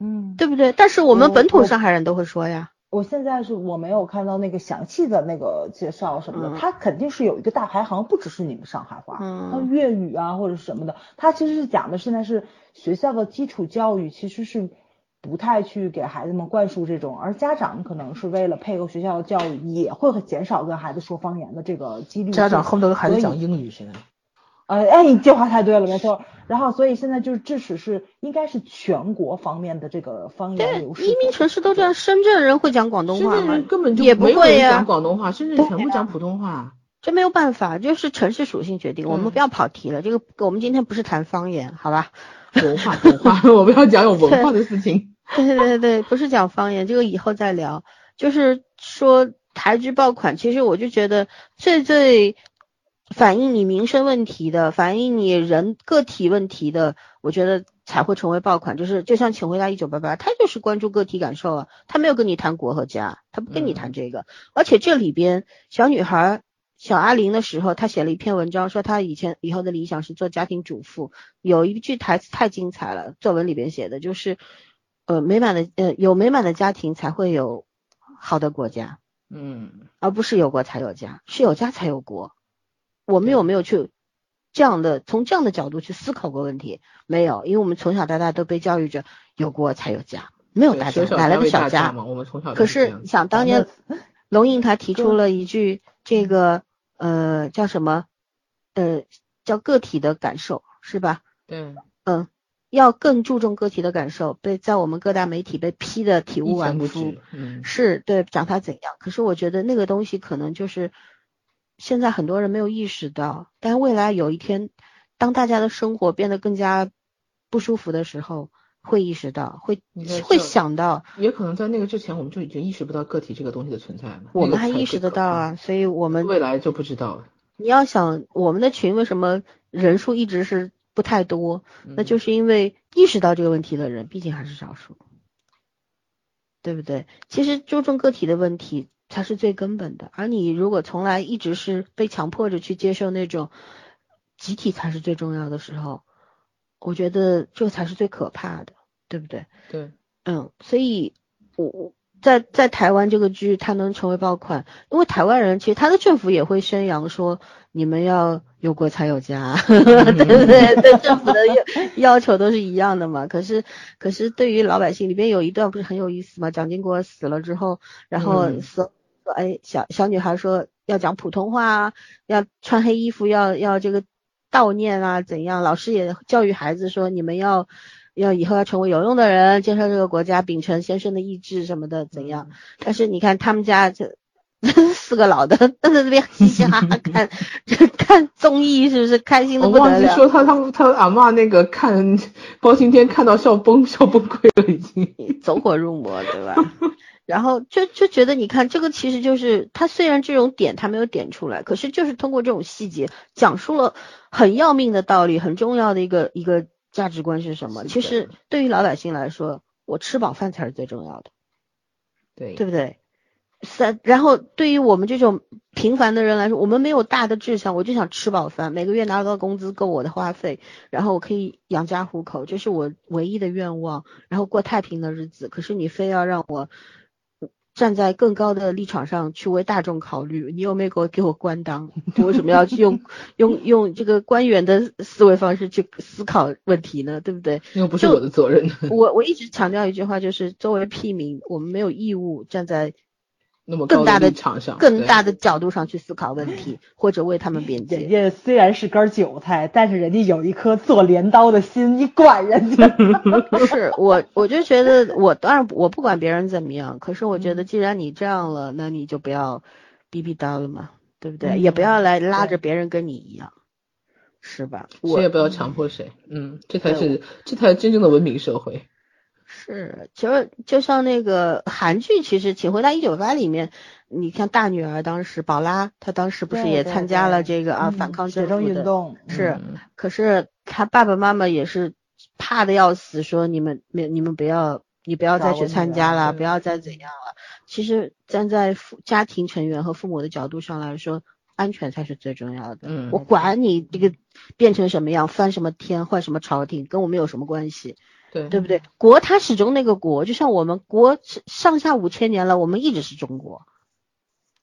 嗯，对不对？但是我们本土上海人都会说呀。我现在是我没有看到那个详细的那个介绍什么的，它肯定是有一个大排行，不只是你们上海话，嗯，粤语啊或者什么的，它其实是讲的现在是学校的基础教育其实是不太去给孩子们灌输这种，而家长可能是为了配合学校的教育，也会减少跟孩子说方言的这个几率。家长恨不得跟孩子讲英语现在。呃，哎，你这话太对了，没错。然后，所以现在就是，即使是应该是全国方面的这个方言流失。移民城市都这样，深圳人会讲广东话吗？深圳人根本就也不会讲广东话，深圳全部讲普通话。这没有办法，就是城市属性决定。我们不要跑题了，这个我们今天不是谈方言，好吧？文化，文化，我们要讲有文化的事情。对对对对，不是讲方言，这个以后再聊。就是说台剧爆款，其实我就觉得最最。反映你民生问题的，反映你人个体问题的，我觉得才会成为爆款。就是就像请回答一九八八，他就是关注个体感受啊，他没有跟你谈国和家，他不跟你谈这个。而且这里边小女孩小阿玲的时候，她写了一篇文章，说她以前以后的理想是做家庭主妇。有一句台词太精彩了，作文里边写的就是，呃，美满的呃有美满的家庭才会有好的国家，嗯，而不是有国才有家，是有家才有国。我们有没有去这样的从这样的角度去思考过问题？没有，因为我们从小到大都被教育着有国才有家，没有大家，哪来的小家嘛？我们从小可是想当年，龙应台提出了一句这个呃叫什么呃叫个体的感受是吧？对，嗯。要更注重个体的感受，被在我们各大媒体被批的体无完肤，嗯是对讲他怎样。可是我觉得那个东西可能就是现在很多人没有意识到，但未来有一天，当大家的生活变得更加不舒服的时候，会意识到，会会想到。也可能在那个之前，我们就已经意识不到个体这个东西的存在了。我们还意识得到啊，所以我们未来就不知道了。你要想我们的群为什么人数一直是？不太多，那就是因为意识到这个问题的人毕竟还是少数，对不对？其实注重个体的问题才是最根本的，而你如果从来一直是被强迫着去接受那种集体才是最重要的时候，我觉得这才是最可怕的，对不对？对，嗯，所以我我。在在台湾这个剧它能成为爆款，因为台湾人其实他的政府也会宣扬说你们要有国才有家，对不对？对政府的要要求都是一样的嘛。可是可是对于老百姓里边有一段不是很有意思吗？蒋经国死了之后，然后说说哎小小女孩说要讲普通话啊，要穿黑衣服，要要这个悼念啊怎样？老师也教育孩子说你们要。要以后要成为有用的人，建设这个国家，秉承先生的意志什么的，怎样？但是你看他们家这 四个老的 在那边嘻嘻哈哈 看看综艺，是不是开心的不得了？我忘记说他他他阿妈那个看包青天看到笑崩笑崩溃了，已经走火入魔，对吧？然后就就觉得你看这个其实就是他虽然这种点他没有点出来，可是就是通过这种细节讲述了很要命的道理，很重要的一个一个。价值观是什么？其实对于老百姓来说，我吃饱饭才是最重要的，对对不对？三，然后对于我们这种平凡的人来说，我们没有大的志向，我就想吃饱饭，每个月拿到工资够我的花费，然后我可以养家糊口，这是我唯一的愿望，然后过太平的日子。可是你非要让我。站在更高的立场上去为大众考虑，你有没有给我给我官当？为什么要去用 用用这个官员的思维方式去思考问题呢？对不对？又不是我的责任。我我一直强调一句话，就是作为屁民，我们没有义务站在。那么更大的场上，更大的角度上去思考问题，或者为他们辩解。人家虽然是根韭菜，但是人家有一颗做镰刀的心，你管人家？不 是我，我就觉得我当然我不管别人怎么样，可是我觉得既然你这样了，那你就不要逼逼叨了嘛，对不对？也不要来拉着别人跟你一样，是吧？谁也不要强迫谁，嗯，这才是这才是真正的文明社会。是，其实就像那个韩剧，其实《请回答一九八》里面，你看大女儿当时宝拉，她当时不是也参加了这个啊反抗学生运动？是，可是她爸爸妈妈也是怕的要死，说你们没你们不要，你不要再去参加了，不要再怎样了。其实站在父家庭成员和父母的角度上来说，安全才是最重要的。嗯，我管你这个变成什么样，翻什么天，换什么朝廷，跟我们有什么关系？对对不对？国它始终那个国，就像我们国上下五千年了，我们一直是中国。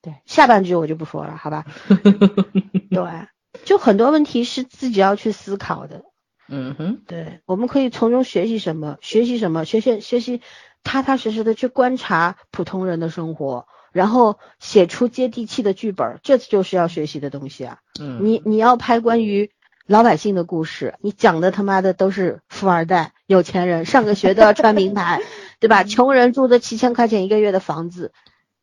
对，下半句我就不说了，好吧？对，就很多问题是自己要去思考的。嗯哼，对，我们可以从中学习什么？学习什么？学习学习，踏踏实实的去观察普通人的生活，然后写出接地气的剧本，这就是要学习的东西啊。嗯，你你要拍关于。老百姓的故事，你讲的他妈的都是富二代、有钱人，上个学都要穿名牌，对吧？穷人住的七千块钱一个月的房子，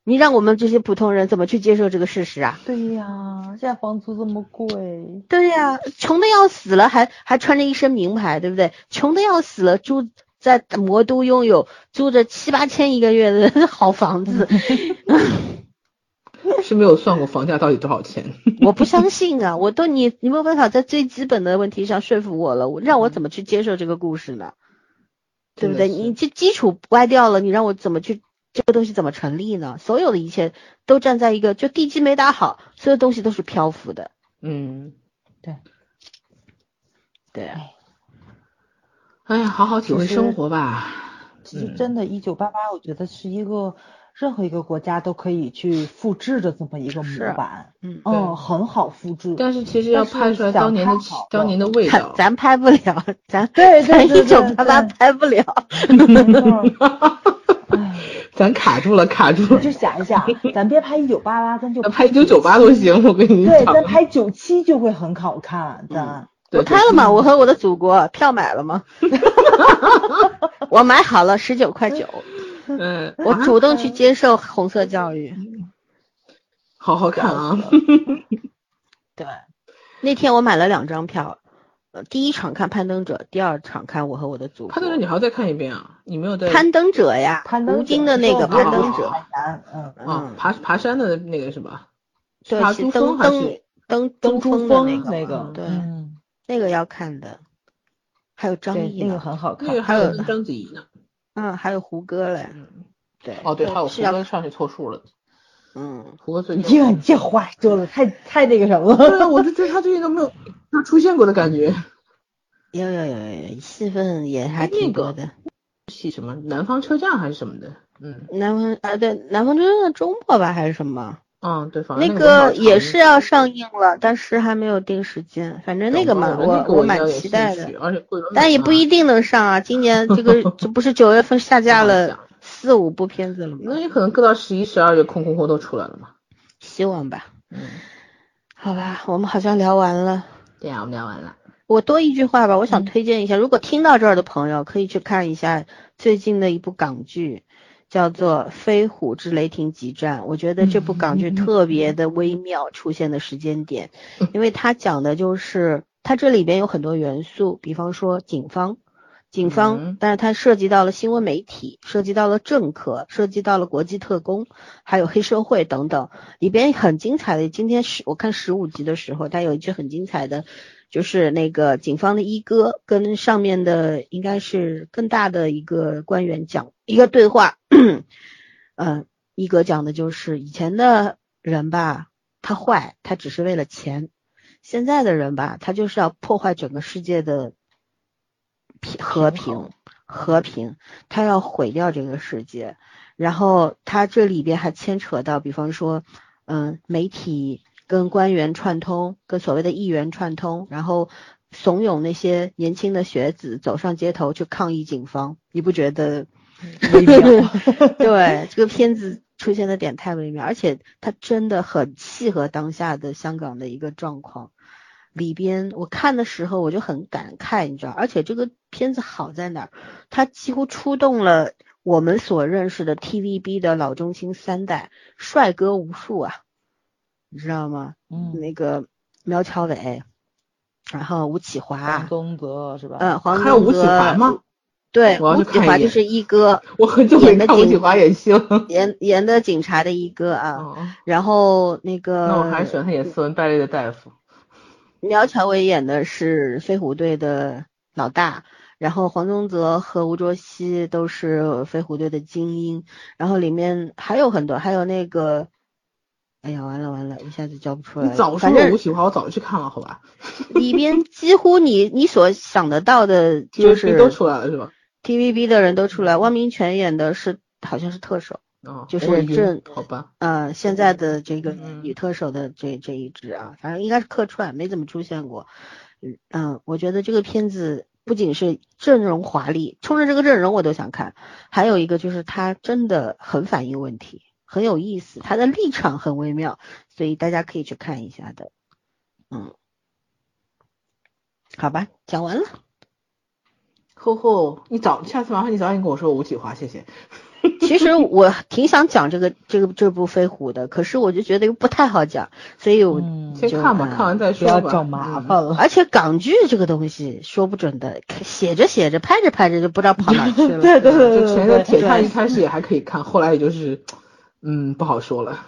你让我们这些普通人怎么去接受这个事实啊？对呀，现在房租这么贵。对呀，穷的要死了，还还穿着一身名牌，对不对？穷的要死了，住在魔都拥有住着七八千一个月的 好房子。是没有算过房价到底多少钱？我不相信啊！我都你你没有办法在最基本的问题上说服我了，我让我怎么去接受这个故事呢？对不对？你这基础歪掉了，你让我怎么去这个东西怎么成立呢？所有的一切都站在一个就地基没打好，所有东西都是漂浮的。嗯，对，对。哎呀，好好体会生活吧。其实真的，一九八八，我觉得是一个。任何一个国家都可以去复制的这么一个模板，嗯嗯，很好复制。但是其实要拍出来当年的当年的味道，咱拍不了，咱对对对，一九八八拍不了。咱卡住了，卡住了。就想一想，咱别拍一九八八，咱就拍一九九八都行。我跟你讲，对，咱拍九七就会很好看。咱我拍了吗？我和我的祖国票买了吗？我买好了，十九块九。嗯，我主动去接受红色教育。好好看啊！对，那天我买了两张票。呃，第一场看攀登者，第二场看我和我的祖国。攀登者你还要再看一遍啊？你没有在攀登者呀，吴京的那个攀登者，嗯嗯，爬爬山的那个是吧？对，爬珠峰还是登登珠峰那个？对，那个要看的。还有张译，那个很好看。那个还有章子怡呢。嗯，还有胡歌嘞。对。哦，对，还有胡歌上去凑数了。嗯，胡歌最近。你这这话说的太太那个什么了。我就觉得他最近都没有就出现过的感觉。有有有有，戏份也还挺多的。戏什么？南方车站还是什么的？嗯，南方啊，对，南方车站的周末吧，还是什么？嗯，对，反正那个也是要上映了，但是还没有定时间。反正那个嘛，我我蛮期待的，但也不一定能上啊。今年这个 这不是九月份下架了 四五部片子了吗？那也可能搁到十一、十二月，空空空都出来了嘛。希望吧。嗯，好吧，我们好像聊完了。对呀，我们聊完了。我多一句话吧，我想推荐一下，如果听到这儿的朋友可以去看一下最近的一部港剧，叫做《飞虎之雷霆急战》。我觉得这部港剧特别的微妙，出现的时间点，因为它讲的就是它这里边有很多元素，比方说警方，警方，但是它涉及到了新闻媒体，涉及到了政客，涉及到了国际特工，还有黑社会等等，里边很精彩的。今天十我看十五集的时候，它有一句很精彩的。就是那个警方的一哥跟上面的应该是更大的一个官员讲一个对话，嗯，一哥讲的就是以前的人吧，他坏，他只是为了钱；现在的人吧，他就是要破坏整个世界的平和平和平，他要毁掉这个世界。然后他这里边还牵扯到，比方说，嗯，媒体。跟官员串通，跟所谓的议员串通，然后怂恿那些年轻的学子走上街头去抗议警方，你不觉得微妙？对，这个片子出现的点太微妙，而且它真的很契合当下的香港的一个状况。里边我看的时候我就很感慨，你知道，而且这个片子好在哪儿？它几乎出动了我们所认识的 TVB 的老中青三代，帅哥无数啊。你知道吗？嗯，那个苗侨伟，然后吴启华，黄宗泽是吧？嗯，黄宗泽。还有吴启华吗？对，吴启华就是一哥。我很久没看吴启华演戏了。演演的警察的一哥啊。然后那个。那我还喜欢他演斯文败类的大夫。苗侨伟演的是飞虎队的老大，然后黄宗泽和吴卓羲都是飞虎队的精英，然后里面还有很多，还有那个。哎呀，完了完了，一下子叫不出来。你早说吴启华，我早就去看了，好吧？里边几乎你你所想得到的，就是都出来了，是吧？TVB 的人都出来，汪明荃演的是好像是特首，哦，就是正好吧？嗯，现在的这个女特首的这这一支啊，反正应该是客串，没怎么出现过。嗯，我觉得这个片子不仅是阵容华丽，冲着这个阵容我都想看，还有一个就是它真的很反映问题。很有意思，他的立场很微妙，所以大家可以去看一下的。嗯，好吧，讲完了。吼吼，你早下次麻烦你早点跟我说吴启华，谢谢。其实我挺想讲这个这个这部飞虎的，可是我就觉得又不太好讲，所以我先看吧，看完再说吧。不要找麻烦了。而且港剧这个东西说不准的，写着写着拍着拍着就不知道跑哪去了。对对对对。前个铁探一开始也还可以看，后来也就是。嗯，不好说了。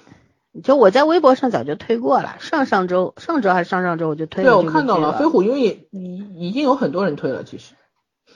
就我在微博上早就推过了，上上周、上周还是上上周我就推了。对，我看到了飞虎，因为已已经有很多人推了，其实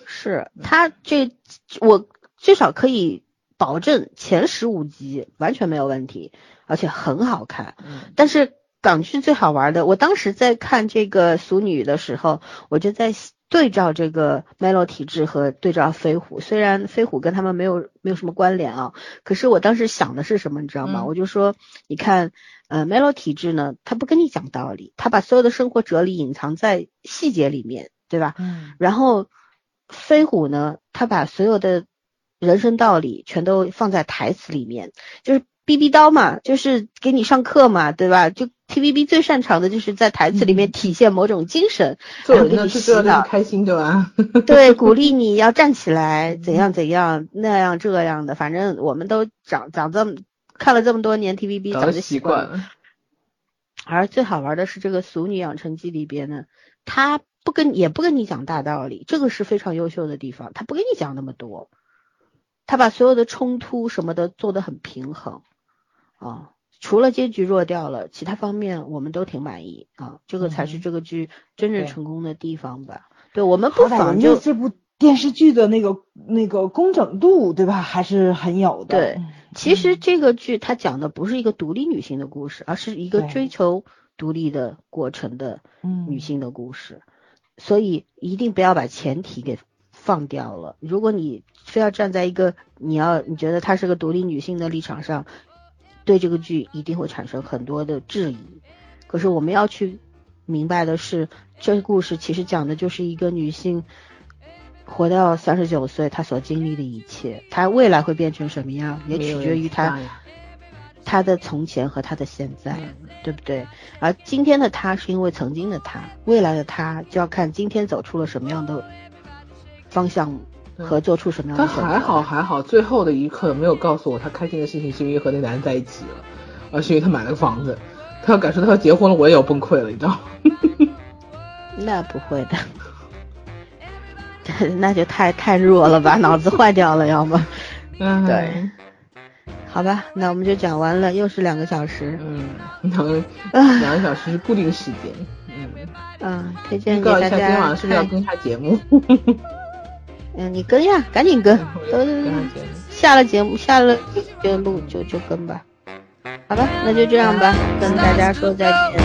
是他这我至少可以保证前十五集完全没有问题，而且很好看。嗯。但是港剧最好玩的，我当时在看这个《俗女》的时候，我就在对照这个 Melo 体质和对照飞虎，虽然飞虎跟他们没有没有什么关联啊，可是我当时想的是什么，你知道吗？我就说，你看，呃，Melo 体质呢，他不跟你讲道理，他把所有的生活哲理隐藏在细节里面，对吧？嗯。然后飞虎呢，他把所有的人生道理全都放在台词里面，就是。逼逼叨嘛，就是给你上课嘛，对吧？就 T V B 最擅长的就是在台词里面体现某种精神，然后给你洗脑，开心对吧？对，鼓励你要站起来，怎样怎样，那样这样的，反正我们都长长这么看了这么多年 T V B，早就习惯了。而最好玩的是这个《俗女养成记》里边呢，他不跟也不跟你讲大道理，这个是非常优秀的地方，他不跟你讲那么多，他把所有的冲突什么的做得很平衡。啊，除了结局弱掉了，其他方面我们都挺满意啊，这个才是这个剧真正成功的地方吧？对，我们不妨就这部电视剧的那个那个工整度，对吧？还是很有的。对，其实这个剧它讲的不是一个独立女性的故事，而是一个追求独立的过程的女性的故事，所以一定不要把前提给放掉了。如果你非要站在一个你要你觉得她是个独立女性的立场上。对这个剧一定会产生很多的质疑，可是我们要去明白的是，这个故事其实讲的就是一个女性活到三十九岁，她所经历的一切，她未来会变成什么样，也取决于她她的从前和她的现在，对不对？而今天的她是因为曾经的她，未来的她就要看今天走出了什么样的方向。和做出什么样的他还好还好，最后的一刻没有告诉我他开心的事情是因为和那男人在一起了，而是因为他买了个房子。他要感受到他要结婚了，我也要崩溃了，你知道吗？那不会的，那就太太弱了吧，脑子坏掉了，要么。嗯，对。好吧，那我们就讲完了，又是两个小时。嗯，两个 两个小时是固定时间。嗯嗯，推荐给大家。今天晚上是不是要更下节目？嗯，你跟呀，赶紧跟，都下了节目，下了就录就就跟吧，好吧，那就这样吧，跟大家说再见。